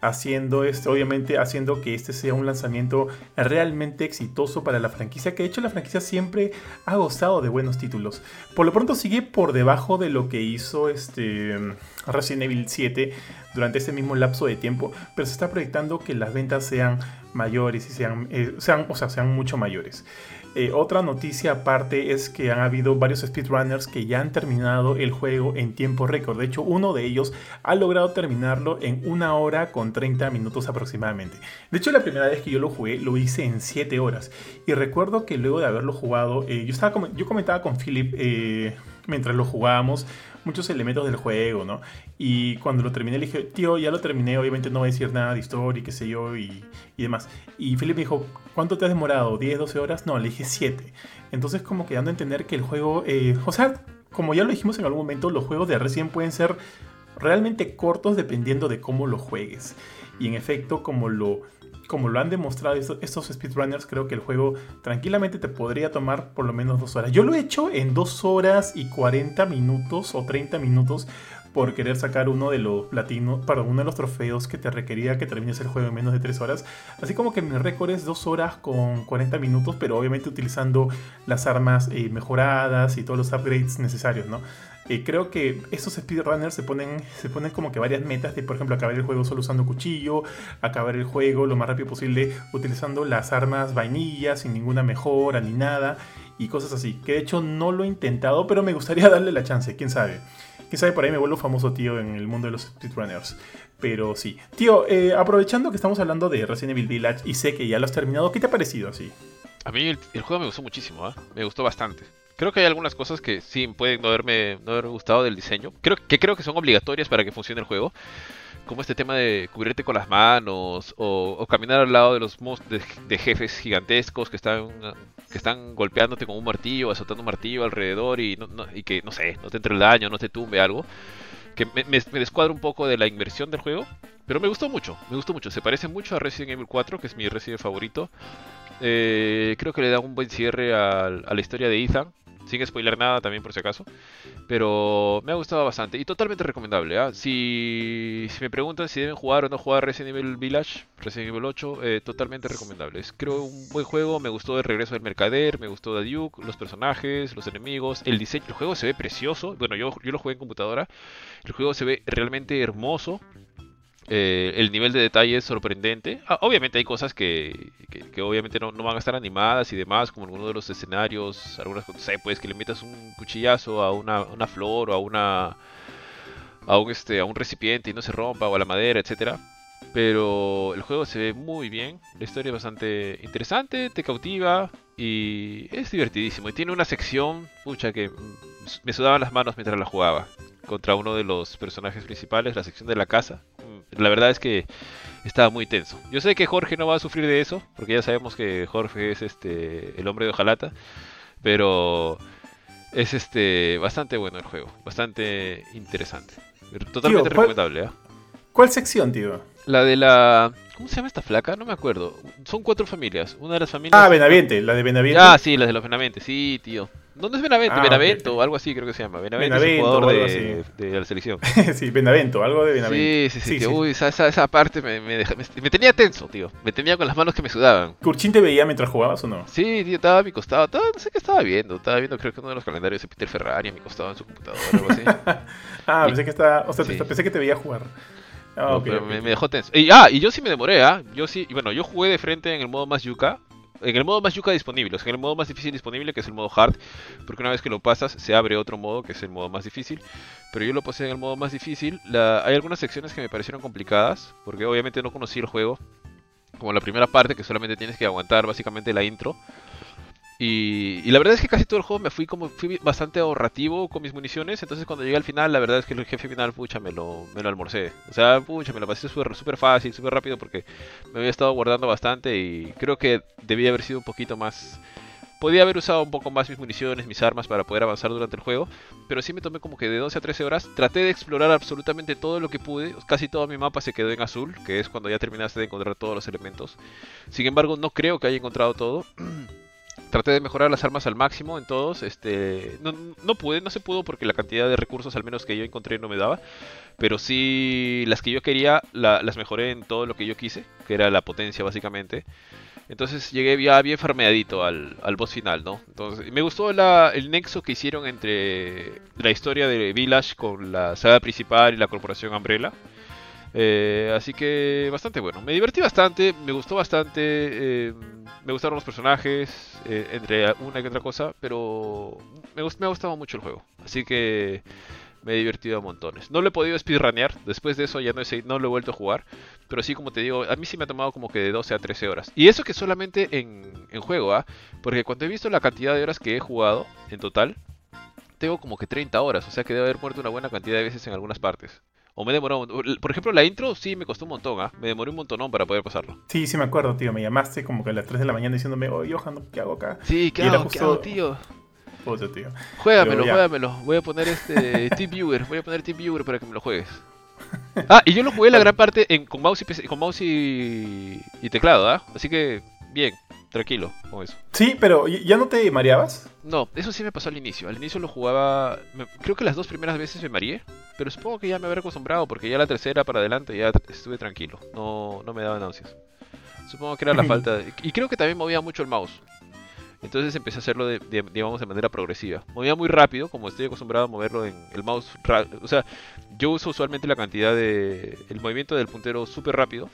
haciendo esto, obviamente haciendo que este sea un lanzamiento realmente exitoso para la franquicia, que de hecho la franquicia siempre ha gozado de buenos títulos. Por lo pronto sigue por debajo de lo que hizo este Resident Evil 7 durante ese mismo lapso de tiempo, pero se está proyectando que las ventas sean mayores y sean, eh, sean, o sea, sean mucho mayores. Eh, otra noticia aparte es que han habido varios speedrunners que ya han terminado el juego en tiempo récord. De hecho, uno de ellos ha logrado terminarlo en una hora con 30 minutos aproximadamente. De hecho, la primera vez que yo lo jugué lo hice en 7 horas. Y recuerdo que luego de haberlo jugado, eh, yo, estaba yo comentaba con Philip eh, mientras lo jugábamos muchos elementos del juego, ¿no? Y cuando lo terminé le dije, tío, ya lo terminé, obviamente no voy a decir nada de historia y qué sé yo y, y demás. Y Philip me dijo, ¿cuánto te has demorado? ¿10, 12 horas? No, le dije 7. Entonces como que dando a entender que el juego, eh, o sea, como ya lo dijimos en algún momento, los juegos de recién pueden ser realmente cortos dependiendo de cómo lo juegues. Y en efecto, como lo como lo han demostrado estos, speedrunners, creo que el juego tranquilamente te podría tomar por lo menos dos horas. Yo lo he hecho en dos horas y 40 minutos o 30 minutos por querer sacar uno de los platinos, para uno de los trofeos que te requería que termines el juego en menos de 3 horas. Así como que mi récord es 2 horas con 40 minutos, pero obviamente utilizando las armas eh, mejoradas y todos los upgrades necesarios, ¿no? Eh, creo que estos speedrunners se ponen, se ponen como que varias metas de, por ejemplo, acabar el juego solo usando cuchillo, acabar el juego lo más rápido posible utilizando las armas vainilla, sin ninguna mejora ni nada, y cosas así. Que de hecho no lo he intentado, pero me gustaría darle la chance, quién sabe. Sabe, por ahí me vuelvo famoso, tío, en el mundo de los speedrunners. Pero sí. Tío, eh, aprovechando que estamos hablando de Resident Evil Village y sé que ya lo has terminado, ¿qué te ha parecido así? A mí el, juego me gustó muchísimo, ¿eh? Me gustó bastante. Creo que hay algunas cosas que sí pueden no haberme, no haberme gustado del diseño. Creo que creo que son obligatorias para que funcione el juego. Como este tema de cubrirte con las manos o, caminar al lado de los de, de, jefes gigantescos que están que están golpeándote con un martillo, azotando un martillo alrededor y, y que, no sé, no te entre el daño, no te tumbe algo. Que me, me, descuadra un poco de la inversión del juego. Pero me gustó mucho, me gustó mucho. Se parece mucho a Resident Evil 4, que es mi Resident favorito. Eh, creo que le da un buen cierre a la historia de Ethan sin spoiler nada también por si acaso. Pero me ha gustado bastante y totalmente recomendable. ¿ah? Si, me preguntan si deben jugar o no jugar Resident Evil Village, Resident Evil 8, eh, totalmente recomendable. Es creo un buen juego, me gustó el regreso del mercader, me gustó de Duke, los personajes, los enemigos, el diseño, el juego se ve precioso. Bueno, yo, yo lo jugué en computadora, el juego se ve realmente hermoso. Eh, el nivel de detalle es sorprendente. Ah, obviamente hay cosas que, que, obviamente no, no, van a estar animadas y demás, como alguno de los escenarios, algunas cosas, pues que le metas un cuchillazo a una, una flor o a una a un este a un recipiente y no se rompa o a la madera, etcétera. Pero el juego se ve muy bien, la historia es bastante interesante, te cautiva y es divertidísimo. Y tiene una sección, pucha, que me sudaban las manos mientras la jugaba contra uno de los personajes principales, la sección de la casa. La verdad es que estaba muy tenso. Yo sé que Jorge no va a sufrir de eso, porque ya sabemos que Jorge es este el hombre de hojalata, pero es este bastante bueno el juego, bastante interesante. Totalmente recomendable, ¿eh? ¿Cuál sección, tío? La de la. ¿Cómo se llama esta flaca? No me acuerdo. Son cuatro familias. Una de las familias. Ah, Benaviente, la de Benaviente. Ah, sí, la de los Benaviente, sí, tío. No es Benavento, ah, Benavento, o algo así creo que se llama. Benavento, es un jugador de, de, la selección. sí, Benavento, algo de Benavento. Sí, sí, sí. Uy, esa, esa, parte me, me, me, tenía tenso, tío. Me tenía con las manos que me sudaban. ¿Curchín te veía mientras jugabas o no? Sí, tío, estaba a mi costado. no sé qué estaba viendo. Estaba viendo, creo que uno de los calendarios de Peter Ferrari a mi costado en su computadora o algo así. ah, pensé que estaba. O sea, pensé que te veía jugar. Ah, pero me, dejó tenso. Y, ah, y yo sí me demoré, ¿ah? Yo sí, bueno, yo jugué de frente en el modo más yuca en el modo más yuca disponible, o sea, en el modo más difícil disponible, que es el modo hard, porque una vez que lo pasas se abre otro modo, que es el modo más difícil, pero yo lo pasé en el modo más difícil. hay algunas secciones que me parecieron complicadas, porque obviamente no conocí el juego, como la primera parte, que solamente tienes que aguantar básicamente la intro. Y, la verdad es que casi todo el juego me fui como fui bastante ahorrativo con mis municiones. Entonces cuando llegué al final, la verdad es que el jefe final, pucha, me lo, me lo almorcé. O sea, pucha, me lo pasé súper fácil, súper rápido porque me había estado guardando bastante y creo que debía haber sido un poquito más... Podía haber usado un poco más mis municiones, mis armas para poder avanzar durante el juego, pero sí me tomé como que de 12 a 13 horas. Traté de explorar absolutamente todo lo que pude. Casi todo mi mapa se quedó en azul, que es cuando ya terminaste de encontrar todos los elementos. Sin embargo, no creo que haya encontrado todo. traté de mejorar las armas al máximo en todos. Este, no, no, pude, no se pudo porque la cantidad de recursos al menos que yo encontré no me daba. Pero sí, las que yo quería las mejoré en todo lo que yo quise, que era la potencia básicamente. Entonces llegué ya bien farmeadito al, al boss final, ¿no? Entonces, me gustó la, el nexo que hicieron entre la historia de Village con la saga principal y la corporación Umbrella. Eh, así que bastante bueno. Me divertí bastante, me gustó bastante. Eh, me gustaron los personajes, eh, entre una y otra cosa, pero me, me, ha gustado mucho el juego. Así que me he divertido a montones. No lo he podido speedrunear, después de eso ya no, he, no lo he vuelto a jugar. Pero sí, como te digo, a mí sí me ha tomado como que de 12 a 13 horas. Y eso que solamente en, en juego, ¿ah? Porque cuando he visto la cantidad de horas que he jugado en total, tengo como que 30 horas. O sea que debe haber muerto una buena cantidad de veces en algunas partes. O me demoró. Por ejemplo, la intro sí me costó un montón, ¿ah? Me demoré un montonón para poder pasarlo. Sí, sí me acuerdo, tío. Me llamaste como que a las 3 de la mañana diciéndome, oye, Johan, ¿qué hago acá? Sí, ¿qué, hago, ¿qué hago, tío? Puta, tío. Juégamelo, juégamelo. Voy a poner este Team Viewer. Voy a poner Team Viewer para que me lo juegues. Ah, y yo lo jugué la gran parte en, con mouse y, con mouse y, y teclado, ¿ah? Así que, bien tranquilo con eso. Sí, pero ¿ya no te mareabas? No, eso sí me pasó al inicio. Al inicio lo jugaba. creo que las dos primeras veces me mareé. Pero supongo que ya me habré acostumbrado porque ya la tercera para adelante ya estuve tranquilo. No, no me daba náuseas. Supongo que era la falta. De... Y creo que también movía mucho el mouse. Entonces empecé a hacerlo de, digamos de manera progresiva. Movía muy rápido, como estoy acostumbrado a moverlo en el mouse. O sea, yo uso usualmente la cantidad de. el movimiento del puntero súper rápido.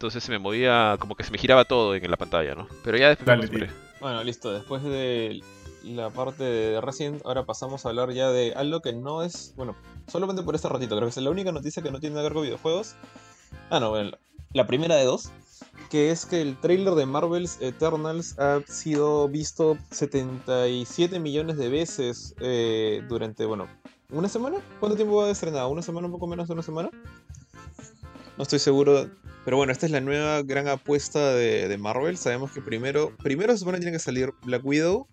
Entonces se me movía, como que se me giraba todo en la pantalla, ¿no? Pero ya después me Bueno, listo. Después de la parte de Resident, ahora pasamos a hablar ya de algo que no es. Bueno, solamente por este ratito, creo que es la única noticia que no tiene nada que ver con videojuegos. Ah, no, bueno, la primera de dos. Que es que el trailer de Marvel's Eternals ha sido visto 77 millones de veces eh, durante, bueno, ¿una semana? ¿Cuánto tiempo va a estrenar? ¿Una semana, un poco menos de una semana? No estoy seguro. Pero bueno, esta es la nueva gran apuesta de, Marvel. Sabemos que primero, primero se supone que tiene que salir Black Widow.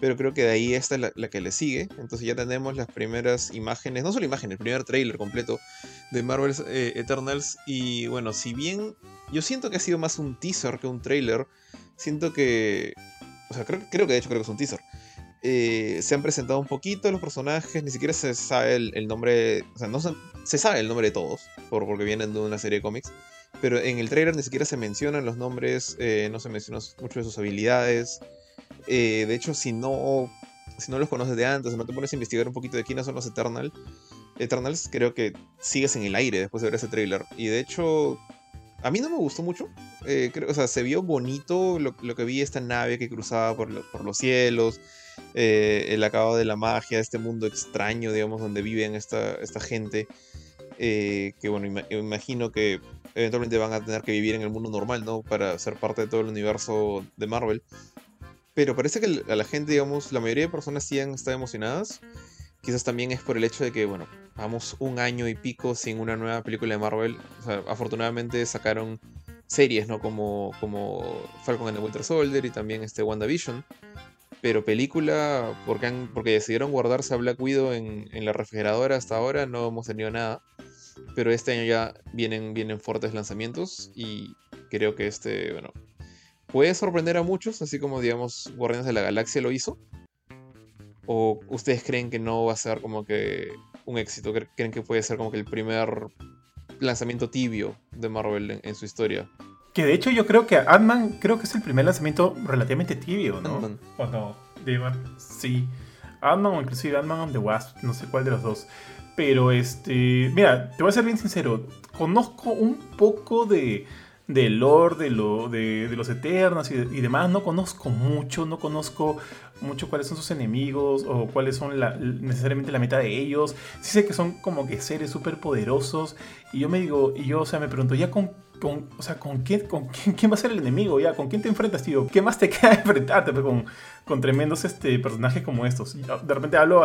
Pero creo que de ahí esta es la, que le sigue. Entonces ya tenemos las primeras imágenes, no solo imágenes, el primer trailer completo de Marvel eh, Eternals. Y bueno, si bien yo siento que ha sido más un teaser que un trailer, siento que... O sea, creo, creo que de hecho creo que es un teaser. Eh, se han presentado un poquito los personajes, ni siquiera se sabe el, nombre, o sea, no se, sabe el nombre de todos, por, porque vienen de una serie de cómics, pero en el trailer ni siquiera se mencionan los nombres, eh, no se mencionan mucho de sus habilidades. Eh, de hecho, si no, si no los conoces de antes, o no te pones a investigar un poquito de quiénes son los Eternal, Eternals, creo que sigues en el aire después de ver ese trailer. Y de hecho, a mí no me gustó mucho. creo, o sea, se vio bonito lo, que vi esta nave que cruzaba por, por los cielos. Eh, el acabado de la magia, este mundo extraño, digamos, donde viven esta, esta gente. Eh, que bueno, imagino que eventualmente van a tener que vivir en el mundo normal, ¿no? Para ser parte de todo el universo de Marvel. Pero parece que a la gente, digamos, la mayoría de personas sí han estado emocionadas. Quizás también es por el hecho de que, bueno, vamos un año y pico sin una nueva película de Marvel. O sea, afortunadamente sacaron series, ¿no? Como, como Falcon and the Winter Soldier y también este WandaVision. Pero película, porque, han, porque decidieron guardarse a Black Widow en, la refrigeradora hasta ahora, no hemos tenido nada. Pero este año ya vienen, vienen fuertes lanzamientos y creo que este, bueno, puede sorprender a muchos, así como, digamos, Guardianes de la Galaxia lo hizo. ¿O ustedes creen que no va a ser como que un éxito? ¿Creen que puede ser como que el primer lanzamiento tibio de Marvel en su historia? Que de hecho yo creo que Ant-Man creo que es el primer lanzamiento relativamente tibio, ¿no? Ant-Man. ¿O no? Sí. Ant-Man o inclusive Ant-Man and the Wasp, no sé cuál de los dos. Pero este, mira, te voy a ser bien sincero, conozco un poco de, de lore de, lo, de, los Eternos y, demás, no conozco mucho, no conozco mucho cuáles son sus enemigos o cuáles son necesariamente la meta de ellos. Sí sé que son como que seres súper poderosos y yo me digo, y yo, o sea, me pregunto, ¿ya con con, o sea, ¿con, quién, con quién, va a ser el enemigo ya? ¿Con quién te enfrentas, tío? ¿Qué más te queda enfrentarte pues, con, con tremendos este, personajes como estos? De repente hablo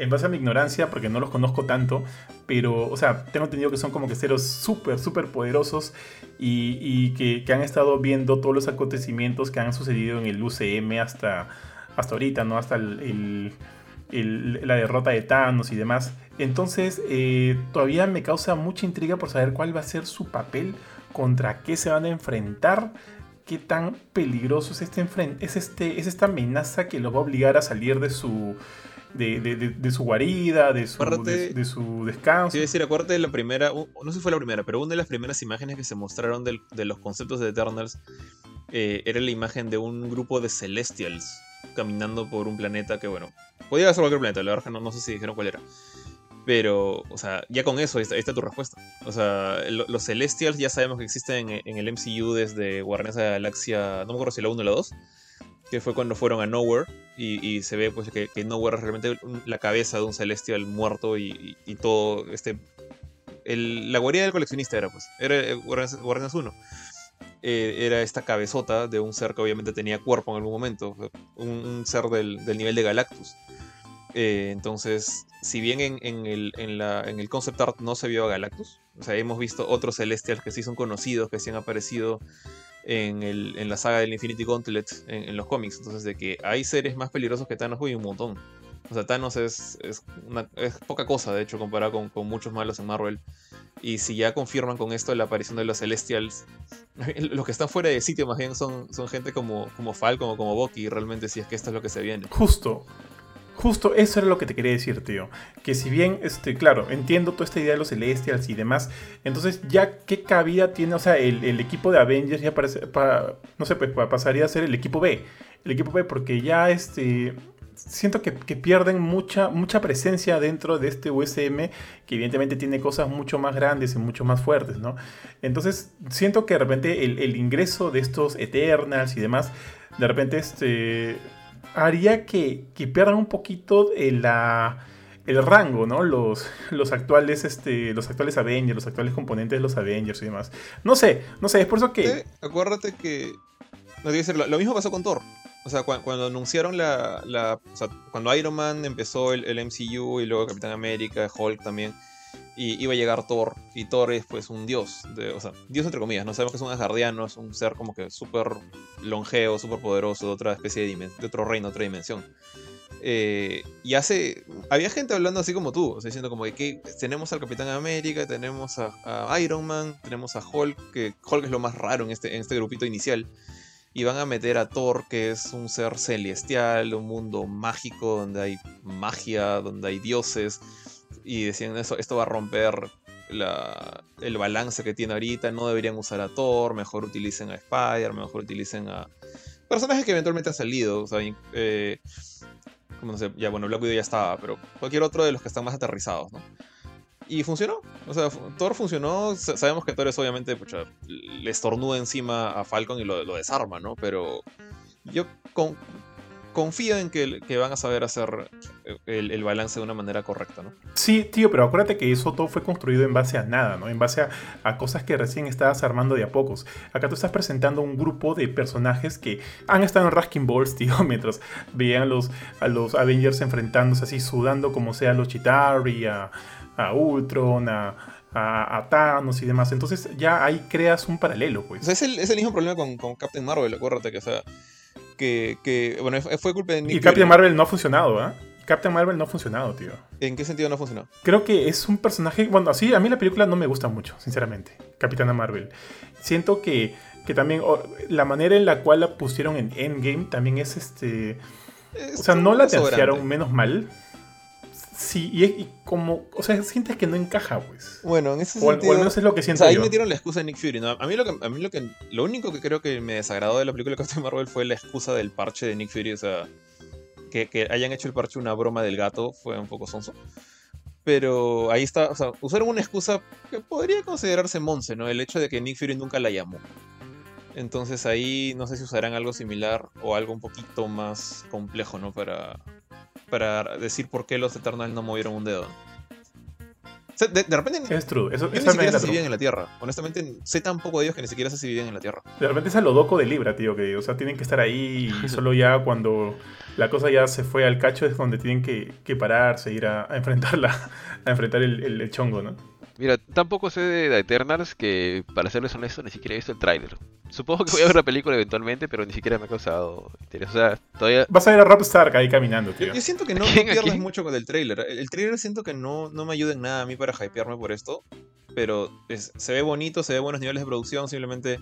en base a mi ignorancia porque no los conozco tanto, pero, o sea, tengo entendido que son como que seres súper, súper poderosos y, que, han estado viendo todos los acontecimientos que han sucedido en el UCM hasta, hasta ahorita, ¿no? Hasta la derrota de Thanos y demás. Entonces, eh, todavía me causa mucha intriga por saber cuál va a ser su papel, contra qué se van a enfrentar, qué tan peligroso es, este es, este, es esta amenaza que los va a obligar a salir de su, de, su guarida, de su, de, su descanso. Sí, decir, acuérdate de la primera, no sé si fue la primera, pero una de las primeras imágenes que se mostraron de, los conceptos de Eternals eh, era la imagen de un grupo de Celestials caminando por un planeta que, bueno, podía ser cualquier planeta, la verdad no, no sé si dijeron cuál era. Pero, o sea, ya con eso, ahí está, tu respuesta. O sea, los Celestials ya sabemos que existen en, el MCU desde Guardianes de la Galaxia, no me acuerdo si la 1 o la 2, que fue cuando fueron a Nowhere, y, se ve pues que, que, Nowhere realmente la cabeza de un Celestial muerto y, todo este... la guarida del coleccionista era, pues, era Guardianes 1. Eh, era esta cabezota de un ser que obviamente tenía cuerpo en algún momento, un, ser del, nivel de Galactus. Eh, entonces, si bien en, el, en, concept art no se vio a Galactus, o sea, hemos visto otros Celestials que sí son conocidos, que sí han aparecido en, la saga del Infinity Gauntlet en, los cómics. Entonces, de que hay seres más peligrosos que Thanos, hay un montón. O sea, Thanos es, es, poca cosa, de hecho, comparado con, con, muchos malos en Marvel. Y si ya confirman con esto la aparición de los Celestials, los que están fuera de sitio más bien son, son gente como, como Falcon o como Bucky, realmente si es que esto es lo que se viene. Justo. Justo eso era lo que te quería decir, tío. Que si bien, este, claro, entiendo toda esta idea de los Celestials y demás, entonces ya qué cabida tiene, o sea, el, equipo de Avengers ya parece, para, no sé, pues pasaría a ser el equipo B. El equipo B porque ya, este, siento que, pierden mucha, mucha presencia dentro de este USM, que evidentemente tiene cosas mucho más grandes y mucho más fuertes, ¿no? Entonces, siento que de repente el, ingreso de estos Eternals y demás, de repente este, haría que, pierdan un poquito el, la, el rango, ¿no? Los, los, actuales, este, los actuales Avengers, los actuales componentes de los Avengers y demás. No sé, no sé, es por eso que... acuérdate que... No, lo, lo mismo pasó con Thor. O sea, cuando anunciaron la. o sea, cuando Iron Man empezó el, MCU y luego Capitán América, Hulk también. Y iba a llegar Thor, y Thor es pues un dios, de, o sea, dios entre comillas, no sabemos que es un asgardiano, es un ser como que súper longeo, súper poderoso, de otra especie de, de otro reino, otra dimensión. Eh, y hace. Había gente hablando así como tú, o sea, diciendo como que, tenemos al Capitán América, tenemos a, Iron Man, tenemos a Hulk, que Hulk es lo más raro en este, en este grupito inicial. Y van a meter a Thor, que es un ser celestial, un mundo mágico donde hay magia, donde hay dioses. Y decían eso, esto va a romper el balance que tiene ahorita. No deberían usar a Thor, mejor utilicen a Spider, mejor utilicen a personajes que eventualmente han salido. O sea, eh, como no sé, ya bueno, Black Widow ya estaba, pero cualquier otro de los que están más aterrizados, ¿no? Y funcionó. O sea, Thor funcionó. Sabemos que Thor es obviamente, pucha, le estornuda encima a Falcon y lo, lo desarma, ¿no? Pero yo con, confío en que, van a saber hacer eh, el, balance de una manera correcta, ¿no? Sí, tío, pero acuérdate que eso todo fue construido en base a nada, ¿no? En base a, cosas que recién estabas armando de a pocos. Acá tú estás presentando un grupo de personajes que han estado en Rasking Balls, tío, mientras veían a los, a los Avengers enfrentándose así, sudando como sea a los Chitari, a, a Ultron, a, a, Thanos y demás. Entonces ya ahí creas un paralelo, pues. es, el, es el mismo problema con, con Captain Marvel, acuérdate que, o sea, que, bueno, fue culpa de Nick Y Captain Marvel no ha funcionado, ¿eh? Captain Marvel no ha funcionado, tío. ¿En qué sentido no ha funcionado? Creo que es un personaje. Bueno, sí, a mí la película no me gusta mucho, sinceramente. Capitana Marvel. Siento que, que también la manera en la cual la pusieron en Endgame también es este. o sea, no la terciaron menos mal. Sí, y, como, o sea, sientes que no encaja, pues. Bueno, en ese o, sentido. O al menos es lo que siento. O sea, ahí metieron la excusa de Nick Fury, ¿no? A mí lo que, a mí lo que, lo único que creo que me desagradó de la película de Captain Marvel fue la excusa del parche de Nick Fury, o sea, que, que hayan hecho el parche una broma del gato fue un poco sonso. Pero ahí está, o sea, usaron una excusa que podría considerarse monce, ¿no? El hecho de que Nick Fury nunca la llamó. Entonces ahí no sé si usarán algo similar o algo un poquito más complejo, ¿no? Para, para decir por qué los Eternals no movieron un dedo. de, repente. Es true. Eso, ni siquiera sé si viven en la Tierra. Honestamente, sé tan poco de ellos que ni siquiera sé si viven en la Tierra. De repente es a lo doco de Libra, tío. Que, o sea, tienen que estar ahí y solo ya cuando la cosa ya se fue al cacho es donde tienen que, que pararse, ir a, enfrentarla, a enfrentar el, el chongo, ¿no? Mira, tampoco sé de Eternals que, para serles honesto, ni siquiera he visto el tráiler. Supongo que voy a ver la película eventualmente, pero ni siquiera me ha causado interés. O sea, todavía... Vas a ver a Rob Stark ahí caminando, tío. Yo, siento que no, pierdes mucho con el tráiler. El tráiler siento que no, no me ayuda en nada a mí para hypearme por esto. Pero se ve bonito, se ve buenos niveles de producción, simplemente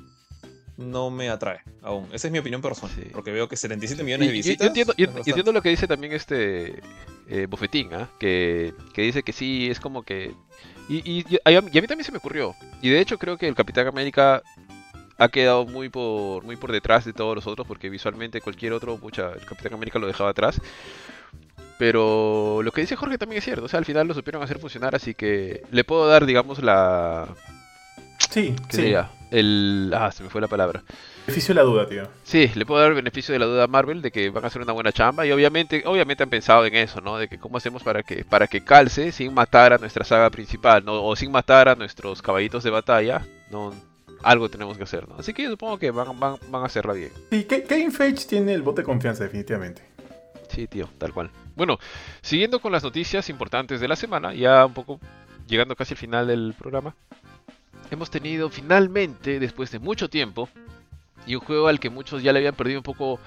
no me atrae aún. Esa es mi opinión personal. Porque veo que 77 millones de visitas. Yo, entiendo, entiendo, lo que dice también este eh, Bofetín, ¿ah? que, que dice que sí, es como que y, a mí también se me ocurrió. Y de hecho creo que el Capitán América ha quedado muy por, muy por detrás de todos los otros porque visualmente cualquier otro, pucha, el Capitán América lo dejaba atrás. Pero lo que dice Jorge también es cierto, o sea, al final lo supieron hacer funcionar, así que le puedo dar, digamos, la... Sí, sí. El... Ah, se me fue la palabra. Beneficio de la duda, tío. Sí, le puedo dar el beneficio de la duda a Marvel de que van a hacer una buena chamba y obviamente, obviamente han pensado en eso, ¿no? De que cómo hacemos para que, para que calce sin matar a nuestra saga principal, ¿no? O sin matar a nuestros caballitos de batalla, ¿no? Algo tenemos que hacer, ¿no? Así que yo supongo que van, van, van a hacerla bien. Sí, Kevin Feige tiene el bote de confianza, definitivamente. Sí, tío, tal cual. Bueno, siguiendo con las noticias importantes de la semana, ya un poco llegando casi al final del programa, hemos tenido finalmente, después de mucho tiempo, y un juego al que muchos ya le habían perdido un poco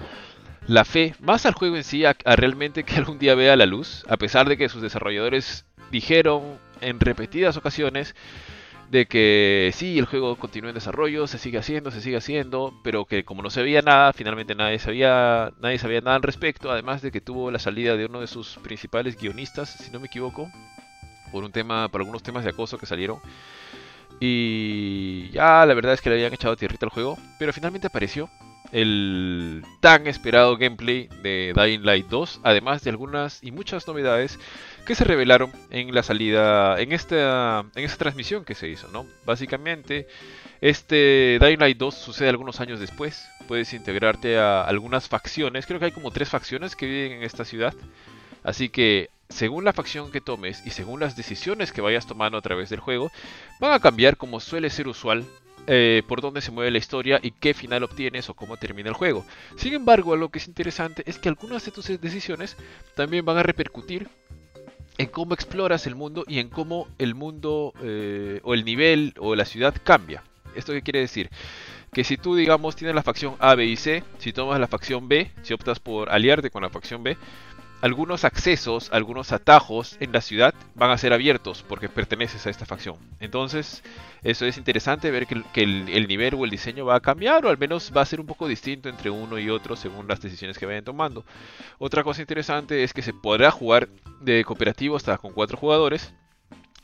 la fe, más al juego en sí, a, realmente que algún día vea la luz, a pesar de que sus desarrolladores dijeron en repetidas ocasiones de que sí, el juego continúa en desarrollo, se sigue haciendo, se sigue haciendo, pero que como no se veía nada, finalmente nadie sabía, nadie sabía nada al respecto, además de que tuvo la salida de uno de sus principales guionistas, si no me equivoco, por un tema, por algunos temas de acoso que salieron. Y ya la verdad es que le habían echado tierrita al juego, pero finalmente apareció el tan esperado gameplay de Dying Light 2, además de algunas y muchas novedades que se revelaron en la salida, en esta, en esta transmisión que se hizo, ¿no? Básicamente, este Dying Light 2 sucede algunos años después, puedes integrarte a algunas facciones, creo que hay como tres facciones que viven en esta ciudad, así que según la facción que tomes y según las decisiones que vayas tomando a través del juego, van a cambiar como suele ser usual eh, por dónde se mueve la historia y qué final obtienes o cómo termina el juego. Sin embargo, lo que es interesante es que algunas de tus decisiones también van a repercutir en cómo exploras el mundo y en cómo el mundo eh, o el nivel o la ciudad cambia. ¿Esto qué quiere decir? Que si tú, digamos, tienes la facción A, B y C, si tomas la facción B, si optas por aliarte con la facción B, algunos accesos, algunos atajos en la ciudad van a ser abiertos porque perteneces a esta facción. Entonces, eso es interesante ver que, el, nivel o el diseño va a cambiar o al menos va a ser un poco distinto entre uno y otro según las decisiones que vayan tomando. Otra cosa interesante es que se podrá jugar de cooperativo hasta con cuatro jugadores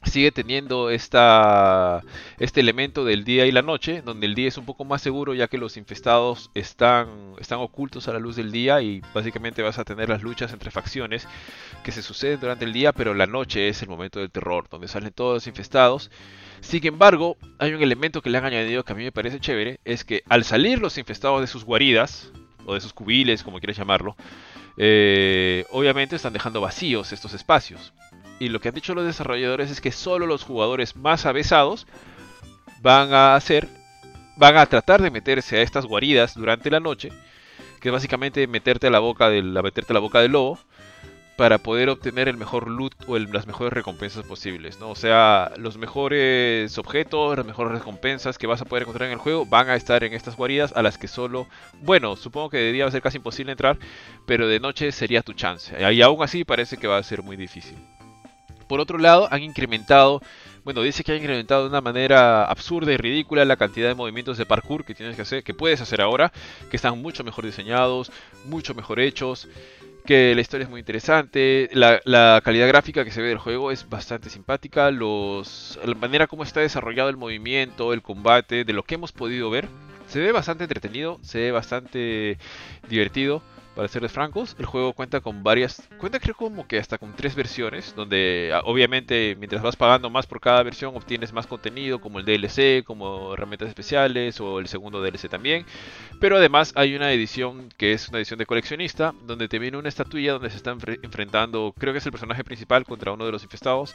sigue teniendo esta, este elemento del día y la noche, donde el día es un poco más seguro ya que los infestados están, están ocultos a la luz del día y básicamente vas a tener las luchas entre facciones que se suceden durante el día, pero la noche es el momento del terror, donde salen todos los infestados. Sin embargo, hay un elemento que le han añadido que a mí me parece chévere, es que al salir los infestados de sus guaridas, o de sus cubiles, como quieras llamarlo, eh, obviamente están dejando vacíos estos espacios y lo que han dicho los desarrolladores es que solo los jugadores más avesados van a hacer, van a tratar de meterse a estas guaridas durante la noche, que es básicamente meterte a la boca del, meterte a la boca del lobo para poder obtener el mejor loot o las mejores recompensas posibles, ¿no? O sea, los mejores objetos, las mejores recompensas que vas a poder encontrar en el juego van a estar en estas guaridas a las que solo, bueno, supongo que debería ser casi imposible entrar, pero de noche sería tu chance. Y aún así parece que va a ser muy difícil. Por otro lado, han incrementado, bueno, dice que han incrementado de una manera absurda y ridícula la cantidad de movimientos de parkour que tienes que hacer, que puedes hacer ahora, que están mucho mejor diseñados, mucho mejor hechos que la historia es muy interesante, la, calidad gráfica que se ve del juego es bastante simpática, la manera como está desarrollado el movimiento, el combate, de lo que hemos podido ver, se ve bastante entretenido, se ve bastante divertido para serles francos, el juego cuenta con varias, cuenta creo como que hasta con tres versiones, donde ah, obviamente mientras vas pagando más por cada versión obtienes más contenido, como el DLC, como herramientas especiales o el segundo DLC también, pero además hay una edición que es una edición de coleccionista, donde te viene una estatuilla donde se está enfrentando, creo que es el personaje principal contra uno de los infestados,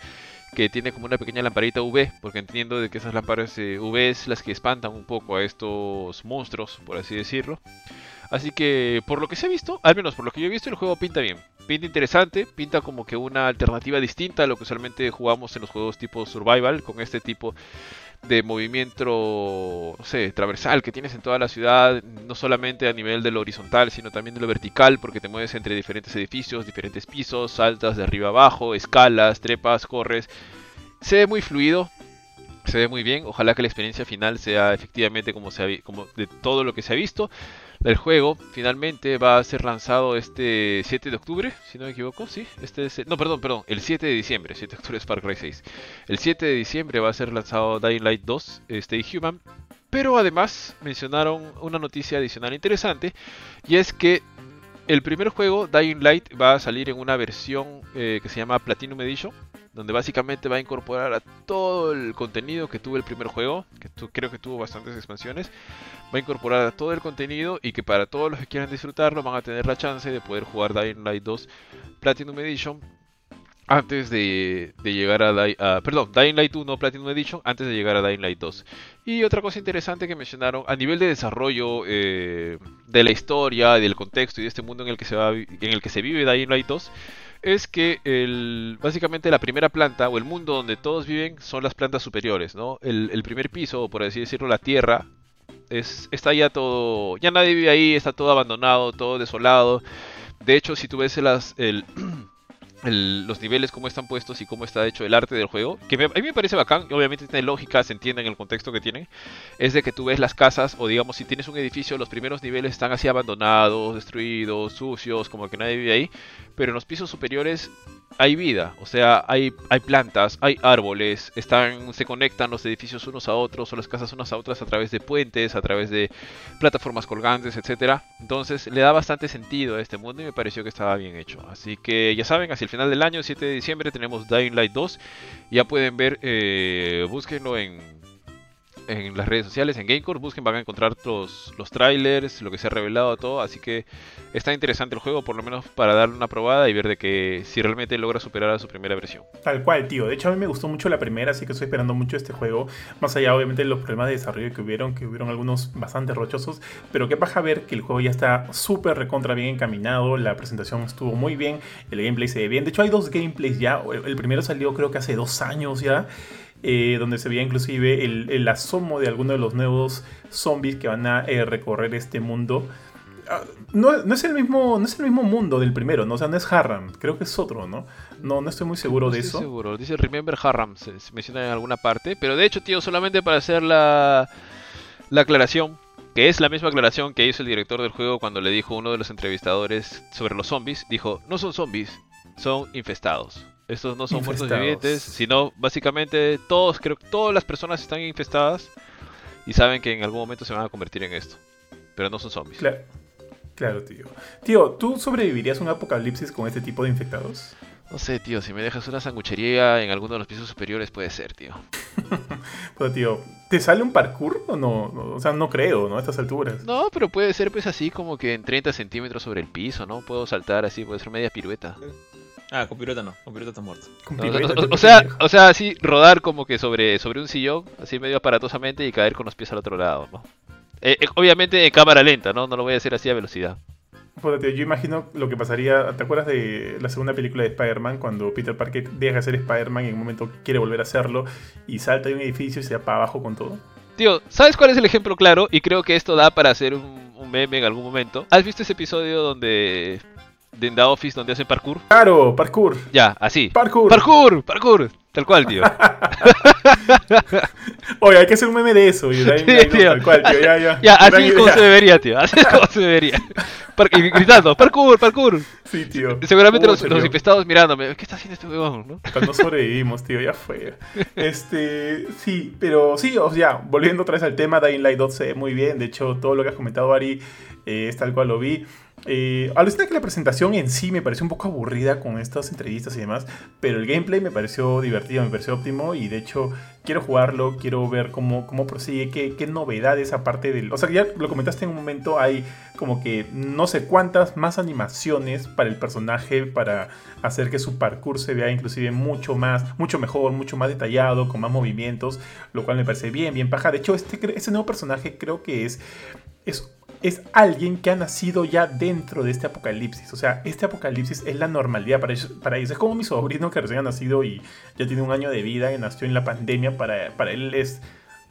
que tiene como una pequeña lamparita UV, porque entiendo de que esas lámparas eh, UV es las que espantan un poco a estos monstruos, por así decirlo. Así que por lo que se ha visto, al menos por lo que yo he visto, el juego pinta bien. Pinta interesante, pinta como que una alternativa distinta a lo que usualmente jugamos en los juegos tipo survival, con este tipo de movimiento, no sé, transversal que tienes en toda la ciudad, no solamente a nivel de lo horizontal, sino también de lo vertical, porque te mueves entre diferentes edificios, diferentes pisos, saltas de arriba abajo, escalas, trepas, corres. Se ve muy fluido, se ve muy bien. Ojalá que la experiencia final sea efectivamente como, se como de todo lo que se ha visto. El juego finalmente va a ser lanzado este 7 de octubre, si no me equivoco, sí, este no, perdón, perdón, el 7 de diciembre, 7 de octubre es Far Cry 6. El 7 de diciembre va a ser lanzado Dying Light 2, Stay Human, pero además mencionaron una noticia adicional interesante y es que el primer juego, Dying Light, va a salir en una versión eh, que se llama Platinum Edition, donde básicamente va a incorporar a todo el contenido que tuvo el primer juego, que creo que tuvo bastantes expansiones, va a incorporar a todo el contenido y que para todos los que quieran disfrutarlo van a tener la chance de poder jugar Dying Light 2 Platinum Edition antes de, llegar a, perdón, Dying Light 1 Platinum Edition antes de llegar a Dying Light 2. Y otra cosa interesante que mencionaron a nivel de desarrollo eh, de la historia, del contexto y de este mundo en el que se va, en el que se vive Dying Light 2 es que el, básicamente la primera planta o el mundo donde todos viven son las plantas superiores, ¿no? El, primer piso, por así decirlo, la tierra, es, está ya todo, ya nadie vive ahí, está todo abandonado, todo desolado. De hecho, si tú ves el, los niveles, cómo están puestos y cómo está hecho el arte del juego, que a mí me parece bacán, obviamente tiene lógica, se entiende en el contexto que tiene, es de que tú ves las casas, o digamos, si tienes un edificio, los primeros niveles están así abandonados, destruidos, sucios, como que nadie vive ahí, pero en los pisos superiores hay vida, o sea, hay, hay plantas, hay árboles, están, se conectan los edificios unos a otros o las casas unas a otras a través de puentes, a través de plataformas colgantes, etcétera. Entonces le da bastante sentido a este mundo y me pareció que estaba bien hecho. Así que ya saben, hacia el final del año, 7 de diciembre, tenemos Dying Light 2. Ya pueden ver, eh, búsquenlo en en las redes sociales, en Gamecore, busquen, van a encontrar los, los trailers, lo que se ha revelado, todo. Así que está interesante el juego, por lo menos para darle una probada y ver de que si realmente logra superar a su primera versión. Tal cual, tío. De hecho, a mí me gustó mucho la primera, así que estoy esperando mucho este juego. Más allá, obviamente, de los problemas de desarrollo que hubieron, que hubieron algunos bastante rochosos. Pero qué paja ver que el juego ya está súper recontra bien encaminado. La presentación estuvo muy bien, el gameplay se ve bien. De hecho, hay dos gameplays ya. El primero salió creo que hace dos años ya. Eh, donde se veía inclusive el, asomo de algunos de los nuevos zombies que van a eh, recorrer este mundo. Ah, no, es el mismo, no es el mismo mundo del primero, ¿no? O sea, no es Harram, creo que es otro, ¿no? No, no estoy muy seguro de eso. seguro, dice Remember Harram, se, menciona en alguna parte, pero de hecho, tío, solamente para hacer la, la aclaración, que es la misma aclaración que hizo el director del juego cuando le dijo a uno de los entrevistadores sobre los zombies, dijo, no son zombies, son infestados. Estos no son muertos vivientes, sino básicamente todos, creo que todas las personas están infestadas y saben que en algún momento se van a convertir en esto. Pero no son zombies. Claro, claro tío. Tío, ¿tú sobrevivirías a un apocalipsis con este tipo de infectados? No sé, tío, si me dejas una sanguchería en alguno de los pisos superiores puede ser, tío. pero, tío, ¿te sale un parkour o no? O sea, no creo, ¿no? A estas alturas. No, pero puede ser pues así como que en 30 centímetros sobre el piso, ¿no? Puedo saltar así, puede ser media pirueta. Ah, con pirueta no, con pirueta está muerto. o, sea, o sea, así rodar como que sobre, sobre un sillón, así medio aparatosamente y caer con los pies al otro lado, ¿no? Eh, eh, obviamente en cámara lenta, ¿no? No lo voy a hacer así a velocidad. Yo imagino lo que pasaría. ¿Te acuerdas de la segunda película de Spider-Man? Cuando Peter Parker deja de ser Spider-Man y en un momento quiere volver a hacerlo y salta de un edificio y se va para abajo con todo. Tío, ¿sabes cuál es el ejemplo claro? Y creo que esto da para hacer un, un meme en algún momento. ¿Has visto ese episodio donde de The Office donde hacen parkour. Claro, parkour. Ya, así. Parkour. Parkour, parkour. Tal cual, tío. Oye, hay que hacer un meme de eso. Y tal cual, tío. Ya, ya. Ya, así es como se debería, tío. Así es como se debería. y gritando, parkour, parkour. Sí, tío. Seguramente los, los, infestados mirándome. ¿Qué está haciendo este huevón, no? Cuando sobrevivimos, tío, ya fue. Este, sí, pero sí, o sea, volviendo otra vez al tema, Dying Light 2 se ve muy bien. De hecho, todo lo que has comentado, Ari, eh, es tal cual lo vi. Eh, alucina que la presentación en sí me pareció un poco aburrida con estas entrevistas y demás, pero el gameplay me pareció divertido, me pareció óptimo y de hecho quiero jugarlo, quiero ver cómo, cómo prosigue, qué, qué novedades aparte del... O sea, ya lo comentaste en un momento, hay como que no sé cuántas más animaciones para el personaje para hacer que su parkour se vea inclusive mucho más, mucho mejor, mucho más detallado, con más movimientos, lo cual me parece bien, bien paja. De hecho, este, este nuevo personaje creo que es... es es alguien que ha nacido ya dentro de este apocalipsis. O sea, este apocalipsis es la normalidad para ellos. Para ellos. Es como mi sobrino que recién ha nacido y ya tiene un año de vida y nació en la pandemia. Para, para él es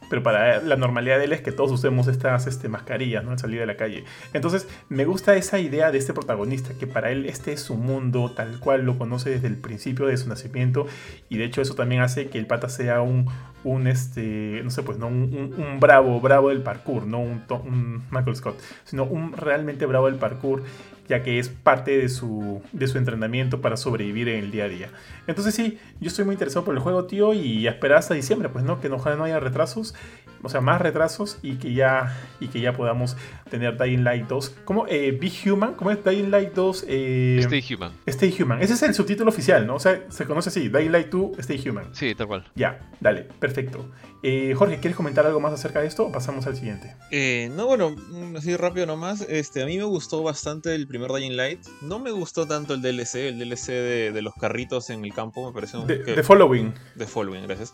pero para la normalidad de él es que todos usemos estas este, mascarillas, ¿no? Al salir de la calle. Entonces, me gusta esa idea de este protagonista, que para él este es su mundo, tal cual lo conoce desde el principio de su nacimiento, y de hecho eso también hace que el pata sea un, un este, no sé, pues, ¿no? Un, bravo, bravo del parkour, no un, un Michael Scott, sino un realmente bravo del parkour ya que es parte de su, de su entrenamiento para sobrevivir en el día a día. Entonces sí, yo estoy muy interesado por el juego, tío, y esperar hasta diciembre, pues no, que no haya retrasos, o sea, más retrasos y que ya, y que ya podamos tener Dying Light 2. ¿Cómo? Eh, Be Human, ¿cómo es Dying Light 2? Eh, Stay Human. Stay Human, ese es el subtítulo oficial, ¿no? O sea, se conoce así, Dying Light 2, Stay Human. Sí, tal cual. Ya, dale, perfecto. Eh, Jorge, ¿quieres comentar algo más acerca de esto o pasamos al siguiente? Eh, no, bueno, mm, así rápido nomás. Este, a mí me gustó bastante el primer Dying Light. No me gustó tanto el DLC, el DLC de, los carritos en el campo, me pareció... De, que, Following. De Following, gracias.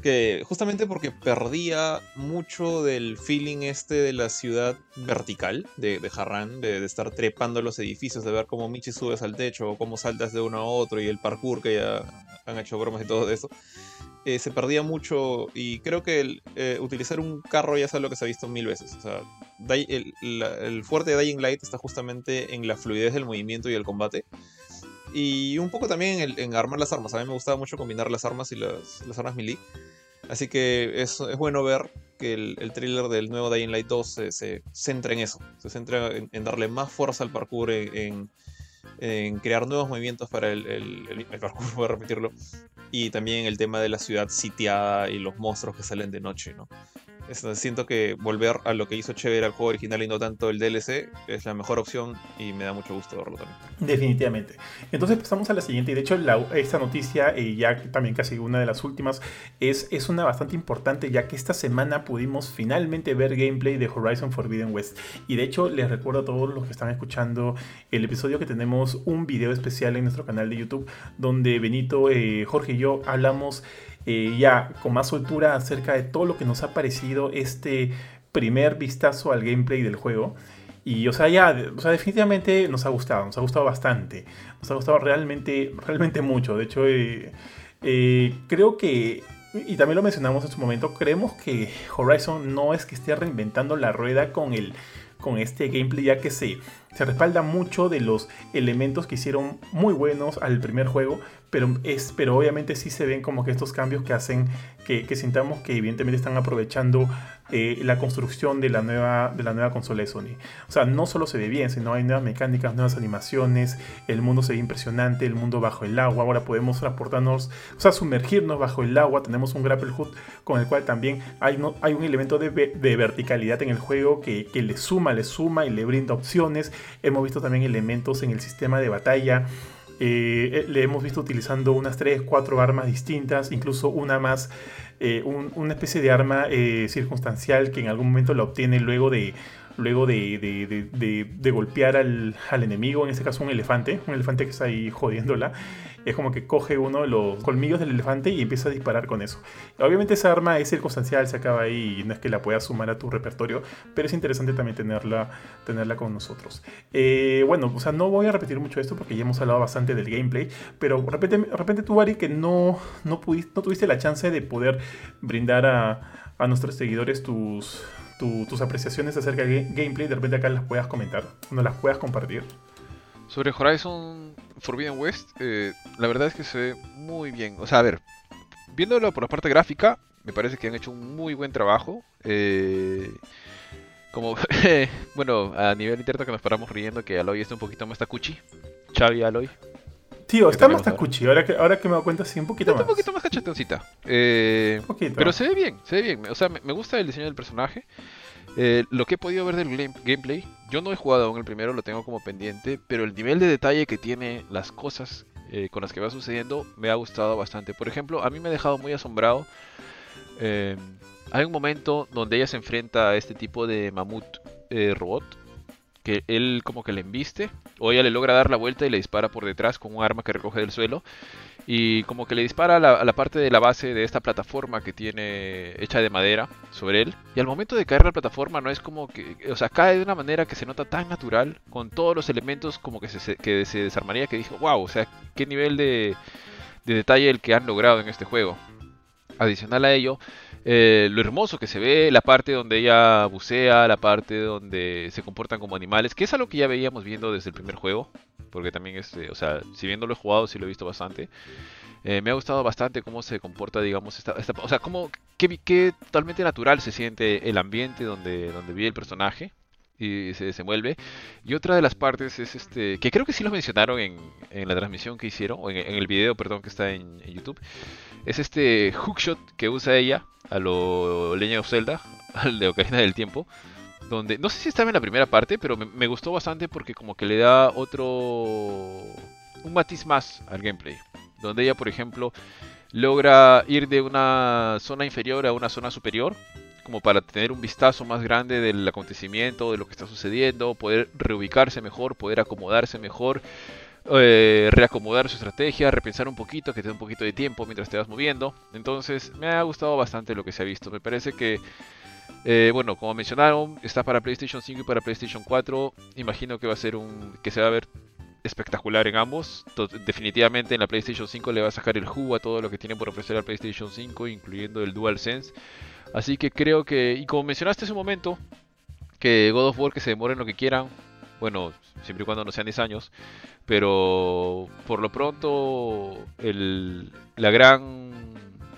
Que justamente porque perdía mucho del feeling este de la ciudad vertical de, de Harran, de, estar trepando los edificios, de ver cómo Michi subes al techo, o cómo saltas de uno a otro y el parkour que ya han hecho bromas y todo eso. Eh, se perdía mucho y creo que el, eh, utilizar un carro ya es algo que se ha visto mil veces. O sea, el, fuerte de Dying Light está justamente en la fluidez del movimiento y el combate. Y un poco también en, armar las armas. A mí me gustaba mucho combinar las armas y las, las armas melee. Así que es, es bueno ver que el, el thriller del nuevo Dying Light 2 se, centra en eso. Se centra en, darle más fuerza al parkour, en, en crear nuevos movimientos para el, el, el parkour, voy a repetirlo, y también el tema de la ciudad sitiada y los monstruos que salen de noche, ¿no? Siento que volver a lo que hizo chévere al juego original y no tanto el DLC es la mejor opción y me da mucho gusto verlo también. Definitivamente. Entonces pasamos a la siguiente y de hecho esta noticia, y ya también casi una de las últimas, es, es una bastante importante ya que esta semana pudimos finalmente ver gameplay de Horizon Forbidden West. Y de hecho les recuerdo a todos los que están escuchando el episodio que tenemos un video especial en nuestro canal de YouTube donde Benito, eh, Jorge y yo hablamos eh, ya con más soltura acerca de todo lo que nos ha parecido este primer vistazo al gameplay del juego. Y, o sea, ya, o sea, definitivamente nos ha gustado, nos ha gustado bastante. Nos ha gustado realmente, realmente mucho. De hecho, eh, eh, creo que, y también lo mencionamos en su momento, creemos que Horizon no es que esté reinventando la rueda con el con este gameplay ya que se, se respalda mucho de los elementos que hicieron muy buenos al primer juego, pero, es, pero obviamente sí se ven como que estos cambios que hacen que, sintamos que evidentemente están aprovechando eh, la construcción de la, nueva, de la nueva consola de Sony. O sea, no solo se ve bien, sino hay nuevas mecánicas, nuevas animaciones, el mundo se ve impresionante, el mundo bajo el agua, ahora podemos transportarnos, o sea, sumergirnos bajo el agua, tenemos un grapple hook con el cual también hay, no, hay un elemento de, de, verticalidad en el juego que, que le suma, le suma y le brinda opciones. Hemos visto también elementos en el sistema de batalla eh, eh, le hemos visto utilizando unas 3, 4 armas distintas, incluso una más, eh, una especie de arma circunstancial que en algún momento la obtiene luego de, luego de golpear al, al, enemigo, en este caso un elefante, un elefante que está ahí jodiéndola es como que coge uno de los colmillos del elefante y empieza a disparar con eso. Obviamente esa arma es circunstancial, se acaba ahí y no es que la puedas sumar a tu repertorio, pero es interesante también tenerla, tenerla con nosotros. Eh, bueno, o sea, no voy a repetir mucho esto porque ya hemos hablado bastante del gameplay, pero de repente, repente tú, Ari, que no, no, pudiste, no tuviste la chance de poder brindar a, a nuestros seguidores tus, tus apreciaciones acerca del gameplay, de repente acá las puedas comentar, no las puedas compartir. Sobre Horizon Forbidden West, eh, la verdad es que se ve muy bien. O sea, a ver, viéndolo por la parte gráfica, me parece que han hecho un muy buen trabajo. Eh, como, bueno, a nivel interno que nos paramos riendo que Aloy está un poquito más tacuchi. Xavi Aloy. Tío, está más tacuchi. Ahora que, ahora que me doy cuenta, sí, un poquito más. un poquito más cachetoncita. Eh, pero se ve bien, se ve bien. O sea, me gusta el diseño del personaje. Eh, lo que he podido ver del gameplay, yo no he jugado aún el primero, lo tengo como pendiente, pero el nivel de detalle que tiene las cosas eh, con las que va sucediendo me ha gustado bastante. Por ejemplo, a mí me ha dejado muy asombrado. Eh, hay un momento donde ella se enfrenta a este tipo de mamut robot, que él como que le embiste, o ella le logra dar la vuelta y le dispara por detrás con un arma que recoge del suelo y como que le dispara a la, parte de la base de esta plataforma que tiene hecha de madera sobre él. Y al momento de caer la plataforma no es como que, o sea, cae de una manera que se nota tan natural, con todos los elementos como que se, que se desarmaría, que dijo, wow, o sea, qué nivel de, de detalle el que han logrado en este juego. Adicional a ello, eh, lo hermoso que se ve, la parte donde ella bucea, la parte donde se comportan como animales, que es algo que ya veíamos viendo desde el primer juego, porque también, este, o sea, si bien no lo he jugado, sí lo he visto bastante. Eh, me ha gustado bastante cómo se comporta, digamos, esta, o sea, cómo, qué, totalmente natural se siente el ambiente donde, donde vive el personaje y se desenvuelve. Y otra de las partes es este, que creo que sí lo mencionaron en, en la transmisión que hicieron, o en, el video, perdón, que está en, en YouTube, es este hookshot que usa ella a lo Leña of Zelda, al de Ocarina del Tiempo. Donde, no sé si estaba en la primera parte, pero me, gustó bastante porque como que le da otro... Un matiz más al gameplay. Donde ella, por ejemplo, logra ir de una zona inferior a una zona superior. Como para tener un vistazo más grande del acontecimiento, de lo que está sucediendo, poder reubicarse mejor, poder acomodarse mejor eh, reacomodar su estrategia, repensar un poquito, que te dé un poquito de tiempo mientras te vas moviendo. Entonces me ha gustado bastante lo que se ha visto. Me parece que, eh, bueno, como mencionaron, está para PlayStation 5 y para PlayStation 4. Imagino que va a ser un, que se va a ver espectacular en ambos. Definitivamente en la PlayStation 5 le va a sacar el jugo a todo lo que tiene por ofrecer al PlayStation 5, incluyendo el DualSense. Así que creo que, y como mencionaste hace un momento, que God of War que se demoren lo que quieran, bueno, siempre y cuando no sean 10 años, pero por lo pronto el, la gran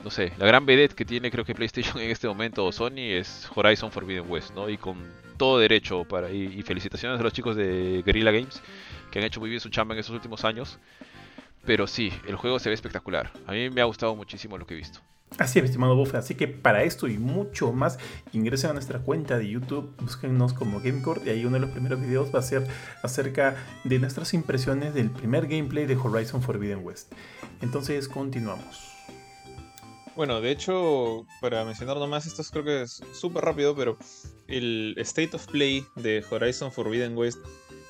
no sé, la gran vedette que tiene creo que PlayStation en este momento o Sony es Horizon Forbidden West, ¿no? Y con todo derecho para y, felicitaciones a los chicos de Guerrilla Games que han hecho muy bien su chamba en estos últimos años. Pero sí, el juego se ve espectacular. A mí me ha gustado muchísimo lo que he visto. Así es, estimado Buffet. Así que para esto y mucho más, ingresen a nuestra cuenta de YouTube, búsquennos como Gamecore y ahí uno de los primeros videos va a ser acerca de nuestras impresiones del primer gameplay de Horizon Forbidden West. Entonces, continuamos. Bueno, de hecho, para mencionar nomás, esto creo que es súper rápido, pero el State of Play de Horizon Forbidden West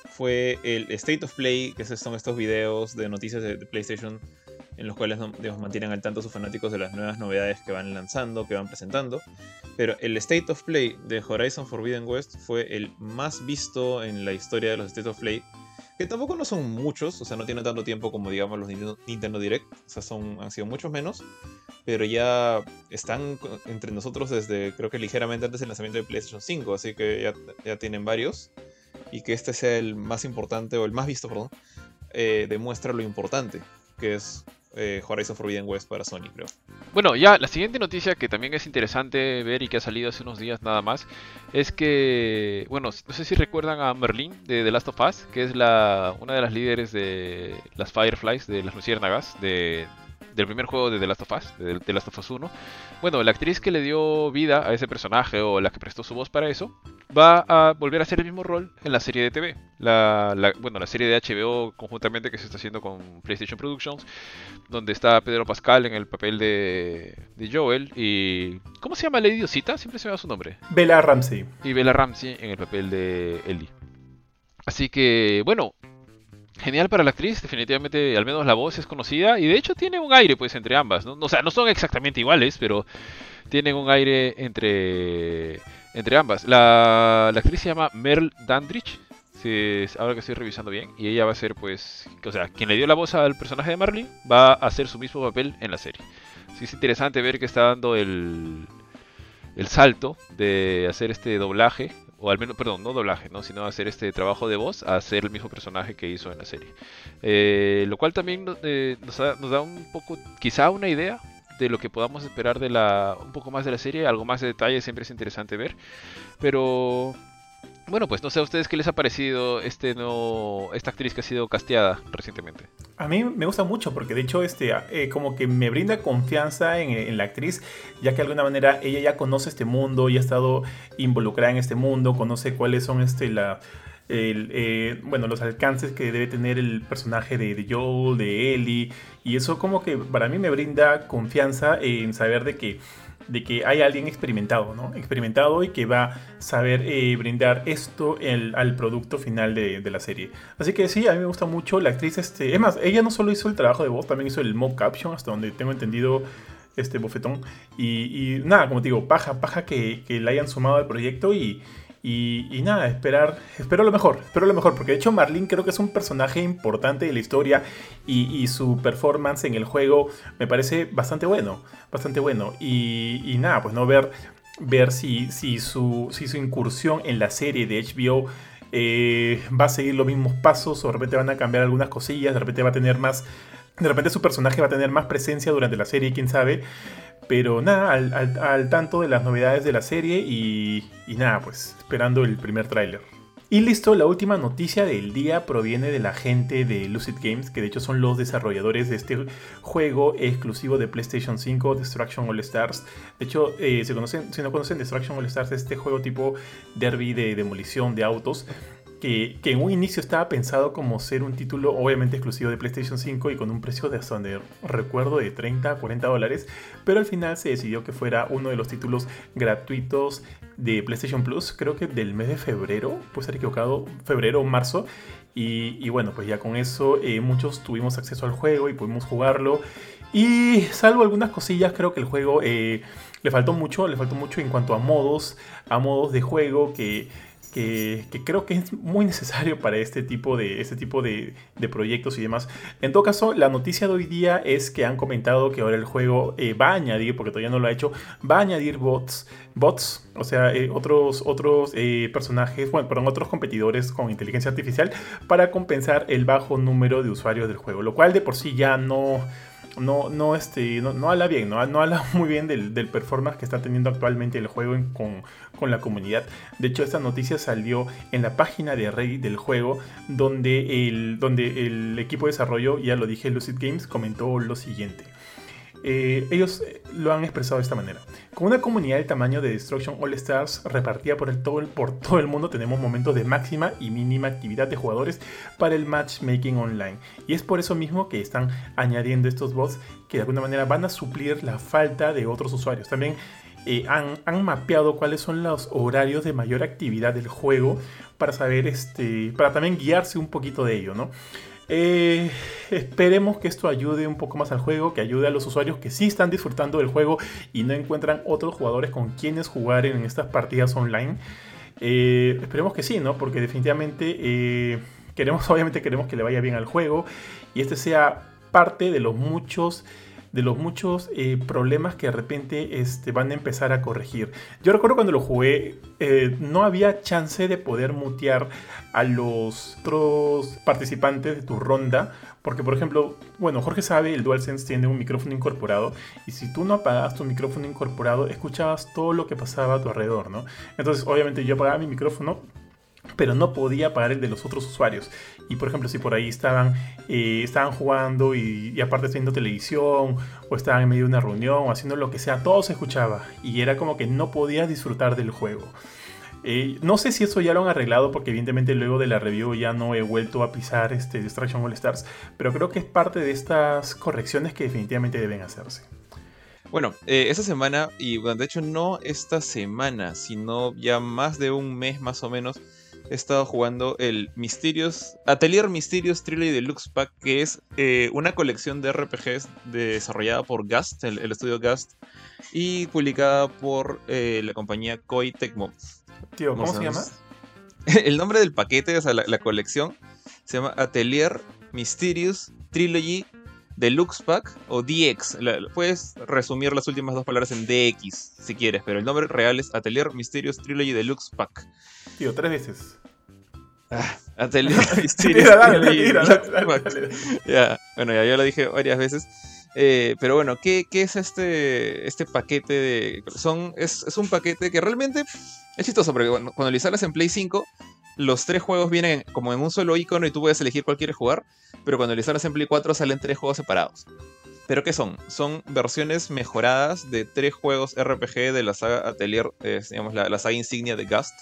fue el State of Play, que son estos videos de noticias de, PlayStation en los cuales nos mantienen al tanto sus fanáticos de las nuevas novedades que van lanzando, que van presentando. Pero el State of Play de Horizon Forbidden West fue el más visto en la historia de los State of Play que tampoco no son muchos, o sea, no tienen tanto tiempo como digamos los Nintendo Direct, o sea, son, han sido muchos menos, pero ya están entre nosotros desde creo que ligeramente antes del lanzamiento de PlayStation 5, así que ya, ya tienen varios, y que este sea el más importante, o el más visto, perdón, eh, demuestra lo importante que es eh, Horizon Forbidden West para Sony, creo. Bueno, ya la siguiente noticia que también es interesante ver y que ha salido hace unos días nada más es que, bueno, no sé si recuerdan a Merlin de The Last of Us, que es la una de las líderes de las Fireflies, de las Luciérnagas, de, del primer juego de The Last of Us, de The Last of Us 1. Bueno, la actriz que le dio vida a ese personaje o la que prestó su voz para eso, va a volver a hacer el mismo rol en la serie de TV. La, bueno, la serie de HBO conjuntamente que se está haciendo con PlayStation Productions, donde está Pedro Pascal en el papel de, de Joel y... ¿Cómo se llama Lady Diosita? Siempre se me da su nombre. Bella Ramsey. Y Bella Ramsey en el papel de Ellie. Así que, bueno, genial para la actriz, definitivamente al menos la voz es conocida y de hecho tiene un aire pues entre ambas, ¿no? O sea, no son exactamente iguales, pero tienen un aire entre, entre ambas. La, actriz se llama Merle Dandridge, si, ahora que estoy revisando bien, y ella va a ser pues, o sea, quien le dio la voz al personaje de Marley va a hacer su mismo papel en la serie. Sí es interesante ver que está dando el, el salto de hacer este doblaje o al menos, perdón, no doblaje, ¿no? sino hacer este trabajo de voz a hacer el mismo personaje que hizo en la serie. Eh, lo cual también eh, nos, da, un poco, quizá una idea de lo que podamos esperar de la, un poco más de la serie, algo más de detalle siempre es interesante ver, pero bueno, pues no sé a ustedes qué les ha parecido este no, esta actriz que ha sido casteada recientemente. A mí me gusta mucho porque de hecho este, eh, como que me brinda confianza en, la actriz, ya que de alguna manera ella ya conoce este mundo, y ha estado involucrada en este mundo, conoce cuáles son este, la, eh, bueno, los alcances que debe tener el personaje de, de, Joel, de Ellie, y eso como que para mí me brinda confianza en saber de que de que hay alguien experimentado, ¿no? Experimentado y que va a saber eh, brindar esto al producto final de, la serie. Así que sí, a mí me gusta mucho la actriz. Este, es más, ella no solo hizo el trabajo de voz, también hizo el mock caption, hasta donde tengo entendido este bofetón. Y, nada, como te digo, paja, paja que, que la hayan sumado al proyecto y y, nada, esperar, espero lo mejor, espero lo mejor, porque de hecho Marlene creo que es un personaje importante de la historia y, su performance en el juego me parece bastante bueno, bastante bueno. Y, nada, pues no ver, ver si, si, su, si su incursión en la serie de HBO eh, va a seguir los mismos pasos o de repente van a cambiar algunas cosillas, de repente va a tener más, de repente su personaje va a tener más presencia durante la serie, quién sabe. Pero nada, al, tanto de las novedades de la serie y, nada, pues esperando el primer tráiler. Y listo, la última noticia del día proviene de la gente de Lucid Games, que de hecho son los desarrolladores de este juego exclusivo de PlayStation 5, Destruction All Stars. De hecho, eh, si no conocen Destruction All Stars, es este juego tipo derby de demolición de autos que, en un inicio estaba pensado como ser un título obviamente exclusivo de PlayStation 5 y con un precio de hasta donde recuerdo de 30 a 40 dólares, pero al final se decidió que fuera uno de los títulos gratuitos de PlayStation Plus, creo que del mes de febrero, puede estar equivocado, febrero o marzo, y, bueno, pues ya con eso eh, muchos tuvimos acceso al juego y pudimos jugarlo. Y salvo algunas cosillas, creo que el juego eh, le faltó mucho, le faltó mucho en cuanto a modos, a modos de juego que que, creo que es muy necesario para este tipo, de, este tipo de, proyectos y demás. En todo caso, la noticia de hoy día es que han comentado que ahora el juego eh, va a añadir, porque todavía no lo ha hecho, va a añadir bots, bots o sea, eh, otros, otros eh, personajes, bueno, perdón, otros competidores con inteligencia artificial para compensar el bajo número de usuarios del juego, lo cual de por sí ya no no, no, este, no, habla bien, no, no habla muy bien del, performance que está teniendo actualmente el juego con, la comunidad. De hecho, esta noticia salió en la página de Reddit del juego, donde el, donde el equipo de desarrollo, ya lo dije, Lucid Games, comentó lo siguiente. Eh, ellos lo han expresado de esta manera. Con una comunidad del tamaño de Destruction All Stars repartida por, el todo, por todo el mundo, tenemos momentos de máxima y mínima actividad de jugadores para el matchmaking online. Y es por eso mismo que están añadiendo estos bots que de alguna manera van a suplir la falta de otros usuarios. También eh, han, han, mapeado cuáles son los horarios de mayor actividad del juego para saber, este, para también guiarse un poquito de ello, ¿no? Eh, esperemos que esto ayude un poco más al juego, que ayude a los usuarios que sí están disfrutando del juego y no encuentran otros jugadores con quienes jugar en estas partidas online. Eh, esperemos que sí, ¿no? Porque definitivamente eh, queremos, obviamente queremos que le vaya bien al juego y este sea parte de los muchos de los muchos eh, problemas que de repente este, van a empezar a corregir. Yo recuerdo cuando lo jugué, eh, no había chance de poder mutear a los otros participantes de tu ronda. Porque, por ejemplo, bueno, Jorge sabe, el DualSense tiene un micrófono incorporado. Y si tú no apagabas tu micrófono incorporado, escuchabas todo lo que pasaba a tu alrededor, ¿no? Entonces, obviamente, yo apagaba mi micrófono, pero no podía pagar el de los otros usuarios. Y por ejemplo, si por ahí estaban, eh, estaban jugando y, aparte viendo televisión, o estaban en medio de una reunión, o haciendo lo que sea, todo se escuchaba. Y era como que no podías disfrutar del juego. Eh, no sé si eso ya lo han arreglado, porque evidentemente luego de la review ya no he vuelto a pisar este Distraction All Stars, pero creo que es parte de estas correcciones que definitivamente deben hacerse. Bueno, eh, esta semana, y bueno, de hecho no esta semana, sino ya más de un mes más o menos, he estado jugando el Mysterious, Atelier Mysterious Trilogy Deluxe Pack, que es eh, una colección de RPGs desarrollada por Gast, el, estudio Gast, y publicada por eh, la compañía Koei Tecmo. Tío, ¿cómo se llama? el nombre del paquete, o sea, la, colección, se llama Atelier Mysterious Trilogy Deluxe Pack o DX. puedes resumir las últimas dos palabras en DX si quieres, pero el nombre real es Atelier Mysterious Trilogy Deluxe Pack. Tío, tres veces. Ah, Atelier Mysterious Trilogy Ya, bueno, ya yo lo dije varias veces. Eh, pero bueno, ¿qué, ¿qué, es este, este paquete de... Son, es, es, un paquete que realmente es chistoso, porque cuando, cuando lo instalas en Play 5, los tres juegos vienen como en un solo icono y tú puedes elegir cuál quieres jugar, pero cuando lo instalas en Play 4 salen tres juegos separados. ¿Pero qué son? Son versiones mejoradas de tres juegos RPG de la saga Atelier, eh, digamos, la, saga insignia de Gust.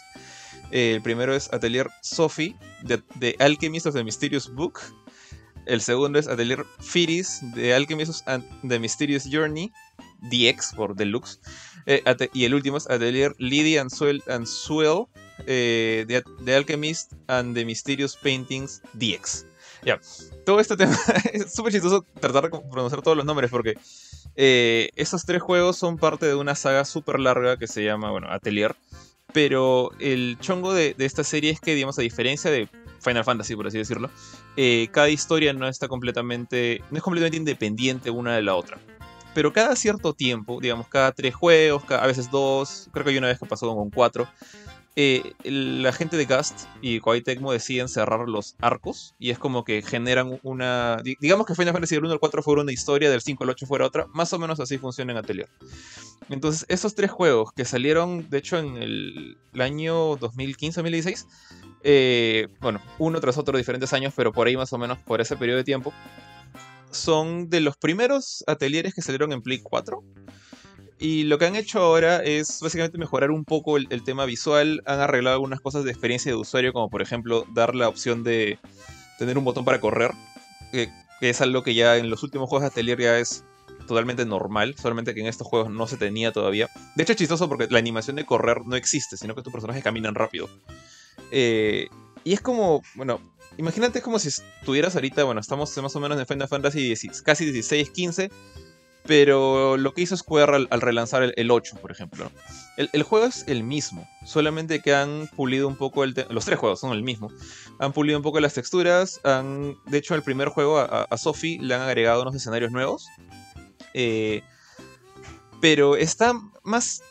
el primero es Atelier Sophie, de, Alchemist of the Mysterious Book. El segundo es Atelier Firis, de Alchemist of the Mysterious Journey, DX por Deluxe. Eh, y el último es Atelier Lady and Swell, and eh, The, Alchemist and the Mysterious Paintings DX. Ya, todo este tema es súper chistoso tratar de pronunciar todos los nombres porque eh, esos tres juegos son parte de una saga súper larga que se llama, bueno, Atelier. Pero el chongo de, esta serie es que, digamos, a diferencia de Final Fantasy, por así decirlo, eh, cada historia no está completamente, no es completamente independiente una de la otra. Pero cada cierto tiempo, digamos, cada tres juegos, a veces dos, creo que hay una vez que pasó con cuatro, eh, la gente de Gast y Koei Tecmo deciden cerrar los arcos y es como que generan una... Digamos que Final Fantasy del 1 al 4 fue una historia, del 5 al 8 fuera otra, más o menos así funciona en Atelier. Entonces, esos tres juegos que salieron, de hecho, en el, año 2015-2016, eh, bueno, uno tras otro diferentes años, pero por ahí más o menos por ese periodo de tiempo, son de los primeros atelieres que salieron en Play 4. Y lo que han hecho ahora es básicamente mejorar un poco el, tema visual. Han arreglado algunas cosas de experiencia de usuario, como por ejemplo dar la opción de tener un botón para correr, que, es algo que ya en los últimos juegos de Atelier ya es totalmente normal, solamente que en estos juegos no se tenía todavía. De hecho es chistoso porque la animación de correr no existe, sino que tus personajes caminan rápido. Eh, y es como, bueno, imagínate como si estuvieras ahorita, bueno, estamos más o menos en Final Fantasy casi 16, 15 pero lo que hizo Square al, relanzar el, 8, por ejemplo. El, juego es el mismo, solamente que han pulido un poco el... Los tres juegos son el mismo. Han pulido un poco las texturas. Han, de hecho, el primer juego a, Sophie le han agregado unos escenarios nuevos. Eh, pero está más,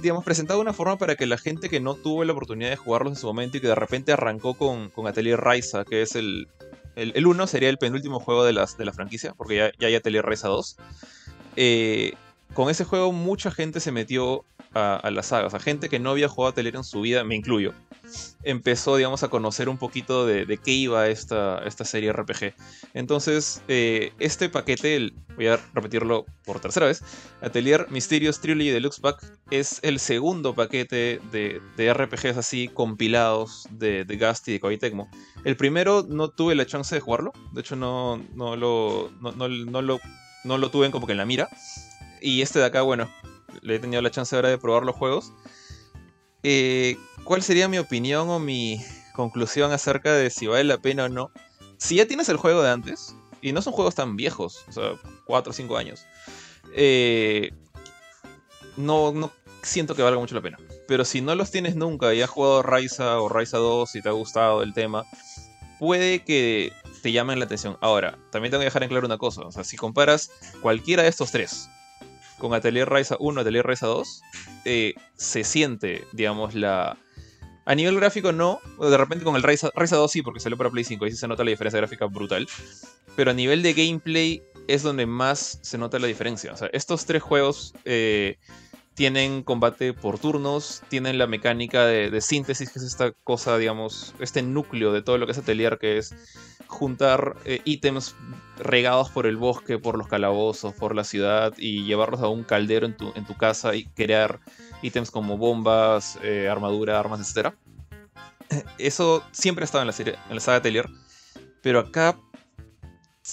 digamos, presentado de una forma para que la gente que no tuvo la oportunidad de jugarlos en su momento y que de repente arrancó con, Atelier Raiza, que es el... El 1 sería el penúltimo juego de la franquicia, porque ya, ya hay Atelier Raiza 2. Eh, con ese juego mucha gente se metió a, la saga. O sea, gente que no había jugado Atelier en su vida, me incluyo, empezó, digamos, a conocer un poquito de, qué iba esta, esta serie RPG. Entonces, eh, este paquete, voy a repetirlo por tercera vez, Atelier Mysterious Trilogy Deluxe Pack es el segundo paquete de, de RPGs así compilados de, de Gast y de Koei. El primero no tuve la chance de jugarlo, de hecho no, no, lo, no, no lo, no lo tuve como que en la mira. Y este de acá, bueno, le he tenido la chance ahora de probar los juegos. Eh, ¿Cuál sería mi opinión o mi conclusión acerca de si vale la pena o no? Si ya tienes el juego de antes, y no son juegos tan viejos, o sea, 4 o 5 años, eh, no, no siento que valga mucho la pena. Pero si no los tienes nunca y has jugado Raiza o Raiza 2 y te ha gustado el tema, puede que te llamen la atención. Ahora, también tengo que dejar en claro una cosa. O sea, si comparas cualquiera de estos tres, con Atelier Ryza 1, Atelier Ryza 2, eh, se siente, digamos, la... A nivel gráfico no, de repente con el Ryza, 2 sí, porque salió para Play 5, ahí sí se nota la diferencia gráfica brutal. Pero a nivel de gameplay es donde más se nota la diferencia. O sea, estos tres juegos eh, tienen combate por turnos, tienen la mecánica de, síntesis, que es esta cosa, digamos, este núcleo de todo lo que es Atelier, que es juntar eh, ítems regados por el bosque, por los calabozos, por la ciudad y llevarlos a un caldero en tu, casa y crear ítems como bombas, eh, armadura, armas, etc. Eso siempre ha estado en la, serie, en la saga Atelier, pero acá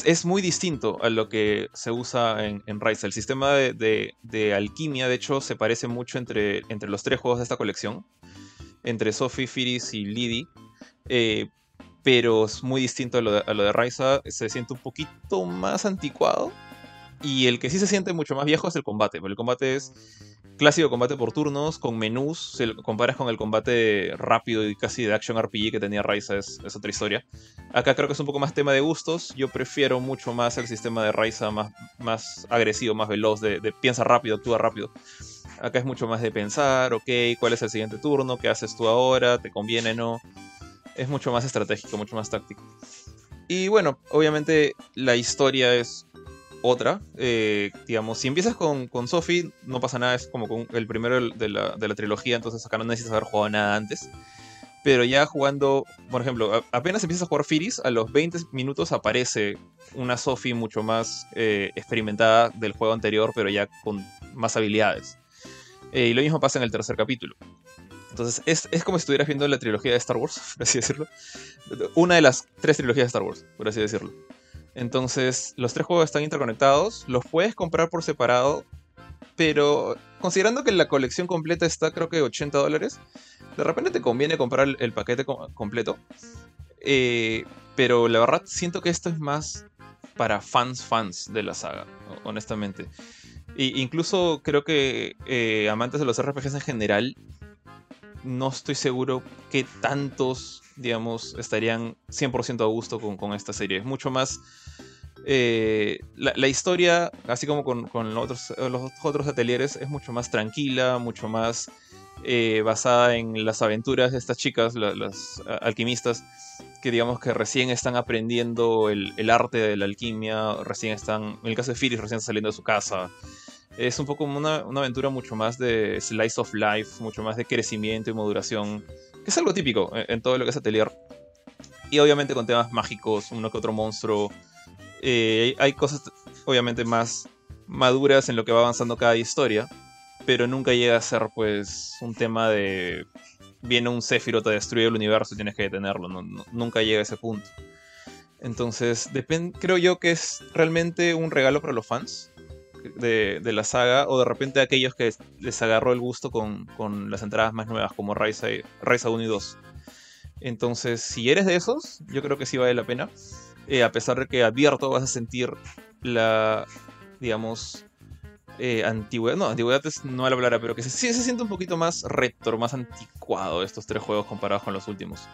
es muy distinto a lo que se usa en, en El sistema de, alquimia, de hecho, se parece mucho entre, entre los tres juegos de esta colección, entre Sophie, Firis y Lidi. Eh, pero es muy distinto a lo de, a lo de se siente un poquito más anticuado. Y el que sí se siente mucho más viejo es el combate, pero el combate es clásico combate por turnos, con menús, si lo comparas con el combate rápido y casi de action RPG que tenía Raiza, es, otra historia. Acá creo que es un poco más tema de gustos, yo prefiero mucho más el sistema de Raiza más, agresivo, más veloz, de, de piensa rápido, actúa rápido. Acá es mucho más de pensar, ok, ¿cuál es el siguiente turno? ¿Qué haces tú ahora? ¿Te conviene no? es mucho más estratégico, mucho más táctico. Y bueno, obviamente la historia es otra. Eh, digamos, si empiezas con, con Sophie, no pasa nada, es como con el primero de la, de la, trilogía, entonces acá no necesitas haber jugado nada antes. Pero ya jugando, por ejemplo, apenas empiezas a jugar Firis, a los 20 minutos aparece una Sophie mucho más eh, experimentada del juego anterior, pero ya con más habilidades. Eh, y lo mismo pasa en el tercer capítulo. Entonces es, como si estuvieras viendo la trilogía de Star Wars, por así decirlo. Una de las tres trilogías de Star Wars, por así decirlo. Entonces los tres juegos están interconectados, los puedes comprar por separado, pero considerando que la colección completa está creo que 80 dólares, de repente te conviene comprar el, paquete completo. Eh, pero la verdad siento que esto es más para fans fans de la saga, honestamente. E incluso creo que eh, amantes de los RPGs en general no estoy seguro que tantos, digamos, estarían 100% a gusto con, esta serie. Es mucho más... Eh, la, historia, así como con, los, otros, los otros atelieres, es mucho más tranquila, mucho más eh, basada en las aventuras de estas chicas, las alquimistas, que digamos que recién están aprendiendo el, el, arte de la alquimia, recién están, en el caso de Firis, recién saliendo de su casa, es un poco una, una, aventura mucho más de slice of life, mucho más de crecimiento y maduración, que es algo típico en, todo lo que es Atelier. Y obviamente con temas mágicos, uno que otro monstruo. Eh, hay cosas obviamente más maduras en lo que va avanzando cada historia, pero nunca llega a ser pues un tema de viene un Sephiroth te destruye el universo y tienes que detenerlo, nunca llega a ese punto. Entonces, creo yo que es realmente un regalo para los fans de, la saga, o de repente aquellos que les agarró el gusto con, las entradas más nuevas, como Ryza, 1 y 2. Entonces, si eres de esos, yo creo que sí vale la pena. Eh, a pesar de que advierto, vas a sentir la, digamos, eh, antigüedad. No, antigüedad es no la palabra, pero que sí se, siente un poquito más retro, más anticuado estos tres juegos comparados con los últimos.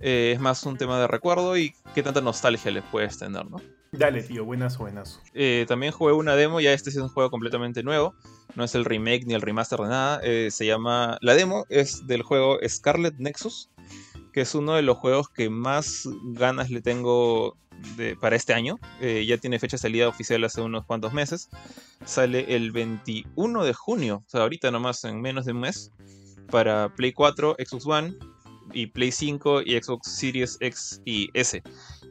Eh, es más un tema de recuerdo y qué tanta nostalgia les puedes tener, ¿no? Dale, tío, buenas buenas. Eh, también jugué una demo, ya este sí es un juego completamente nuevo. No es el remake ni el remaster de nada. Eh, se llama. La demo es del juego Scarlet Nexus, que es uno de los juegos que más ganas le tengo para este año. Eh, ya tiene fecha de salida oficial hace unos cuantos meses. Sale el 21 de junio, o sea, ahorita nomás en menos de un mes, para Play 4, Xbox One y Play 5 y Xbox Series X y S.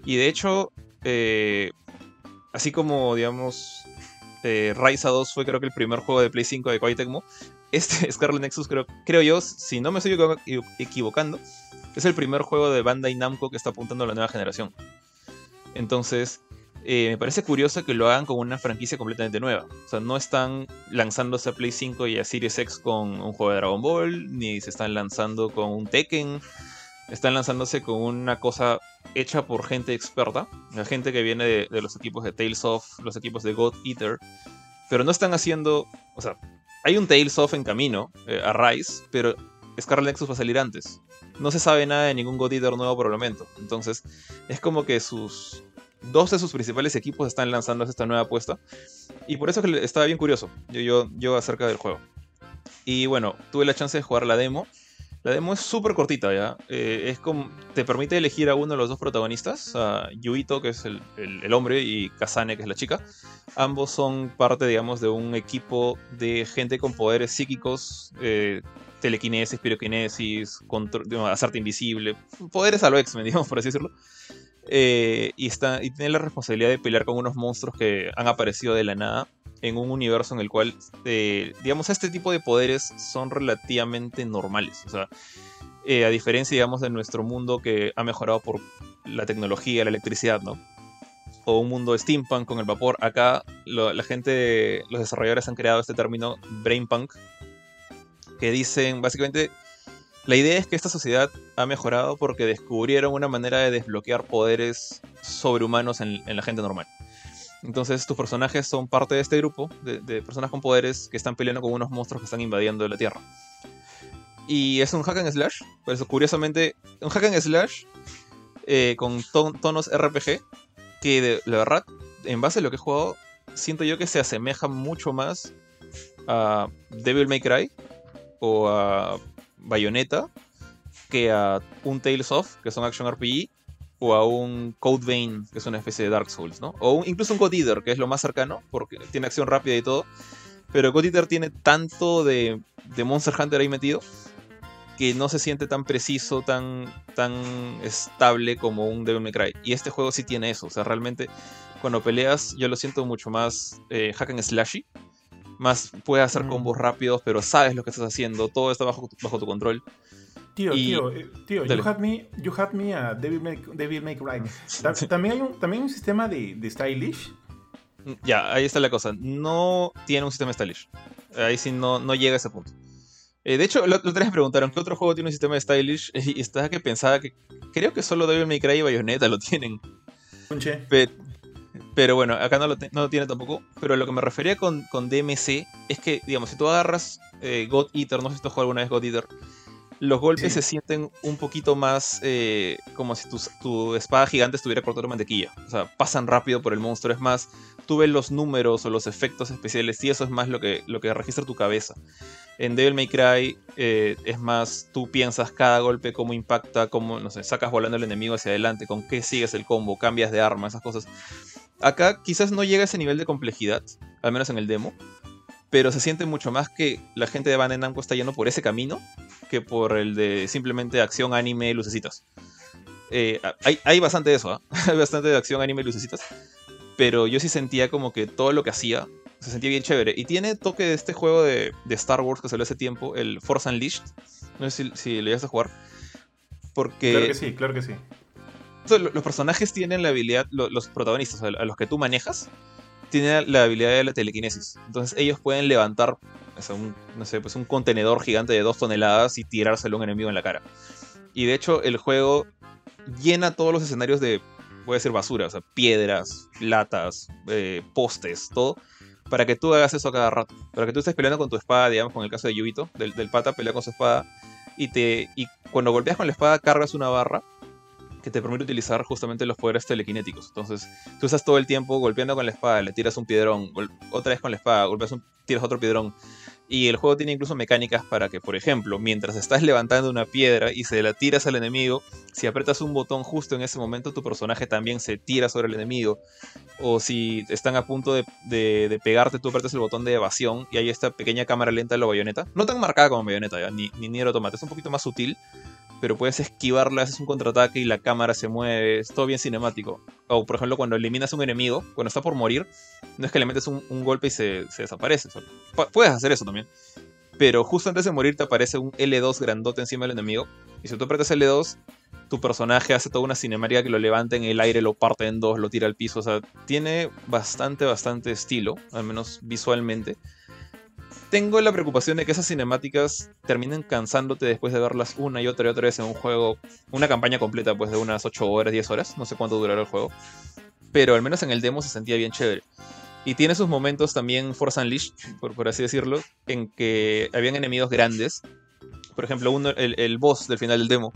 Y de hecho, eh, así como, digamos, eh, 2 fue creo que el primer juego de Play 5 de Koei Tecmo, este Scarlet Nexus creo, creo yo, si no me estoy equivocando, es el primer juego de Bandai Namco que está apuntando a la nueva generación. Entonces, eh, me parece curioso que lo hagan con una franquicia completamente nueva. O sea, no están lanzándose a Play 5 y a Series X con un juego de Dragon Ball, ni se están lanzando con un Tekken. Están lanzándose con una cosa hecha por gente experta, la gente que viene de, los equipos de Tales of, los equipos de God Eater, pero no están haciendo, o sea, hay un Tales of en camino, eh, a Rise, pero Scarlet Nexus va a salir antes. No se sabe nada de ningún God Eater nuevo por el momento. Entonces, es como que sus. Dos de sus principales equipos están lanzando esta nueva apuesta. Y por eso estaba bien curioso yo, yo, yo acerca del juego. Y bueno, tuve la chance de jugar la demo. La demo es súper cortita, ¿ya? Eh, es como, te permite elegir a uno de los dos protagonistas, a Yuito, que es el, el, hombre, y Kazane, que es la chica. Ambos son parte, digamos, de un equipo de gente con poderes psíquicos, eh, telequinesis, piroquinesis, hacerte invisible, poderes a lo X-Men, digamos, por así decirlo. Eh, y, está, y tiene la responsabilidad de pelear con unos monstruos que han aparecido de la nada en un universo en el cual, eh, digamos, este tipo de poderes son relativamente normales. O sea, eh, a diferencia, digamos, de nuestro mundo que ha mejorado por la tecnología, la electricidad, ¿no? O un mundo steampunk con el vapor. Acá la gente, los desarrolladores han creado este término brainpunk, que dicen básicamente la idea es que esta sociedad ha mejorado porque descubrieron una manera de desbloquear poderes sobrehumanos en, la gente normal. Entonces tus personajes son parte de este grupo de, personas con poderes que están peleando con unos monstruos que están invadiendo la Tierra. Y es un hack and slash, por eso curiosamente, un hack and slash eh, con tonos RPG que de, la verdad, en base a lo que he jugado, siento yo que se asemeja mucho más a Devil May Cry o a Bayonetta que a un Tales of, que son Action RPG, o a un Code Vein, que es una especie de Dark Souls, ¿no? O incluso un God Eater, que es lo más cercano, porque tiene acción rápida y todo. Pero God Eater tiene tanto de, de Monster Hunter ahí metido que no se siente tan preciso, tan, tan estable como un Devil May Cry. Y este juego sí tiene eso. O sea, realmente cuando peleas yo lo siento mucho más eh, hack and slashy más puedes hacer combos rápidos, pero sabes lo que estás haciendo, todo está bajo, bajo tu control. Tío, tío, eh, tío, you had, me, you had me a Devil May, Devil May Cry. ¿También hay un, también un sistema de, de stylish? Mm, ya, ahí está la cosa. No tiene un sistema de stylish. Ahí sí no, no llega a ese punto. Eh, de hecho, los tres me preguntaron qué otro juego tiene un sistema de stylish y estaba que pensaba que creo que solo Devil May Cry y Bayonetta lo tienen. Pero, pero bueno, acá no lo, no tiene tampoco. Pero lo que me refería con, con DMC es que, digamos, si tú agarras eh, God Eater, no sé si tú has jugado alguna vez God Eater, los golpes se sienten un poquito más eh, como si tu, espada gigante estuviera cortando mantequilla. O sea, pasan rápido por el monstruo. Es más, tú ves los números o los efectos especiales y eso es más lo que, lo que registra tu cabeza. En Devil May Cry eh, es más, tú piensas cada golpe cómo impacta, cómo, no sé, sacas volando al enemigo hacia adelante, con qué sigues el combo, cambias de arma, esas cosas. Acá quizás no llega a ese nivel de complejidad, al menos en el demo, pero se siente mucho más que la gente de Bandai Namco está yendo por ese camino que por el de simplemente acción, anime, lucecitas. Eh, hay, bastante de eso, hay bastante de acción, anime, lucecitas, pero yo sí sentía como que todo lo que hacía se sentía bien chévere. Y tiene toque de este juego de, Star Wars que salió hace tiempo, el Force Unleashed. No sé si, si le ibas a jugar. Porque... Claro que sí, claro que sí los personajes tienen la habilidad, los protagonistas, a los que tú manejas, tienen la habilidad de la telequinesis. Entonces ellos pueden levantar un, no sé, pues un contenedor gigante de dos toneladas y tirárselo a un enemigo en la cara. Y de hecho el juego llena todos los escenarios de, voy a decir basura, o sea, piedras, latas, eh, postes, todo, para que tú hagas eso a cada rato. Para que tú estés peleando con tu espada, digamos, con el caso de Yubito, del, del pata, pelea con su espada, y, te, y cuando golpeas con la espada cargas una barra que te permite utilizar justamente los poderes telequinéticos. Entonces, tú estás todo el tiempo golpeando con la espada, le tiras un piedrón, otra vez con la espada, golpeas tiras otro piedrón. Y el juego tiene incluso mecánicas para que, por ejemplo, mientras estás levantando una piedra y se la tiras al enemigo, si apretas un botón justo en ese momento, tu personaje también se tira sobre el enemigo. O si están a punto de, pegarte, tú apretas el botón de evasión y hay esta pequeña cámara lenta de la bayoneta. No tan marcada como bayoneta, ¿ya? ni, ni Nier Automata, es un poquito más sutil pero puedes esquivarla, haces un contraataque y la cámara se mueve, es todo bien cinemático. O por ejemplo cuando eliminas a un enemigo, cuando está por morir, no es que le metes un, golpe y se, desaparece. puedes hacer eso también. Pero justo antes de morir te aparece un L2 grandote encima del enemigo. Y si tú apretas L2, tu personaje hace toda una cinemática que lo levanta en el aire, lo parte en dos, lo tira al piso. O sea, tiene bastante, bastante estilo, al menos visualmente tengo la preocupación de que esas cinemáticas terminen cansándote después de verlas una y otra y otra vez en un juego, una campaña completa pues de unas 8 horas, 10 horas, no sé cuánto durará el juego, pero al menos en el demo se sentía bien chévere. Y tiene sus momentos también Force Unleashed, por, por así decirlo, en que habían enemigos grandes. Por ejemplo, uno, el, boss del final del demo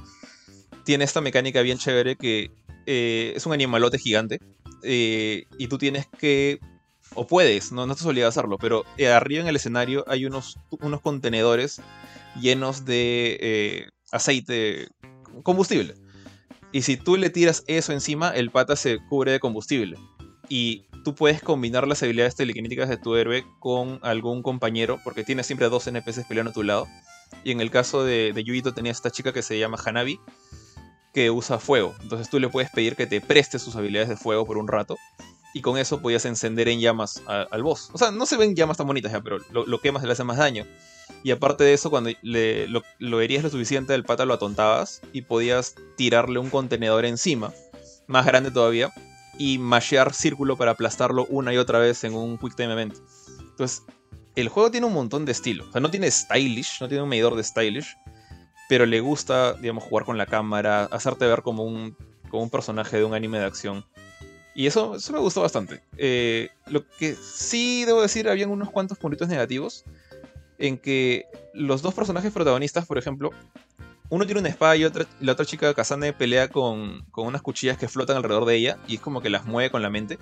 tiene esta mecánica bien chévere que eh, es un animalote gigante eh, y tú tienes que o puedes, no, no estás obligado a hacerlo, pero eh, arriba en el escenario hay unos, unos contenedores llenos de eh, aceite, combustible. Y si tú le tiras eso encima, el pata se cubre de combustible. Y tú puedes combinar las habilidades telequinéticas de tu héroe con algún compañero, porque tienes siempre dos NPCs peleando a tu lado. Y en el caso de, de Yuito tenía esta chica que se llama Hanabi, que usa fuego. Entonces tú le puedes pedir que te preste sus habilidades de fuego por un rato y con eso podías encender en llamas al boss. O sea, no se ven llamas tan bonitas ya, pero lo, quemas y le hace más daño. Y aparte de eso, cuando le, lo, herías lo suficiente, el pata lo atontabas y podías tirarle un contenedor encima, más grande todavía, y mashear círculo para aplastarlo una y otra vez en un Quick Time Event. Entonces, el juego tiene un montón de estilo. O sea, no tiene stylish, no tiene un medidor de stylish, pero le gusta, digamos, jugar con la cámara, hacerte ver como un, como un personaje de un anime de acción. Y eso, eso me gustó bastante. Eh, lo que sí debo decir, habían unos cuantos puntitos negativos. En que los dos personajes protagonistas, por ejemplo, uno tiene una espada y otra, la otra chica, Kazane, pelea con, con unas cuchillas que flotan alrededor de ella y es como que las mueve con la mente.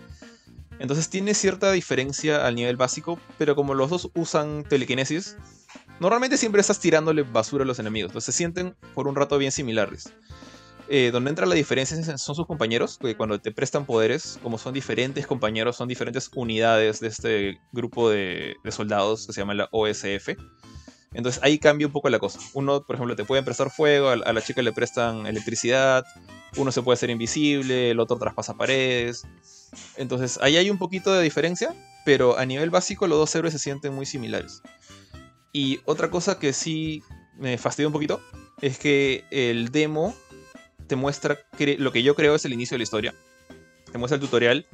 Entonces tiene cierta diferencia al nivel básico, pero como los dos usan telequinesis, normalmente siempre estás tirándole basura a los enemigos. Entonces se sienten por un rato bien similares. Eh, donde entra la diferencia son sus compañeros, que cuando te prestan poderes, como son diferentes compañeros, son diferentes unidades de este grupo de, soldados que se llama la OSF. Entonces ahí cambia un poco la cosa. Uno, por ejemplo, te puede prestar fuego, a, la chica le prestan electricidad, uno se puede hacer invisible, el otro traspasa paredes. Entonces ahí hay un poquito de diferencia, pero a nivel básico los dos héroes se sienten muy similares. Y otra cosa que sí me fastidia un poquito es que el demo te muestra lo que yo creo es el inicio de la historia. Te muestra el tutorial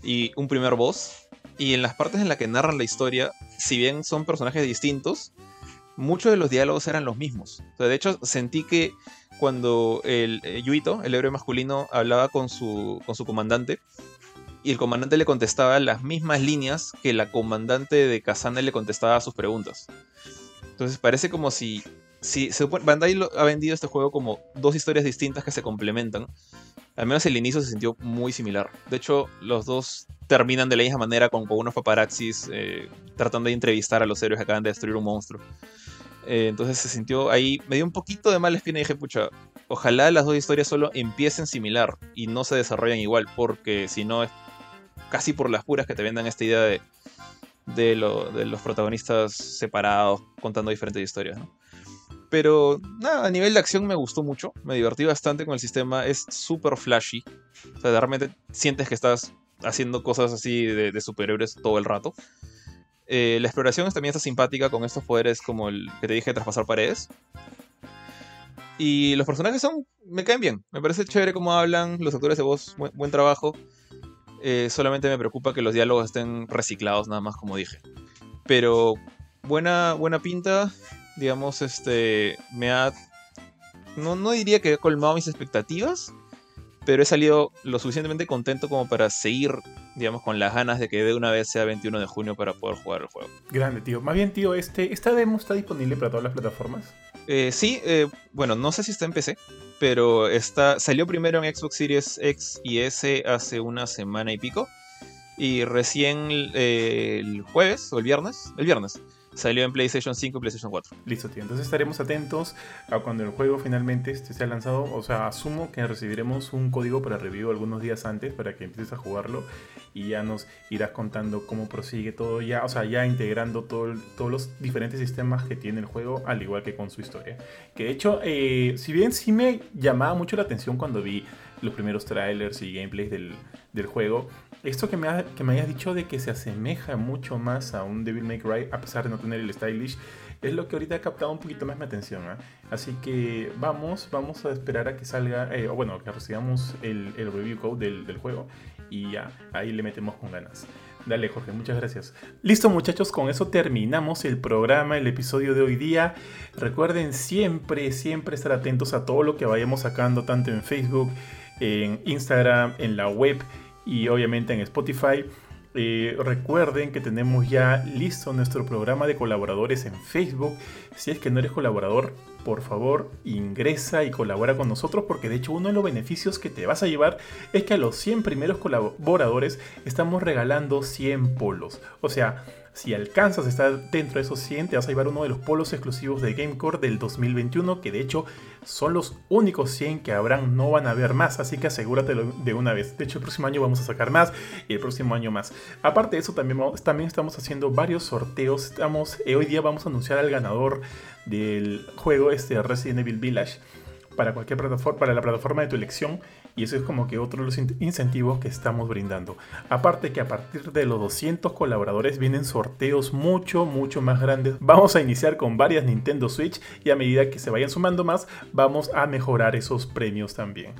y un primer boss. Y en las partes en las que narran la historia, si bien son personajes distintos, muchos de los diálogos eran los mismos. de hecho, sentí que cuando el eh, Yuito, el héroe masculino, hablaba con su, con su comandante, y el comandante le contestaba las mismas líneas que la comandante de Kazane le contestaba a sus preguntas. Entonces parece como si si Bandai ha vendido este juego como dos historias distintas que se complementan. Al menos el inicio se sintió muy similar. De hecho, los dos terminan de la misma manera con, unos paparazzis eh, tratando de entrevistar a los héroes que acaban de destruir un monstruo. Eh, entonces se sintió ahí, me dio un poquito de mala espina y dije, pucha, ojalá las dos historias solo empiecen similar y no se desarrollen igual, porque si no es casi por las puras que te vendan esta idea de, de, de los protagonistas separados contando diferentes historias. ¿no? Pero nada, a nivel de acción me gustó mucho, me divertí bastante con el sistema, es súper flashy. O sea, realmente sientes que estás haciendo cosas así de, superhéroes todo el rato. Eh, la exploración también está simpática con estos poderes como el que te dije de traspasar paredes. Y los personajes son. me caen bien. Me parece chévere cómo hablan, los actores de voz, buen, trabajo. Eh, solamente me preocupa que los diálogos estén reciclados, nada más como dije. Pero buena, buena pinta digamos, este, me ha, no, no diría que he colmado mis expectativas, pero he salido lo suficientemente contento como para seguir, digamos, con las ganas de que de una vez sea 21 de junio para poder jugar el juego. Grande, tío. Más bien, tío, este, ¿esta demo está disponible para todas las plataformas? Eh, sí, eh, bueno, no sé si está en PC, pero está, salió primero en Xbox Series X y S hace una semana y pico. Y recién eh, el jueves o el viernes, el viernes, salió en PlayStation 5 y PlayStation 4. Listo, tío. Entonces estaremos atentos a cuando el juego finalmente este sea lanzado. O sea, asumo que recibiremos un código para review algunos días antes para que empieces a jugarlo y ya nos irás contando cómo prosigue todo ya, o sea, ya integrando todo todos los diferentes sistemas que tiene el juego, al igual que con su historia. Que de hecho, eh, si bien sí me llamaba mucho la atención cuando vi los primeros trailers y gameplays del, del juego, esto que me, que me hayas dicho de que se asemeja mucho más a un Devil May Cry, a pesar de no tener el stylish, es lo que ahorita ha captado un poquito más mi atención. ¿eh? Así que vamos, vamos a esperar a que salga, eh, o bueno, que recibamos el, review code del, juego y ya, ahí le metemos con ganas. Dale, Jorge, muchas gracias. Listo, muchachos, con eso terminamos el programa, el episodio de hoy día. Recuerden siempre, siempre estar atentos a todo lo que vayamos sacando, tanto en Facebook, en Instagram, en la web y obviamente en Spotify. Eh, recuerden que tenemos ya listo nuestro programa de colaboradores en Facebook. Si es que no eres colaborador, por favor ingresa y colabora con nosotros porque de hecho uno de los beneficios que te vas a llevar es que a los 100 primeros colaboradores estamos regalando 100 polos. O sea, si alcanzas a estar dentro de esos 100, te vas a llevar uno de los polos exclusivos de Gamecore del 2021, que de hecho son los únicos 100 que habrán, no van a haber más, así que asegúratelo de una vez. De hecho, el próximo año vamos a sacar más y el próximo año más. Aparte de eso, también, estamos haciendo varios sorteos. Estamos, eh, hoy día vamos a anunciar al ganador del juego este Resident Evil Village para cualquier plataforma, para la plataforma de tu elección. Y eso es como que otro de los incentivos que estamos brindando. Aparte que a partir de los 200 colaboradores vienen sorteos mucho, mucho más grandes. Vamos a iniciar con varias Nintendo Switch y a medida que se vayan sumando más, vamos a mejorar esos premios también.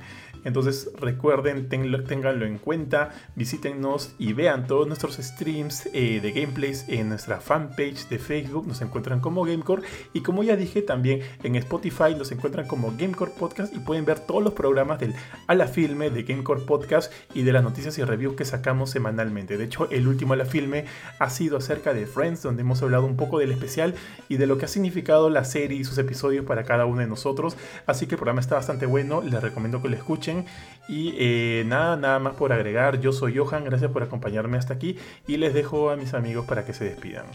Entonces recuerden, tenganlo en cuenta, visítenos y vean todos nuestros streams eh, de gameplays en nuestra fanpage de Facebook. Nos encuentran como Gamecore y como ya dije también en Spotify nos encuentran como Gamecore Podcast y pueden ver todos los programas del A la Filme de Gamecore Podcast y de las noticias y reviews que sacamos semanalmente. De hecho, el último A la Filme ha sido acerca de Friends, donde hemos hablado un poco del especial y de lo que ha significado la serie y sus episodios para cada uno de nosotros. Así que el programa está bastante bueno, les recomiendo que lo escuchen y eh, nada, nada más por agregar. Yo soy Johan, gracias por acompañarme hasta aquí y les dejo a mis amigos para que se despidan.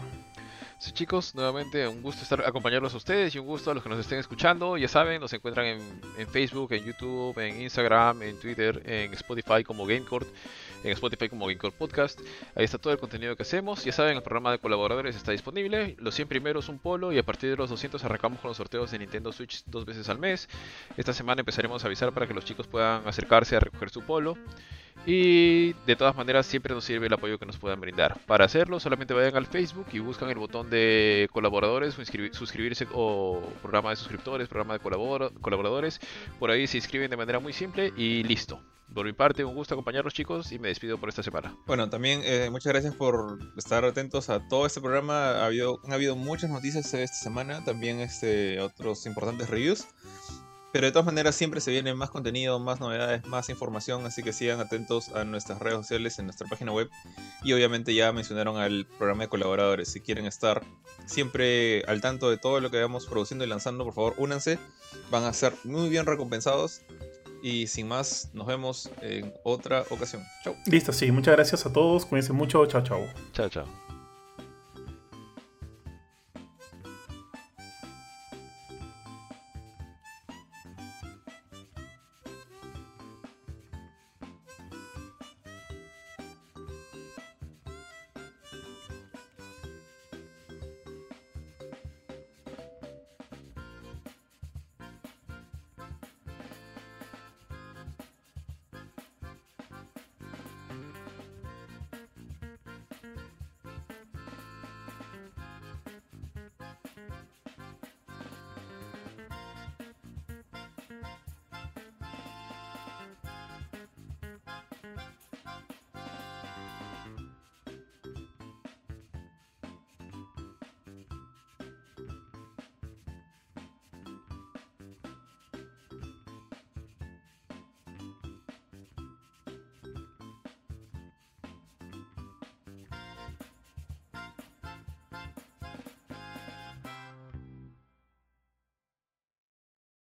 Sí, chicos, nuevamente un gusto estar acompañarlos a ustedes y un gusto a los que nos estén escuchando. Ya saben, nos encuentran en, Facebook, en YouTube, en Instagram, en Twitter, en Spotify como GameCourt, en Spotify como GameCourt Podcast. Ahí está todo el contenido que hacemos. Ya saben, el programa de colaboradores está disponible. Los 100 primeros un polo y a partir de los 200 arrancamos con los sorteos de Nintendo Switch dos veces al mes. Esta semana empezaremos a avisar para que los chicos puedan acercarse a recoger su polo. Y de todas maneras siempre nos sirve el apoyo que nos puedan brindar. Para hacerlo solamente vayan al Facebook y buscan el botón de colaboradores o suscribirse o programa de suscriptores, programa de colaboradores. Por ahí se inscriben de manera muy simple y listo. Por mi parte, un gusto acompañarlos chicos y me despido por esta semana. Bueno, también eh, muchas gracias por estar atentos a todo este programa. Ha habido, han habido muchas noticias esta semana, también este, otros importantes reviews. Pero de todas maneras siempre se viene más contenido, más novedades, más información, así que sigan atentos a nuestras redes sociales, en nuestra página web. Y obviamente ya mencionaron al programa de colaboradores. Si quieren estar siempre al tanto de todo lo que vamos produciendo y lanzando, por favor, únanse. Van a ser muy bien recompensados. Y sin más, nos vemos en otra ocasión. Chau. Listo, sí. Muchas gracias a todos. Cuídense mucho. Chao, chao. Chao, chao.